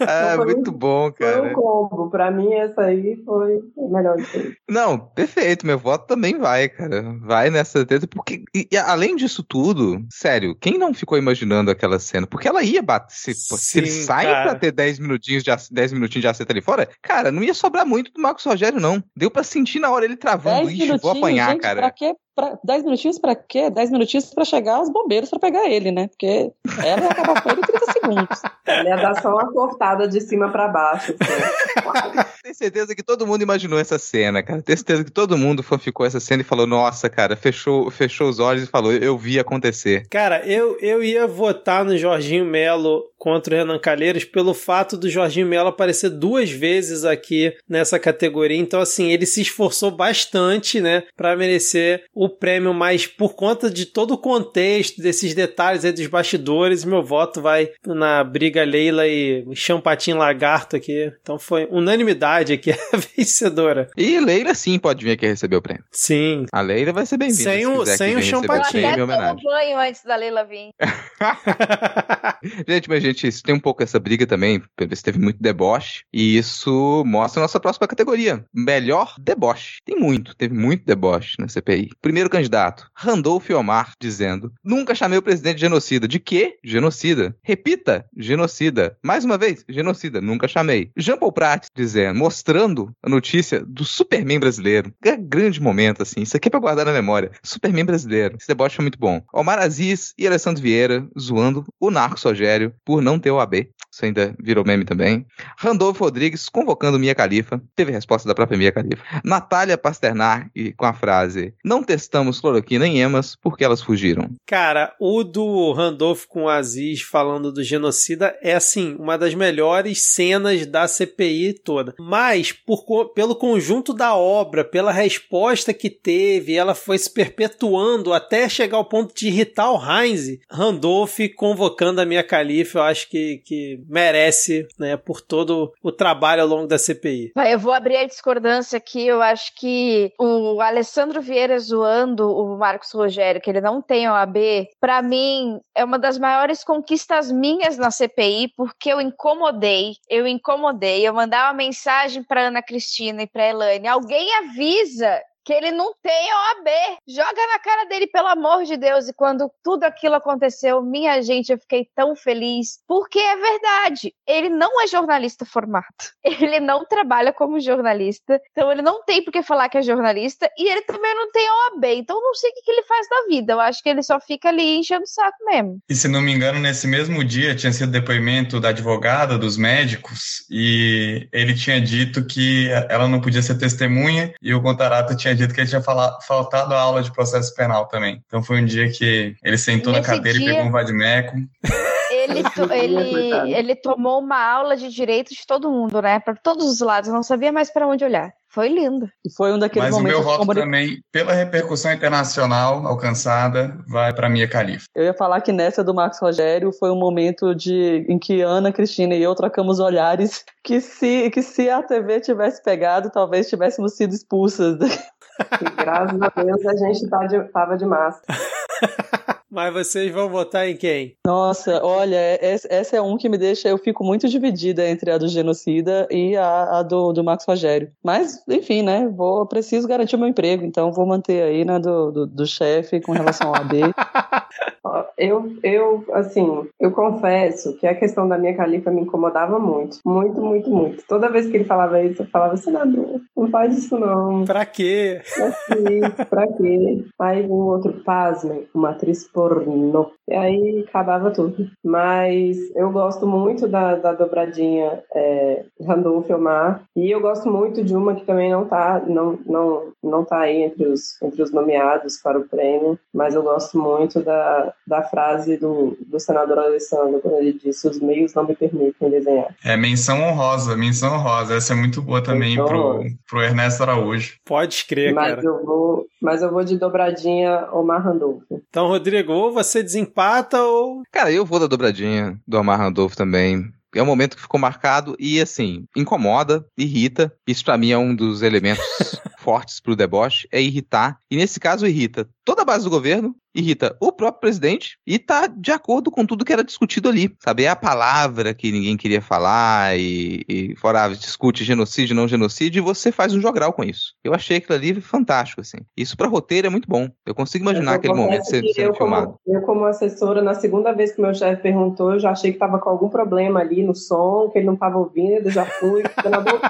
Ah, um- muito bom, Foi um cara. combo. Pra mim, essa aí foi o melhor de tudo. Não, perfeito. Meu voto também vai, cara. Vai nessa treta, porque, e, e além disso tudo, sério, quem não ficou imaginando aquela cena? Porque ela ia bater. Se, se ele Sim, sai cara. pra ter 10 minutinhos, de, ac- 10 minutinhos de acerto ali fora, cara, não ia sobrar muito do Marcos Rogério, não. Deu pra sentir na hora ele travando. Ixi, vou apanhar, gente, cara. pra quê? Pra, dez minutinhos pra quê? Dez minutinhos pra chegar os bombeiros pra pegar ele, né? Porque ela ia acabar com ele em 30 segundos. Ela ia dar só uma cortada de cima pra baixo. assim. Tenho certeza que todo mundo imaginou essa cena, cara. Tenho certeza que todo mundo ficou essa cena e falou: Nossa, cara, fechou, fechou os olhos e falou: Eu vi acontecer. Cara, eu, eu ia votar no Jorginho Melo contra o Renan Calheiros pelo fato do Jorginho Melo aparecer duas vezes aqui nessa categoria. Então, assim, ele se esforçou bastante, né, para merecer o prêmio, mas por conta de todo o contexto, desses detalhes aí dos bastidores, meu voto vai na briga Leila e Champatin Lagarto aqui. Então foi unanimidade aqui, a vencedora. E Leila sim pode vir aqui receber o prêmio. Sim. A Leila vai ser bem-vinda. Sem se o- quiser sem o champatinho. Eu até tomo homenagem. banho antes da Leila vir. Gente, mas gente, isso tem um pouco essa briga também, teve muito deboche, e isso mostra a nossa próxima categoria. Melhor deboche. Tem muito, teve muito deboche na CPI. Primeiro candidato, Randolph Omar, dizendo: Nunca chamei o presidente de genocida. De quê? Genocida. Repita, genocida. Mais uma vez, genocida. Nunca chamei. Jean Paul Prat dizendo, mostrando a notícia do Superman brasileiro. G- Grande momento, assim. Isso aqui é pra guardar na memória. Superman brasileiro. Esse deboche foi muito bom. Omar Aziz e Alessandro Vieira zoando o Narcos Rogério por não ter o AB. Isso ainda virou meme também. Randolfo Rodrigues convocando Mia Khalifa. Teve resposta da própria Mia Khalifa. Natália Pasternak com a frase: Não testamos cloroquina em emas porque elas fugiram. Cara, o do Randolph com o Aziz falando do genocida é assim, uma das melhores cenas da CPI toda. Mas por pelo conjunto da obra, pela resposta que teve, ela foi se perpetuando até chegar ao ponto de irritar o Heinz. Randolph convocando a minha califa, eu acho que, que merece, né, por todo o trabalho ao longo da CPI. Eu vou abrir a discordância aqui. Eu acho que o Alessandro Vieira zoando o Marcos Rogério, que ele não tem OAB, pra mim é uma das maiores conquistas minhas na CPI, porque eu incomodei, eu incomodei. Eu mandava mensagem pra Ana Cristina e pra Elaine: alguém avisa que ele não tem OAB. Joga na cara dele, pelo amor de Deus. E quando tudo aquilo aconteceu, minha gente, eu fiquei tão feliz. Porque é verdade. Ele não é jornalista formado. Ele não trabalha como jornalista. Então ele não tem por que falar que é jornalista. E ele também não tem OAB. Então não sei o que, ele faz da vida. Eu acho que ele só fica ali enchendo o saco mesmo. E se não me engano, nesse mesmo dia tinha sido depoimento da advogada, dos médicos, e ele tinha dito que ela não podia ser testemunha, e o Contarato tinha dito que ele tinha fala- faltado a aula de processo penal também. Então foi um dia que ele sentou na Nesse cadeira e dia- pegou um vadimeco. Ele, to- ele, ele tomou uma aula de direito de todo mundo, né? Para todos os lados. Eu não sabia mais para onde olhar. Foi lindo. E foi um daqueles Mas o momentos meu de voto comuni- também, pela repercussão internacional alcançada, vai para Mia Khalifa. Eu ia falar que nessa do Marcos Rogério foi um momento de em que Ana, Cristina e eu trocamos olhares que se, que se a TV tivesse pegado, talvez tivéssemos sido expulsas. Graças a Deus a gente tá de, tava de máscara. Mas vocês vão votar em quem? Nossa, olha, es- essa é um que me deixa, eu fico muito dividida entre a do genocida e a, a do, do Marcos Rogério. Mas, enfim, né, vou, preciso garantir o meu emprego, então vou manter aí na do, do, do chefe com relação ao AB. Eu, eu, assim, eu confesso que a questão da minha califa me incomodava muito. Muito, muito, muito. Toda vez que ele falava isso, eu falava, senador, não faz isso não. Pra quê? Pra quê? Pra quê? Aí um outro, pasmem, uma atriz pornô. E aí acabava tudo. Mas eu gosto muito da, da dobradinha é, Randolph Omar. E eu gosto muito de uma que também não tá, não, não, não tá aí entre os, entre os nomeados para o prêmio. Mas eu gosto muito da, da frase do, do senador Alessandro, quando ele disse: os meios não me permitem desenhar. É menção honrosa, menção honrosa. Essa é muito boa também Menção pro, pro Ernesto Araújo. Pode escrever, Mas cara. eu, vou, mas eu vou de dobradinha Omar Randolph. Então, Rodrigo, ou você desempata ou. Cara, eu vou da dobradinha do Omar Randolph também. É um momento que ficou marcado e, assim, incomoda, irrita. Isso pra mim é um dos elementos fortes pro deboche, é irritar. E nesse caso irrita toda a base do governo, irrita o próprio presidente e tá de acordo com tudo que era discutido ali. Sabe, é a palavra que ninguém queria falar e, e fora, ah, discute genocídio, não genocídio, e você faz um jogral com isso. Eu achei aquilo ali fantástico, assim. Isso pra roteiro é muito bom. Eu consigo imaginar Eu aquele momento sendo, sendo eu filmado. como, eu, como assessora, na segunda vez que meu chefe perguntou, eu já achei que estava com algum problema ali no som, que ele não estava ouvindo, eu já fui. Senador,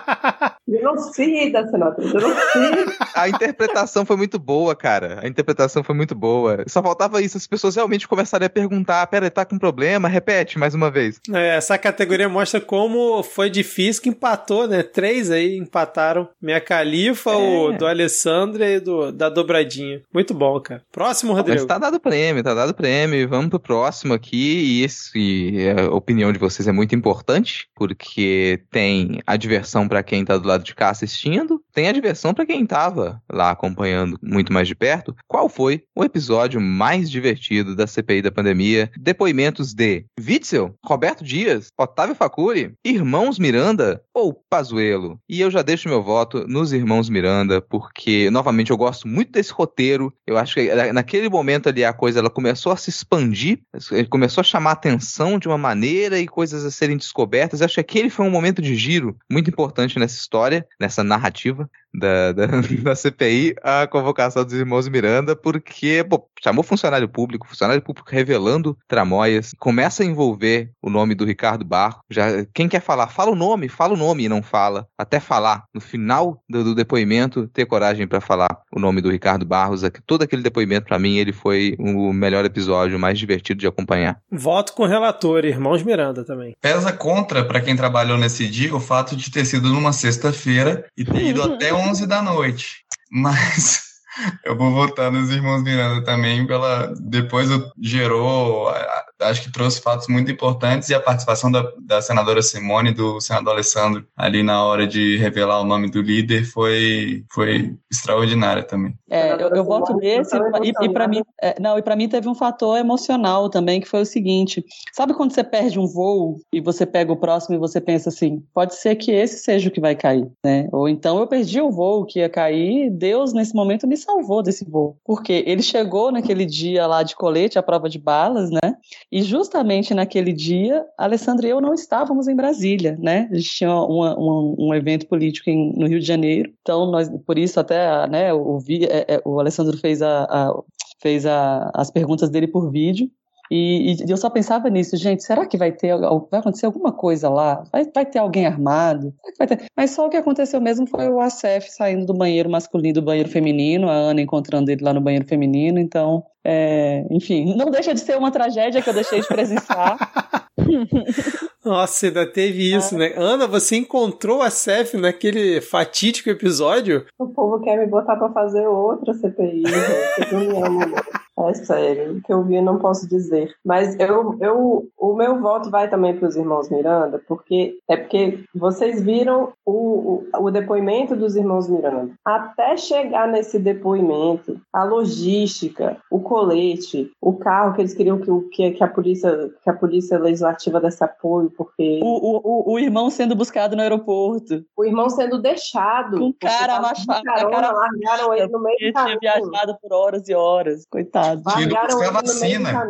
genocida, senador, genocida. A interpretação foi muito boa, cara. A interpretação foi muito boa. Só faltava isso, as pessoas realmente começarem a perguntar: pera, tá com problema? Repete mais uma vez. É, essa categoria mostra como foi difícil que empatou, né? Três aí empataram. Minha Califa, o do Alessandro e do, da dobradinha. Muito bom, cara. Próximo, Rodrigo. Mas tá dado o prêmio, tá dado o prêmio. Vamos pro próximo aqui. E esse, e a opinião de vocês é muito importante, porque tem a diversão pra quem tá do lado de cá assistindo tem a diversão para quem tava lá acompanhando muito mais de perto. Qual foi o episódio mais divertido da CPI da pandemia? Depoimentos de Witzel, Roberto Dias, Otávio Facuri, Irmãos Miranda ou Pazuello? E eu já deixo meu voto nos Irmãos Miranda, porque, novamente, eu gosto muito desse roteiro. Eu acho que naquele momento ali a coisa ela começou a se expandir, começou a chamar atenção de uma maneira e coisas a serem descobertas. Eu acho que aquele foi um momento de giro muito importante nessa história, nessa narrativa da, da, da, CPI a convocação dos irmãos Miranda, porque pô, chamou funcionário público, funcionário público revelando tramóias, começa a envolver o nome do Ricardo Barro. Já, quem quer falar, fala o nome, fala o nome e não fala. Até falar, no final do, do depoimento, ter coragem para falar o nome do Ricardo Barros. Todo aquele depoimento, para mim, ele foi o melhor episódio, o mais divertido de acompanhar. Voto com o relator, irmãos Miranda também. Pesa contra, para quem trabalhou nesse dia, o fato de ter sido numa sexta-feira e ter ido até 11 da noite. Mas eu vou votar nos irmãos Miranda também pela depois gerou acho que trouxe fatos muito importantes e a participação da, da senadora Simone e do senador Alessandro ali na hora de revelar o nome do líder foi, foi extraordinária também. É, eu, eu voto nesse e, e para mim é, não e para mim teve um fator emocional também que foi o seguinte, sabe quando você perde um voo e você pega o próximo e você pensa assim, pode ser que esse seja o que vai cair, né? Ou então eu perdi o voo que ia cair, Deus nesse momento me salvou desse voo, porque ele chegou naquele dia lá de colete, a prova de balas, né? E justamente naquele dia, Alessandra e eu não estávamos em Brasília, né? A gente tinha uma, uma, um evento político em, no Rio de Janeiro, então nós, por isso até, né, o, é, é, o Alessandro fez, a, a fez a, as perguntas dele por vídeo, e, e, eu só pensava nisso, gente, será que vai ter, vai acontecer alguma coisa lá? Vai, vai ter alguém armado? Ter... Mas só o que aconteceu mesmo foi o ACF saindo do banheiro masculino do banheiro feminino, a Ana encontrando ele lá no banheiro feminino, então, é, enfim, não deixa de ser uma tragédia que eu deixei de presenciar. Nossa, ainda teve isso, né? Ana, você encontrou a Cef naquele fatídico episódio? O povo quer me botar pra fazer outra CPI. Eu me amo, é sério, o que eu vi não posso dizer. Mas eu, eu, o meu voto vai também para os irmãos Miranda, porque é porque vocês viram o, o, o, depoimento dos irmãos Miranda. Até chegar nesse depoimento, a logística, o colete, o carro que eles queriam que, que, que a polícia que a polícia legislativa desse apoio, porque o, o, o irmão sendo buscado no aeroporto, o irmão sendo deixado, com cara machado, cara largaram ele no meio do caminho. tinha viajado por horas e horas, coitado. Tinha ido buscar vacina.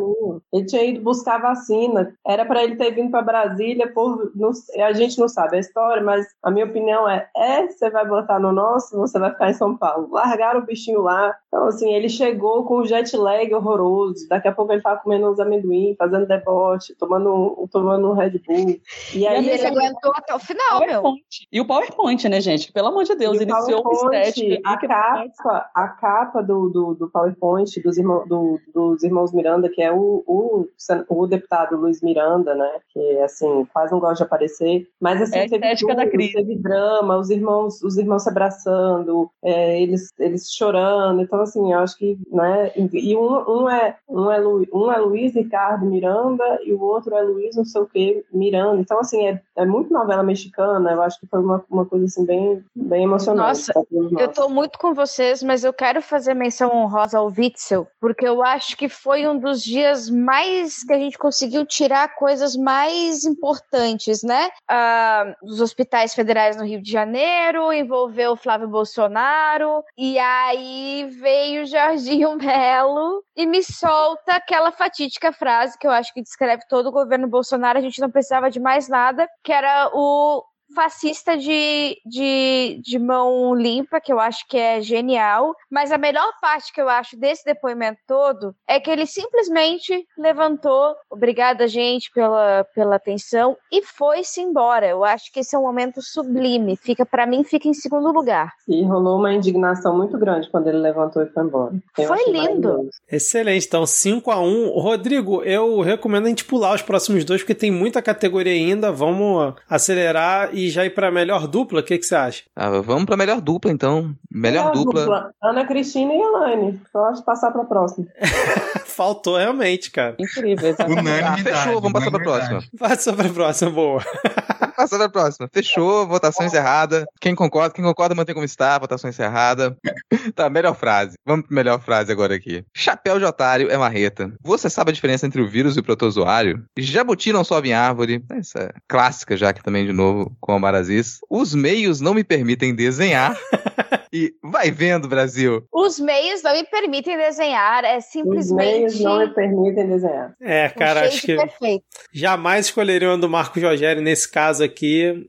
Ele tinha ido buscar vacina. Era para ele ter vindo para Brasília. Por, não, a gente não sabe a história, mas a minha opinião é: é, você vai botar no nosso, você vai ficar em São Paulo. Largaram o bichinho lá. Então, assim, ele chegou com um jet lag horroroso. Daqui a pouco ele tava comendo uns amendoim, fazendo deboche, tomando, tomando um Red Bull. E aí e ele, ele aguentou até o final, meu. E o PowerPoint, né, gente? Pelo amor de Deus, iniciou uma estética. A capa, a capa do, do, do PowerPoint dos irmãos do, dos irmãos Miranda, que é o, o, o, deputado Luiz Miranda, né? Que, assim, quase não gosta de aparecer. Mas, assim, é teve, tudo, da crise. teve drama, os irmãos, os irmãos se abraçando, é, eles, eles chorando. Então, assim, eu acho que, né? E um, um, é, um, é, Lu, um é Luiz Ricardo Miranda e o outro é Luiz não sei o que Miranda. Então, assim, é, é muito novela mexicana. Eu acho que foi uma, uma coisa, assim, bem, bem emocionante. Nossa, eu tô muito com vocês, mas eu quero fazer menção honrosa ao Witzel, porque eu acho que foi um dos dias mais que a gente conseguiu tirar coisas mais importantes, né? Ah, os hospitais federais no Rio de Janeiro, envolveu o Flávio Bolsonaro, e aí veio Jorginho Melo e me solta aquela fatídica frase que eu acho que descreve todo o governo Bolsonaro, a gente não precisava de mais nada, que era o fascista de, de, de mão limpa, que eu acho que é genial. Mas a melhor parte que eu acho desse depoimento todo é que ele simplesmente levantou, obrigada, gente, pela, pela atenção, e foi-se embora. Eu acho que esse é um momento sublime. Fica, para mim, fica em segundo lugar. E rolou uma indignação muito grande quando ele levantou e foi embora. Eu foi lindo. Excelente. Então, 5 a 1 Rodrigo, eu recomendo a gente pular os próximos dois, porque tem muita categoria ainda. Vamos acelerar e já ir pra melhor dupla, o que, que você acha? Ah, vamos pra melhor dupla, então. Melhor, melhor dupla. dupla. Ana Cristina e Elaine. Pode passar pra próxima. Faltou realmente, cara. Incrível. Unanimidade. Ah, fechou, vamos passar pra próxima. Passa pra próxima, boa. Passa pra próxima. Fechou, votação encerrada. Quem concorda, quem concorda mantém como está, votação encerrada. Tá, melhor frase. Vamos pra melhor frase agora aqui. Chapéu de otário é marreta. Você sabe a diferença entre o vírus e o protozoário? Jabuti não sobe em árvore. Essa é clássica já que também de novo com o Marazis. Os meios não me permitem desenhar. E vai vendo, Brasil. Os meios não me permitem desenhar, é Os simplesmente. meios não me permitem desenhar. É, um cara, acho shade que perfeito. jamais escolheriam a do Marco Rogério nesse caso aqui.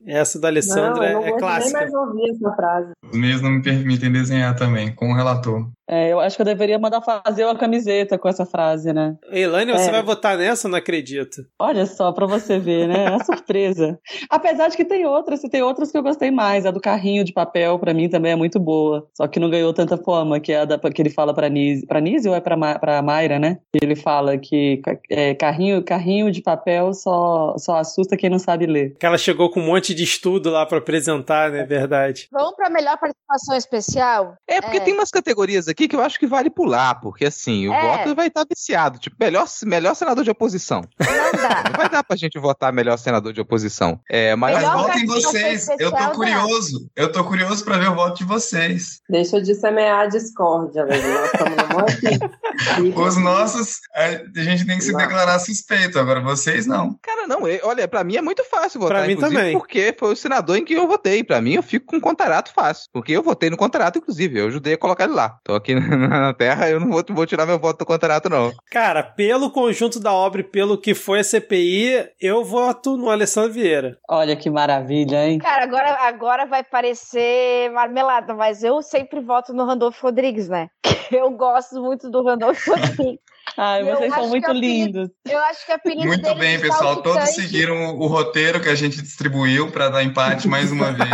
Essa da não, Alessandra eu não é vou nem clássica. mais ouvir essa frase. Os meios não me permitem desenhar também, com o relator. É, eu acho que eu deveria mandar fazer uma camiseta com essa frase, né? Elaine, você É. vai votar nessa? Não acredito. Olha só, pra você ver, né? É uma surpresa. Apesar de que tem outras, tem outras que eu gostei mais. A do carrinho de papel, pra mim, também é muito boa. Só que não ganhou tanta fama, que é a da, que ele fala pra Nise. Pra Nise ou é pra, Ma- pra Mayra, né? Ele fala que é, carrinho, carrinho de papel só, só assusta quem não sabe ler. Que ela chegou com um monte de estudo lá pra apresentar, né? Verdade. Vamos para a melhor participação especial? É, porque É. tem umas categorias aqui que eu acho que vale pular, porque assim, o É. voto vai estar viciado. Tipo, melhor, melhor senador de oposição. Não dá. Não vai dar pra gente votar melhor senador de oposição. É, maior Mas votem vocês. Eu tô curioso. Eu tô curioso pra ver o voto de vocês. Deixa de semear a discórdia, velho. Nós estamos no. Os nossos, a gente tem que se Não. declarar suspeito. Agora vocês não. Cara, não, é- olha, pra mim é muito fácil votar. Pra mim também. Porque foi o senador em que eu votei. Pra mim, eu fico com contrato fácil. Porque eu votei no contrato, inclusive. Eu ajudei a colocar ele lá. Tô aqui na terra, eu não vou, vou tirar meu voto do contrato, não. Cara, pelo conjunto da obra e pelo que foi a CPI, eu voto no Alessandro Vieira. Olha que maravilha, hein? Cara, agora, agora vai parecer marmelada, mas eu sempre voto no Randolfo Rodrigues, né? Eu gosto muito do Randolfo Rodrigues. Ai, Eu vocês são muito a Felipe- lindos. Eu acho que o apelido Muito dele bem, de pessoal. Todos seguiram o roteiro que a gente distribuiu pra dar empate mais uma vez.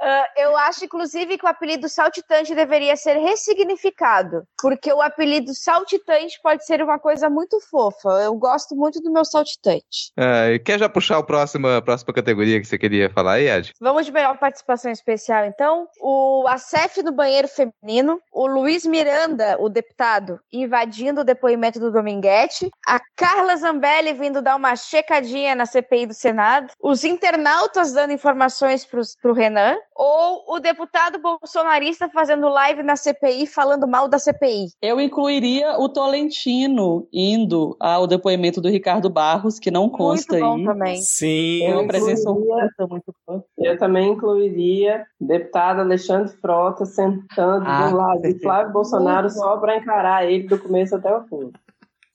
Ah, eu acho, inclusive, que o apelido saltitante deveria ser ressignificado. Porque o apelido saltitante pode ser uma coisa muito fofa. Eu gosto muito do meu saltitante. É, quer já puxar o próximo, a próxima categoria que você queria falar aí, Ed? Vamos de melhor participação especial, então. O Acef no banheiro feminino, o Luiz Miranda, o deputado, invadindo o depoimento do Dominguete, a Carla Zambelli vindo dar uma checadinha na CPI do Senado, os internautas dando informações pro, pro Renan, ou o deputado bolsonarista fazendo live na CPI falando mal da CPI. Eu incluiria o Tolentino indo ao depoimento do Ricardo Barros, que não consta Muito bom aí. também. Sim. É Eu uma presença muito boa. Eu também incluiria deputado Alexandre Frota sentando Ah, do lado de. Flávio Bolsonaro só para encarar ele do começo até o fim.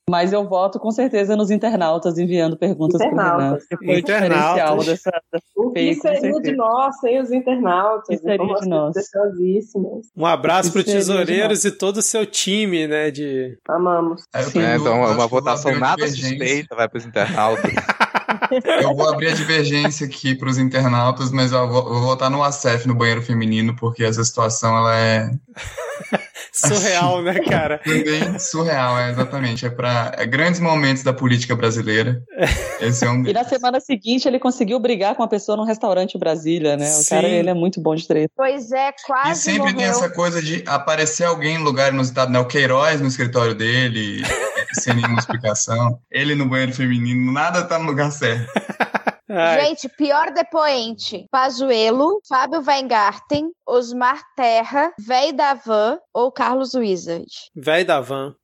Mas eu voto com certeza nos internautas enviando perguntas para o Renan. Internautas. Foi o Internautas. dessa, dessa O que seria de nós sem os internautas? O que seria de nós? Um abraço Isso seria Tesoureiros e todo o seu time, né? De... Amamos. É, dúvida, então, uma votação nada suspeita vai pros internautas. Eu vou abrir a divergência aqui para os internautas, mas eu vou, eu vou votar no ACF no banheiro feminino, porque essa situação ela é Surreal, né, cara? também surreal, é, exatamente. É para grandes momentos da política brasileira. Esse é um E na semana seguinte ele conseguiu brigar com uma pessoa num restaurante em Brasília, né? O Sim. cara, ele é muito bom de treta. Pois é, E quase sempre tem morreu. essa coisa de aparecer alguém em lugar inusitado, né? O Queiroz no escritório dele, sem nenhuma explicação. Ele no banheiro feminino, nada tá no lugar certo. Ai, Gente, pior depoente: Pazuelo, Fábio Weingarten, Osmar Terra, Véi da Van ou Carlos Wizard. Véi da van.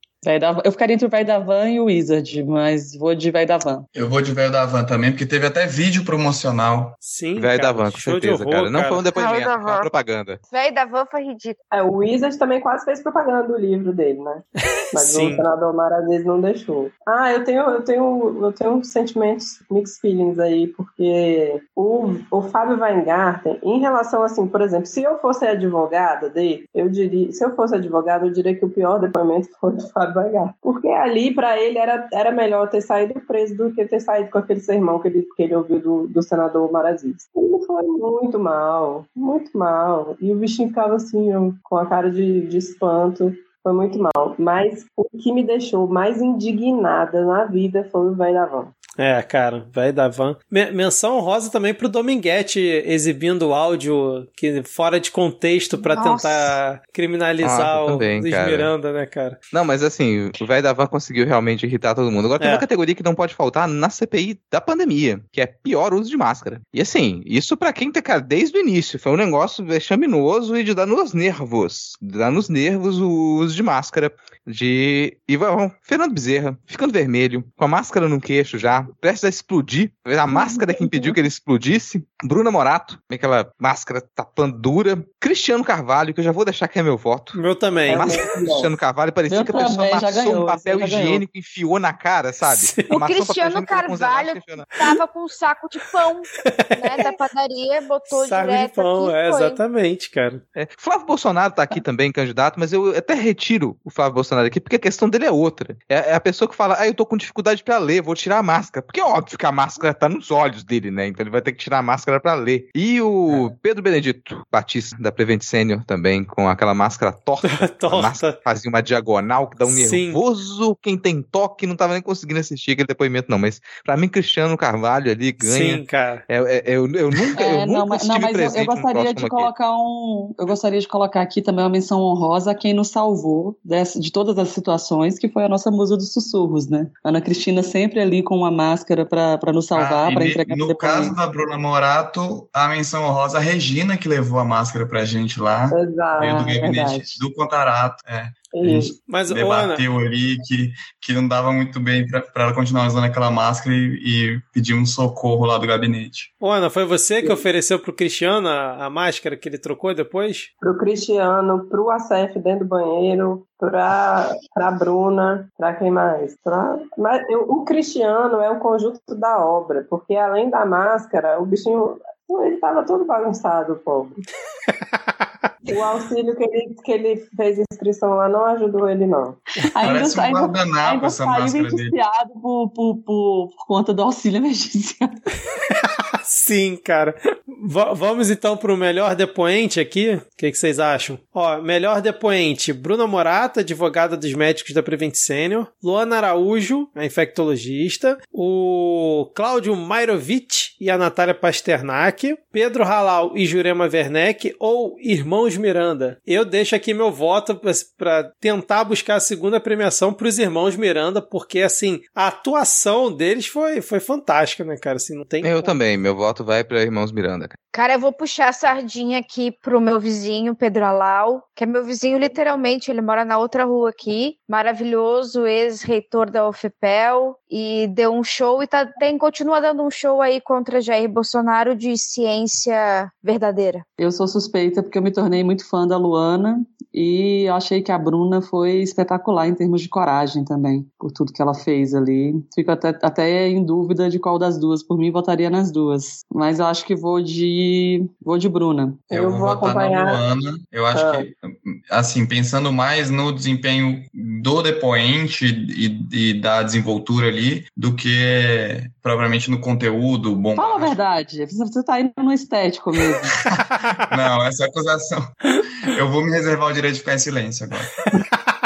Eu ficaria entre o Vai da Van e o Wizard, mas vou de Vai da Van. Eu vou de velho da van também, porque teve até vídeo promocional. Sim. Velho da cara, van, com certeza, horror, cara. Não foi um depoimento, Velho foi uma van. propaganda. Véi da Van foi ridículo. É, o Wizard também quase fez propaganda do livro dele, né? Mas Sim. o senador Marazes não deixou. Ah, eu tenho, eu tenho, eu tenho sentimentos, mixed feelings aí, porque o, o Fábio Weingarten, em relação assim, por exemplo, se eu fosse advogada dele, eu diria, se eu fosse advogada, eu diria que o pior depoimento foi do Fábio Weingarten. Porque ali, pra ele, era, era melhor ter saído preso do que ter saído com aquele sermão que ele, que ele ouviu do, do senador Marazis. Ele foi muito mal, muito mal. E o bichinho ficava assim, com a cara de, de espanto. Foi muito mal. Mas o que me deixou mais indignada na vida foi o velho da van. É, cara, vai da van. Menção rosa também pro Dominguete exibindo o áudio que fora de contexto para tentar criminalizar ah, o também, Luiz cara. Miranda, né, cara? Não, mas assim, o velho da van conseguiu realmente irritar todo mundo. Agora tem é. uma categoria que não pode faltar na CPI da pandemia, que é pior uso de máscara. E assim, isso para quem tá, cara, desde o início, foi um negócio vexaminoso e de dar nos nervos. Dar nos nervos o uso de máscara de Ivan Fernando Bezerra, ficando vermelho, com a máscara no queixo já, prestes a explodir. A máscara que impediu que ele explodisse. Bruna Morato, aquela máscara tapando dura. Cristiano Carvalho, que eu já vou deixar que é meu voto. Meu também. A máscara do Cristiano Carvalho parecia meu que a pessoa amassou ganhou, um papel higiênico e enfiou na cara, sabe? O Cristiano Carvalho tava com um saco de pão, né, da padaria, botou saco direto de pão, aqui, é, exatamente, cara. É. Flávio Bolsonaro tá aqui também, candidato, mas eu até retiro o Flávio Bolsonaro aqui, porque a questão dele é outra. É, é a pessoa que fala, ah, eu tô com dificuldade para ler, vou tirar a máscara. Porque é óbvio que a máscara tá nos olhos dele, né? Então ele vai ter que tirar a máscara para ler. E o é. Pedro Benedito Batista, da Prevent Senior, também, com aquela máscara torta. torta. Máscara fazia uma diagonal que dá um Sim. nervoso. Quem tem toque não tava nem conseguindo assistir aquele depoimento, não. Mas para mim, Cristiano Carvalho ali ganha. Sim, cara. É, é, eu, eu nunca, é, eu nunca não, mas, não, mas eu, eu, gostaria de colocar aqui. um. Eu gostaria de colocar aqui também uma menção honrosa a quem nos salvou dessa, de todas as situações, que foi a nossa musa dos sussurros, né? Ana Cristina sempre ali com uma máscara para nos salvar, ah, para entregar No caso da Bruna Morato, a menção honrosa a Regina que levou a máscara pra gente lá. Exato. do gabinete é do Contarato. É. Isso. Mas, debateu Ana... ali que, que não dava muito bem para ela continuar usando aquela máscara e, e pedir um socorro lá do gabinete. Ô, Ana, foi você que ofereceu pro Cristiano a, a máscara que ele trocou depois? Pro Cristiano, pro ACF dentro do banheiro, pra, pra Bruna, pra quem mais? Pra... Mas eu, o Cristiano é o conjunto da obra, porque além da máscara, o bichinho ele tava todo bagunçado, povo. O auxílio que ele, que ele fez inscrição lá não ajudou ele, não. Ainda, um ainda, ainda essa saiu beneficiado por, por, por, por conta do auxílio emergencial. Sim, cara. V vamos então para o melhor depoente aqui. O que, que, vocês acham? Ó, melhor depoente: Bruna Morata, advogada dos médicos da Prevent Senior. Luana Araújo, a infectologista. O Cláudio Mairovich e a Natália Pasternak. Pedro Halal e Jurema Werneck ou Irmãos Miranda. Eu deixo aqui meu voto para tentar buscar a segunda premiação para os Irmãos Miranda, porque assim, a atuação deles foi, foi fantástica, né, cara? Assim, não tem Eu como. também, meu voto vai para Irmãos Miranda. Cara, eu vou puxar a sardinha aqui pro meu vizinho, Pedro Alau, que é meu vizinho literalmente, ele mora na outra rua aqui, maravilhoso, ex-reitor da UFPEL, e deu um show e tá, tem, continua dando um show aí contra Jair Bolsonaro de ciência verdadeira. Eu sou suspeita porque eu me tornei muito fã da Luana e achei que a Bruna foi espetacular em termos de coragem também, por tudo que ela fez ali. Fico até, até em dúvida de qual das duas. Por mim, votaria nas duas. Mas eu acho que vou de vou de Bruna. Eu, eu vou, vou votar acompanhar... na Luana. Eu acho ah. que, assim, pensando mais no desempenho do depoente e, e da desenvoltura ali, do que propriamente no conteúdo bom. Fala a verdade, você tá indo no estético mesmo. Não, essa acusação. Eu vou me reservar o direito de ficar em silêncio agora.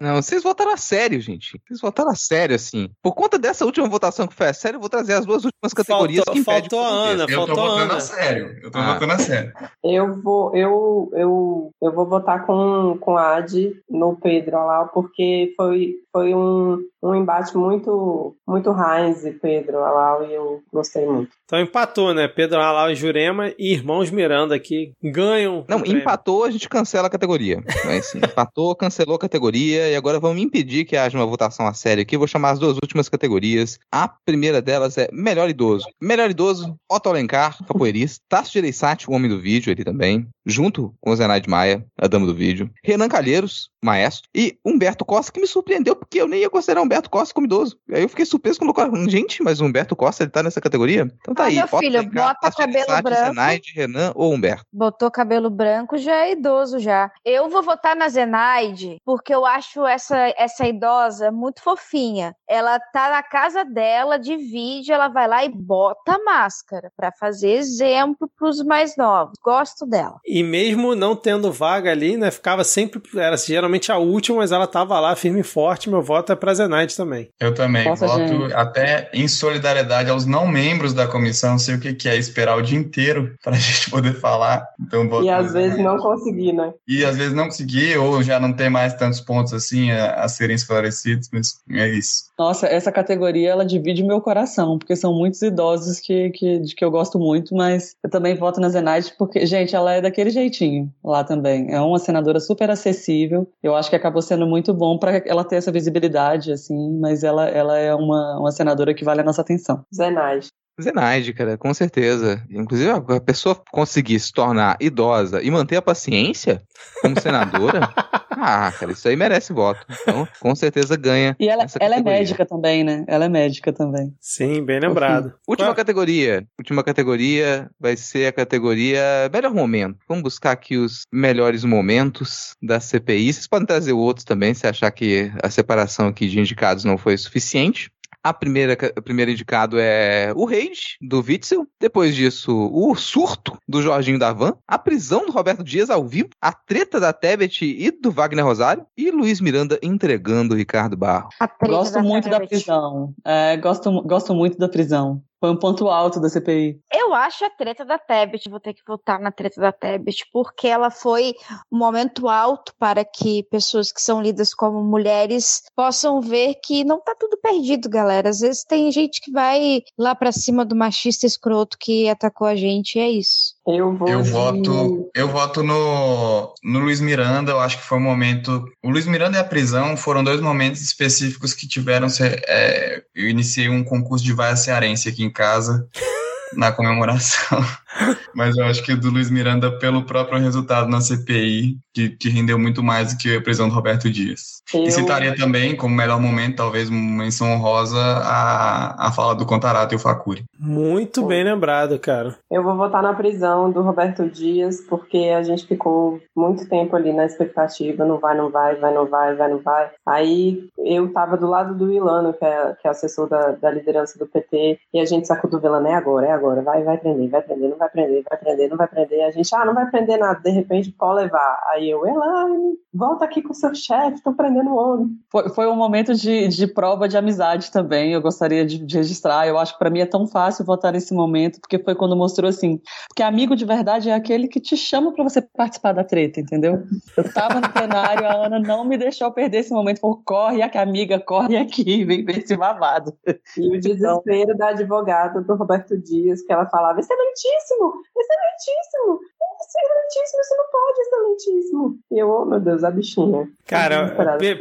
Não, vocês votaram a sério, gente. Vocês votaram a sério, assim. Por conta dessa última votação que foi a sério, eu vou trazer as duas últimas categorias faltou, que. Faltou a Ana, eu faltou tô a votando Ana. a sério. Eu tô ah. votando a sério. Eu vou, eu, eu, eu vou votar com, com a Adi no Pedro lá, porque foi, foi um, um embate muito, muito Heinz e Pedro Alau e eu gostei muito. Então empatou, né? Pedro Alau e Jurema e Irmãos Miranda aqui ganham. Não, empatou, a gente cancela a categoria. Mas, assim, empatou, cancelou a categoria e agora vamos impedir que haja uma votação a sério aqui. Vou chamar as duas últimas categorias. A primeira delas é Melhor Idoso. Melhor Idoso, Otto Alencar, capoeirista. Tasso Gereissati, o homem do vídeo ali também. Junto com Zenaide Maia, a dama do vídeo. Renan Calheiros, maestro. E Humberto Costa, que me surpreendeu, porque eu nem ia considerar Humberto Costa como idoso. Aí eu fiquei surpreso quando colocaram, gente, mas o Humberto Costa, ele tá nessa categoria? Então tá ah, aí. Meu filho, bota cabelo branco. Zenaide, Renan ou Humberto? Botou cabelo branco, já é idoso já. Eu vou votar na Zenaide, porque eu acho essa, essa idosa muito fofinha. Ela tá na casa dela, divide, ela vai lá e bota a máscara para fazer exemplo pros mais novos. Gosto dela. E mesmo não tendo vaga ali, né, ficava sempre, era geralmente a última, mas ela tava lá firme e forte. Meu voto é pra Zenaide também. Eu também. Nossa, voto gente. até em solidariedade aos não membros da comissão. Não sei o que, que é esperar o dia inteiro pra gente poder falar. Então, voto E às vezes não consegui, né? E às vezes não conseguir, ou já não ter mais tantos pontos assim a, a serem esclarecidos, mas é isso. Nossa, essa categoria ela divide meu coração, porque são muitos idosos que, que, de que eu gosto muito, mas eu também voto na Zenaide porque, gente, ela é daquele jeitinho lá também. É uma senadora super acessível. Eu acho que acabou sendo muito bom para ela ter essa visibilidade, assim, mas ela, ela é uma, uma senadora que vale a nossa atenção. Zenaide. Zenaide, cara, com certeza. Inclusive, a pessoa conseguir se tornar idosa e manter a paciência como senadora, ah, cara, isso aí merece voto. Então, com certeza ganha. E ela, essa ela é médica também, né? Ela é médica também. Sim, bem lembrado. Última Qual- categoria. Última categoria vai ser a categoria melhor momento. Vamos buscar aqui os melhores momentos da CPI. Vocês podem trazer outros também, se achar que a separação aqui de indicados não foi suficiente. A primeira, o primeiro indicado é o Rage, do Witzel. Depois disso, o surto do Jorginho da Van. A prisão do Roberto Dias ao vivo. A treta da Tebet e do Wagner Rosário. E Luiz Miranda entregando o Ricardo Barro. Gosto muito da Tebet. prisão. É, gosto, gosto muito da prisão. Foi um ponto alto da CPI. Eu acho a treta da Tebet, vou ter que votar na treta da Tebet, porque ela foi um momento alto para que pessoas que são lidas como mulheres possam ver que não tá tudo perdido, galera. Às vezes tem gente que vai lá pra cima do machista escroto que atacou a gente, e é isso. Eu vou. Eu de- voto, eu voto no, no Luiz Miranda. Eu acho que foi um momento. O Luiz Miranda e a prisão foram dois momentos específicos que tiveram. se- é, eu iniciei um concurso de vaia cearense aqui em casa. Na comemoração. Mas eu acho que o do Luiz Miranda, pelo próprio resultado na CPI, que, que rendeu muito mais do que a prisão do Roberto Dias. Eu- E citaria também, como melhor momento, talvez uma menção honrosa, a, a fala do Contarato e o Facuri. Muito bem lembrado, cara. Eu vou votar na prisão do Roberto Dias, porque a gente ficou muito tempo ali na expectativa, não vai, não vai, vai, não vai, vai, não vai. Aí eu tava do lado do Ilano, que é, que é assessor da, da liderança do PT, e a gente sacudovelando, é agora, é agora, vai, vai prender, vai prender, não vai prender, vai prender, não vai prender. A gente, ah, não vai prender nada, de repente pode levar. Aí eu, Elane, volta aqui com seu chefe, estão prendendo o homem. Foi, foi um momento de, de prova de amizade também. Eu gostaria de, de registrar. Eu acho que para mim é tão fácil votar nesse momento, porque foi quando mostrou assim. Porque amigo de verdade é aquele que te chama para você participar da treta, entendeu? Eu tava no plenário, a Ana não me deixou perder esse momento. Falou: corre aqui, amiga, corre aqui, vem ver esse babado. E o desespero da advogada do Roberto Dias, que ela falava, excelentíssimo, excelentíssimo, excelentíssimo, isso não pode, excelentíssimo. E eu, oh meu Deus, a bichinha. Cara,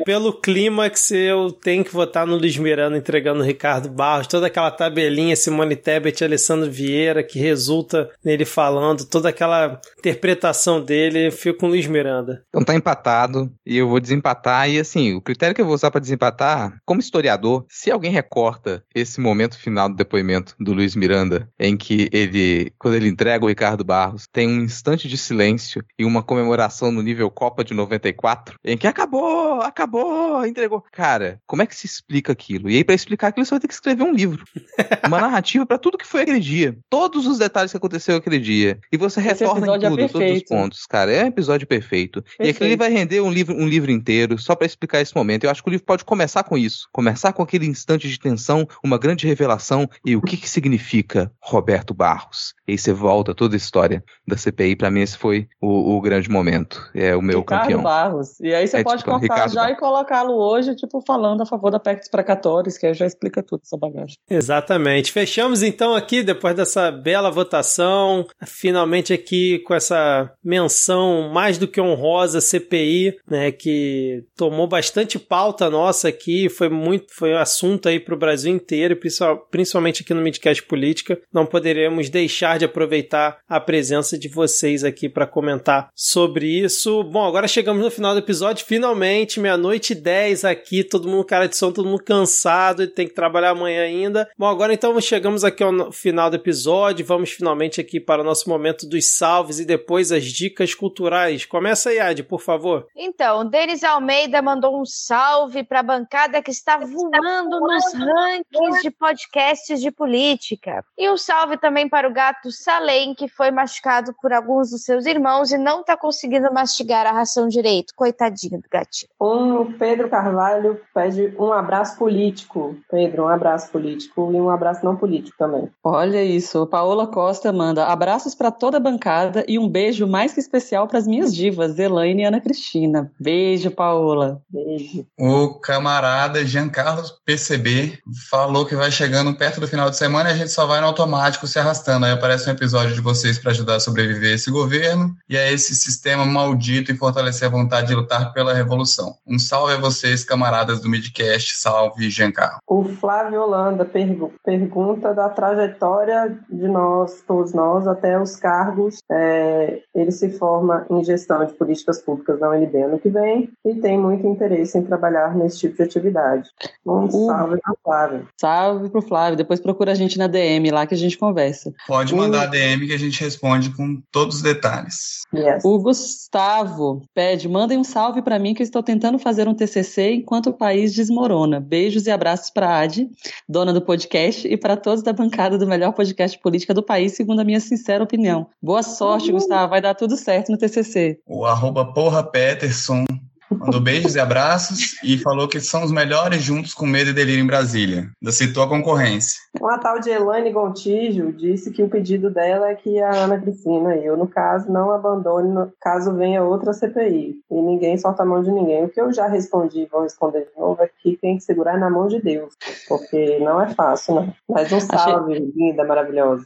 pelo clímax, eu tenho que votar no Luiz Miranda entregando o Ricardo Barros, toda aquela tabelinha Simone Tebet e Alessandro Vieira que resulta nele falando, toda aquela interpretação dele, eu fico com o Luiz Miranda. Então tá empatado e eu vou desempatar. E assim, o critério que eu vou usar pra desempatar, como historiador, se alguém recorta esse momento final do depoimento do Luiz Miranda, em que ele, quando ele entrega o Ricardo Barros, tem um instante de silêncio e uma comemoração no nível Copa de 94, em que acabou, acabou, entregou. Cara, como é que se explica aquilo? E aí, pra explicar aquilo, você vai ter que escrever um livro. Uma narrativa pra tudo que foi aquele dia. Todos os detalhes que aconteceu aquele dia. E você Esse retorna em é tudo, todos os perfeito. pontos, cara. É um episódio perfeito. E aquilo ali Perfeito. vai render um livro, um livro inteiro só pra explicar esse momento. Eu acho que o livro pode começar com isso. Começar com aquele instante de tensão, uma grande revelação e o que que significa Roberto Barros. E aí você volta toda a história da CPI. Pra mim esse foi o, o grande momento. É o meu Ricardo campeão. Barros. E aí você É, pode tipo, cortar Ricardo já Barros. e colocá-lo hoje, tipo, falando a favor da PEC dos precatórios, que aí já explica tudo essa bagagem. Exatamente. Fechamos então aqui, depois dessa bela votação, finalmente aqui com essa menção mais do que honrosa CPI, né, que tomou bastante pauta nossa aqui, foi muito, foi um assunto aí para o Brasil inteiro, e principal- principalmente aqui no Midcast Política. Não poderemos deixar de aproveitar a presença de vocês aqui para comentar sobre isso. Bom, agora chegamos no final do episódio, finalmente, meia-noite e 10 aqui, todo mundo cara de som, todo mundo cansado, e tem que trabalhar amanhã ainda. Bom, agora então chegamos aqui ao final do episódio, vamos finalmente aqui para o nosso momento dos salves e depois as dicas culturais. Começa aí, Adi, por favor. Então, o Denis Almeida mandou um salve para a bancada que está voando nos rankings de podcasts de política. E um salve também para o gato Salem, que foi machucado por alguns dos seus irmãos e não está conseguindo mastigar a ração direito. Coitadinho gatinho. Um Pedro Carvalho pede um abraço político. Pedro, um abraço político e um abraço não político também. Olha isso. Paola Costa manda abraços para toda a bancada e um beijo mais que especial para as minhas divas, Elaine e Ana Cristina. Beijo, Paola. Beijo. O camarada Giancarlo PCB falou que vai chegando perto do final de semana e a gente só vai no automático se arrastando. Aí aparece um episódio de vocês para ajudar a sobreviver a esse governo e a esse sistema maldito e fortalecer a vontade de lutar pela revolução. Um salve a vocês, camaradas do Midcast. Salve, Giancarlo. O Flávio Holanda pergu pergunta da trajetória de nós, todos nós, até os cargos. É, ele se forma em gestão de políticas públicas na UNB ano que vem e tem muito interesse em trabalhar nesse tipo de atividade. Um salve para Flávio. Salve pro Flávio. Depois procura a gente na DM lá que a gente conversa. Pode mandar a DM que a gente responde com todos os detalhes. Yes. O Gustavo pede: mandem um salve para mim que eu estou tentando fazer um TCC enquanto o país desmorona. Beijos e abraços para Adi, dona do podcast, e para todos da bancada do melhor podcast política do país, segundo a minha sincera opinião. Boa sorte, Gustavo. Vai dar tudo certo no TCC. O arroba porra Peterson mandou beijos e abraços e falou que são os melhores juntos com medo e delírio em Brasília. Ainda citou a concorrência. Uma tal de Elaine Gontijo disse que o pedido dela é que a Ana Cristina e eu, no caso, não abandone caso venha outra CPI. E ninguém solta a mão de ninguém. O que eu já respondi e vou responder de novo é que tem que segurar na mão de Deus. Porque não é fácil, né? Mas um salve, linda, maravilhosa,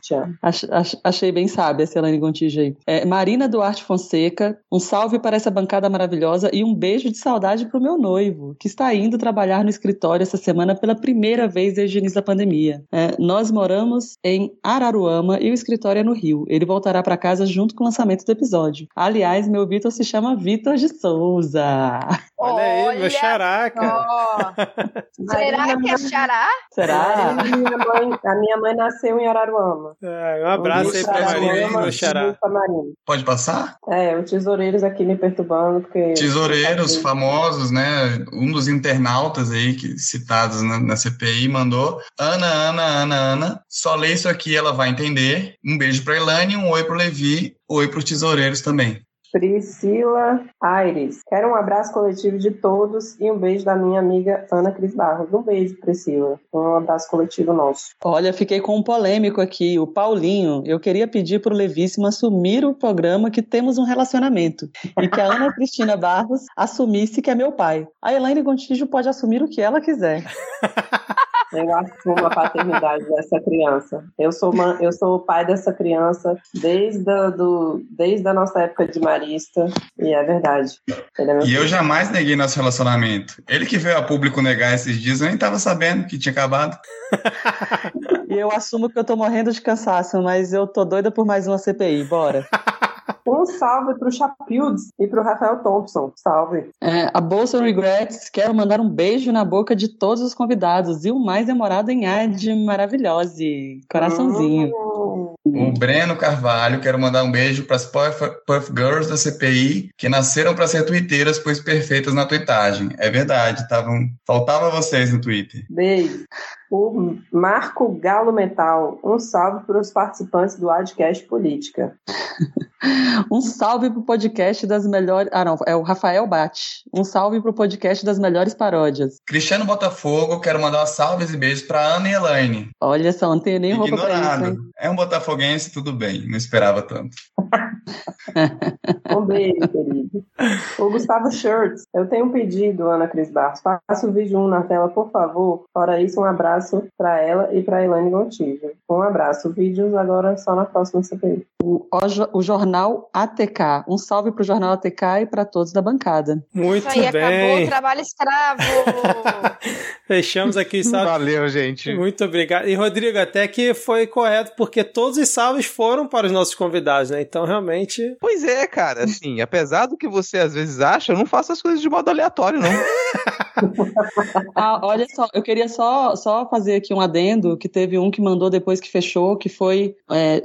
ach- achei bem sábia essa Elaine Gontijo aí. É, Marina Duarte Fonseca, um salve para essa bancada maravilhosa e um beijo de saudade pro meu noivo, que está indo trabalhar no escritório essa semana pela primeira vez desde o início da pandemia. É, nós moramos em Araruama e o escritório é no Rio. Ele voltará para casa junto com o lançamento do episódio. Aliás, meu Vitor se chama Vitor de Souza. Olha aí, meu. Ó, será que é xará? Será? A minha, mãe, a minha mãe nasceu em Araruama. É, um abraço aí pra Araruama, Marina meu xará. Pode passar? É, o Tesoureiros aqui me perturbando, porque... Tesoureiros famosos, né? Um dos internautas aí que, citados na, na CPI mandou: Ana, Ana, Ana, Ana. Só lê isso aqui, ela vai entender. Um beijo pra Elane, um oi pro Levi, oi pros tesoureiros também. Priscila Aires. Quero um abraço coletivo de todos e um beijo da minha amiga Ana Cris Barros. Um beijo, Priscila. Um abraço coletivo nosso. Olha, fiquei com um polêmico aqui. O Paulinho, eu queria pedir pro Levíssimo assumir o programa que temos um relacionamento. E que a Ana Cristina Barros assumisse que é meu pai. A Elaine Gontijo pode assumir o que ela quiser. Eu assumo a paternidade dessa criança. Eu sou, ma- eu sou o pai dessa criança desde a, do, desde a nossa época de marista. E é verdade. Ele é meu E eu jamais neguei nosso relacionamento. Ele que veio a público negar esses dias, eu nem tava sabendo que tinha acabado. E eu assumo que eu tô morrendo de cansaço, mas eu tô doida por mais uma CPI. Bora. Um salve pro Chapildes e pro Rafael Thompson. Salve. É, a Bolsa Regrets, quero mandar um beijo na boca de todos os convidados. E o mais demorado em Ad, maravilhosa. Coraçãozinho. O Breno Carvalho, quero mandar um beijo para as Puff, Puff Girls da CPI, que nasceram para ser twitteiras, pois perfeitas na tuitagem. É verdade, tavam, faltava vocês no Twitter. Beijo. O Marco Galo Metal. Um salve para os participantes do Adcast Política. Um salve pro podcast das melhores. Ah, não, é o Rafael Bate. Um salve pro podcast das melhores paródias. Cristiano Botafogo, quero mandar salves e beijos para Ana e Elaine. Olha só, não tem nem roupa pra isso, Ignorado. hein? É um botafoguense, tudo bem, não esperava tanto. Um beijo, querido. O Gustavo Shirts. Eu tenho um pedido, Ana Cris Barros. Faça o vídeo 1 na tela, por favor. Fora isso, um abraço para ela e para Elaine Gontijo. Um abraço. Vídeos agora só na próxima CPI. O, o jo- o jornal ATK. Um salve pro jornal ATK e pra todos da bancada. Muito Isso aí, acabou o bem. trabalho escravo. Fechamos aqui, salve. Valeu, gente. Muito obrigado. E Rodrigo, até que foi correto, porque todos os salves foram para os nossos convidados, né? Então, realmente. Pois é, cara, assim, apesar do que você às vezes acha, eu não faço as coisas de modo aleatório, não. Ah, olha só, eu queria só, só fazer aqui um adendo, que teve um que mandou depois que fechou, que foi é,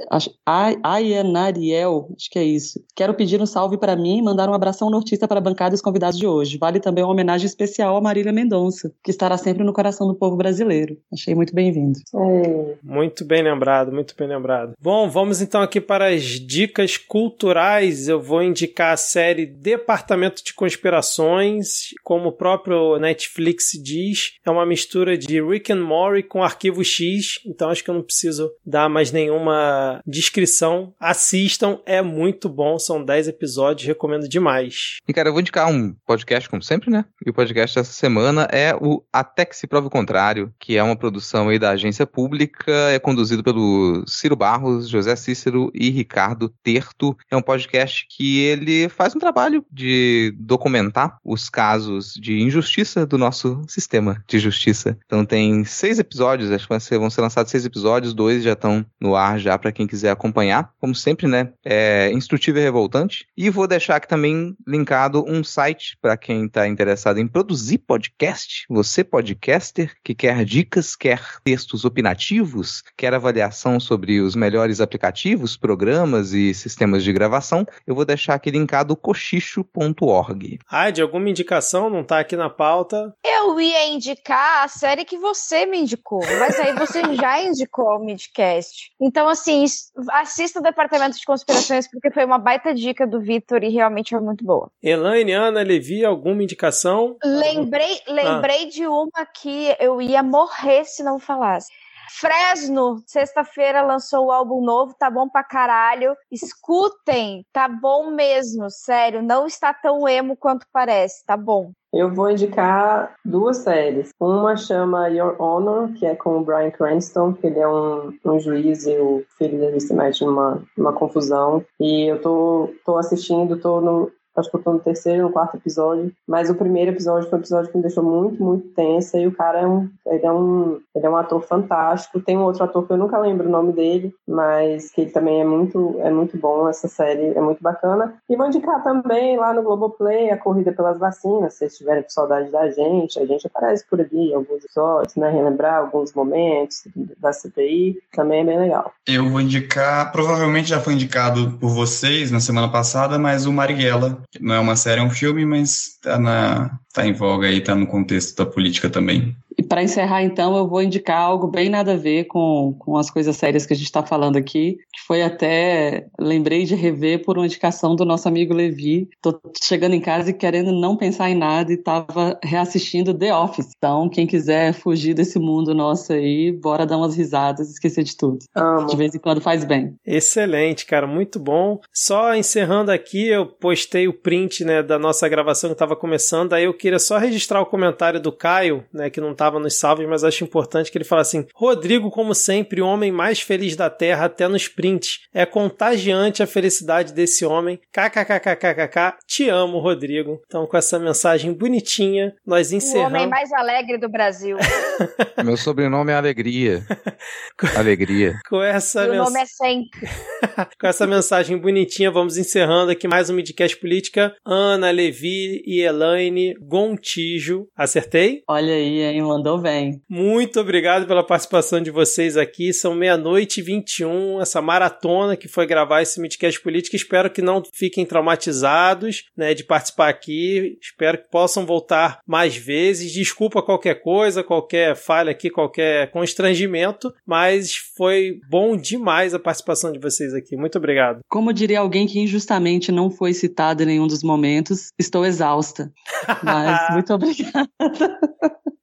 Ayanariel, acho que é isso. Quero pedir um salve para mim e mandar um abração nortista para a bancada e os convidados de hoje. Vale também uma homenagem especial a Marília Mendonça, que estará sempre no coração do povo brasileiro. Achei muito bem-vindo. É. Muito bem lembrado, muito bem lembrado. Bom, vamos então aqui para as dicas culturais. Eu vou indicar a série Departamento de Conspirações, como o próprio Netflix diz, é uma mistura de Rick and Morty com Arquivo X, então acho que eu não preciso dar mais nenhuma descrição. Assistam, é muito bom, são 10 episódios, recomendo demais. E cara, eu vou indicar um podcast, como sempre, né? E o podcast dessa semana é o Até que se prove o contrário, que é uma produção aí da agência pública, é conduzido pelo Ciro Barros, José Cícero e Ricardo Terto. É um podcast que ele faz um trabalho de documentar os casos de injustiça do nosso sistema de justiça. Então tem seis episódios, acho que vão ser, vão ser lançados seis episódios, dois já estão no ar já para quem quiser acompanhar. Como sempre, né? É instrutivo e revoltante. E vou deixar aqui também linkado um site para quem está interessado em produzir podcast. Você, podcaster, que quer dicas, quer textos opinativos, quer avaliação sobre os melhores aplicativos, programas e sistemas de gravação, eu vou deixar aqui linkado cochicho.org. Ah, de alguma indicação não tá aqui na pauta. Eu ia indicar a série que você me indicou, mas aí você já indicou o Midcast. Então, assim, assista o Departamento de Conspirações, porque foi uma baita dica do Vitor e realmente é muito boa. Elaine, Ana, Levi, alguma indicação? Lembrei, lembrei de uma que eu ia morrer se não falasse. Fresno, sexta-feira lançou o álbum novo, tá bom pra caralho. Escutem, tá bom mesmo, sério. Não está tão emo quanto parece, tá bom. Eu vou indicar duas séries. Uma chama Your Honor, que é com o Brian Cranston, que ele é um, um juiz e o filho dele se mete numa, numa confusão. E eu tô, tô assistindo, tô no, acho que eu tô no terceiro, no quarto episódio, mas o primeiro episódio foi um episódio que me deixou muito, muito tensa, e o cara é um, ele é um, ele é um ator fantástico, tem um outro ator que eu nunca lembro o nome dele, mas que ele também é muito, é muito bom, essa série é muito bacana, e vou indicar também lá no Globoplay a Corrida pelas Vacinas, se vocês estiverem com saudade da gente, a gente aparece por ali alguns episódios, né, relembrar alguns momentos da CPI, também é bem legal. Eu vou indicar, provavelmente já foi indicado por vocês na semana passada, mas o Marighella, não é uma série, é um filme, mas tá, na, tá em voga aí, tá no contexto da política também. E para encerrar, então, eu vou indicar algo bem nada a ver com, com as coisas sérias que a gente está falando aqui, que foi até, lembrei de rever por uma indicação do nosso amigo Levi. Tô chegando em casa e querendo não pensar em nada e tava reassistindo The Office. Então, quem quiser fugir desse mundo nosso aí, bora dar umas risadas, esquecer de tudo. Amo. De vez em quando faz bem. Excelente, cara, muito bom. Só encerrando aqui, eu postei o print né, da nossa gravação que estava começando, aí eu queria só registrar o comentário do Caio, né, que não estava nos salves, mas acho importante que ele fala assim: Rodrigo, como sempre, o homem mais feliz da Terra, até nos prints. É contagiante a felicidade desse homem. KKKKKK. Te amo, Rodrigo. Então, com essa mensagem bonitinha, nós O encerramos. homem mais alegre do Brasil. Meu sobrenome é Alegria. Alegria. Com essa o mensagem. nome é sempre. Com essa mensagem bonitinha, vamos encerrando aqui mais um Midcast Política. Ana, Levi e Elaine Gontijo. Acertei? Olha aí, hein? Mandou bem. Muito obrigado pela participação de vocês aqui. São meia-noite e 21, essa maratona que foi gravar esse Midcast Política. Espero que não fiquem traumatizados né, de participar aqui. Espero que possam voltar mais vezes. Desculpa qualquer coisa, qualquer falha aqui, qualquer constrangimento, mas foi bom demais a participação de vocês aqui. Muito obrigado. Como diria alguém que injustamente não foi citado em nenhum dos momentos, estou exausta. Mas muito obrigada.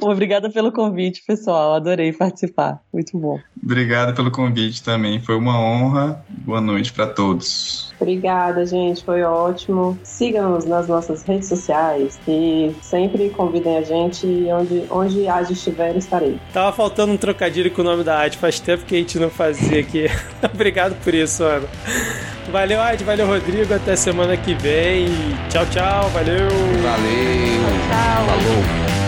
Obrigada pelo convite, pessoal. Adorei participar. Muito bom. Obrigado pelo convite também, foi uma honra. Boa noite para todos. Obrigada, gente, foi ótimo. Sigam-nos nas nossas redes sociais e sempre convidem a gente e onde, onde a gente estiver, estarei. Tava faltando um trocadilho com o nome da Ad, faz tempo que a gente não fazia aqui. Obrigado por isso, Ana. Valeu, Ad, valeu, Rodrigo. Até semana que vem. Tchau, tchau, valeu. Valeu. Tchau. Falou.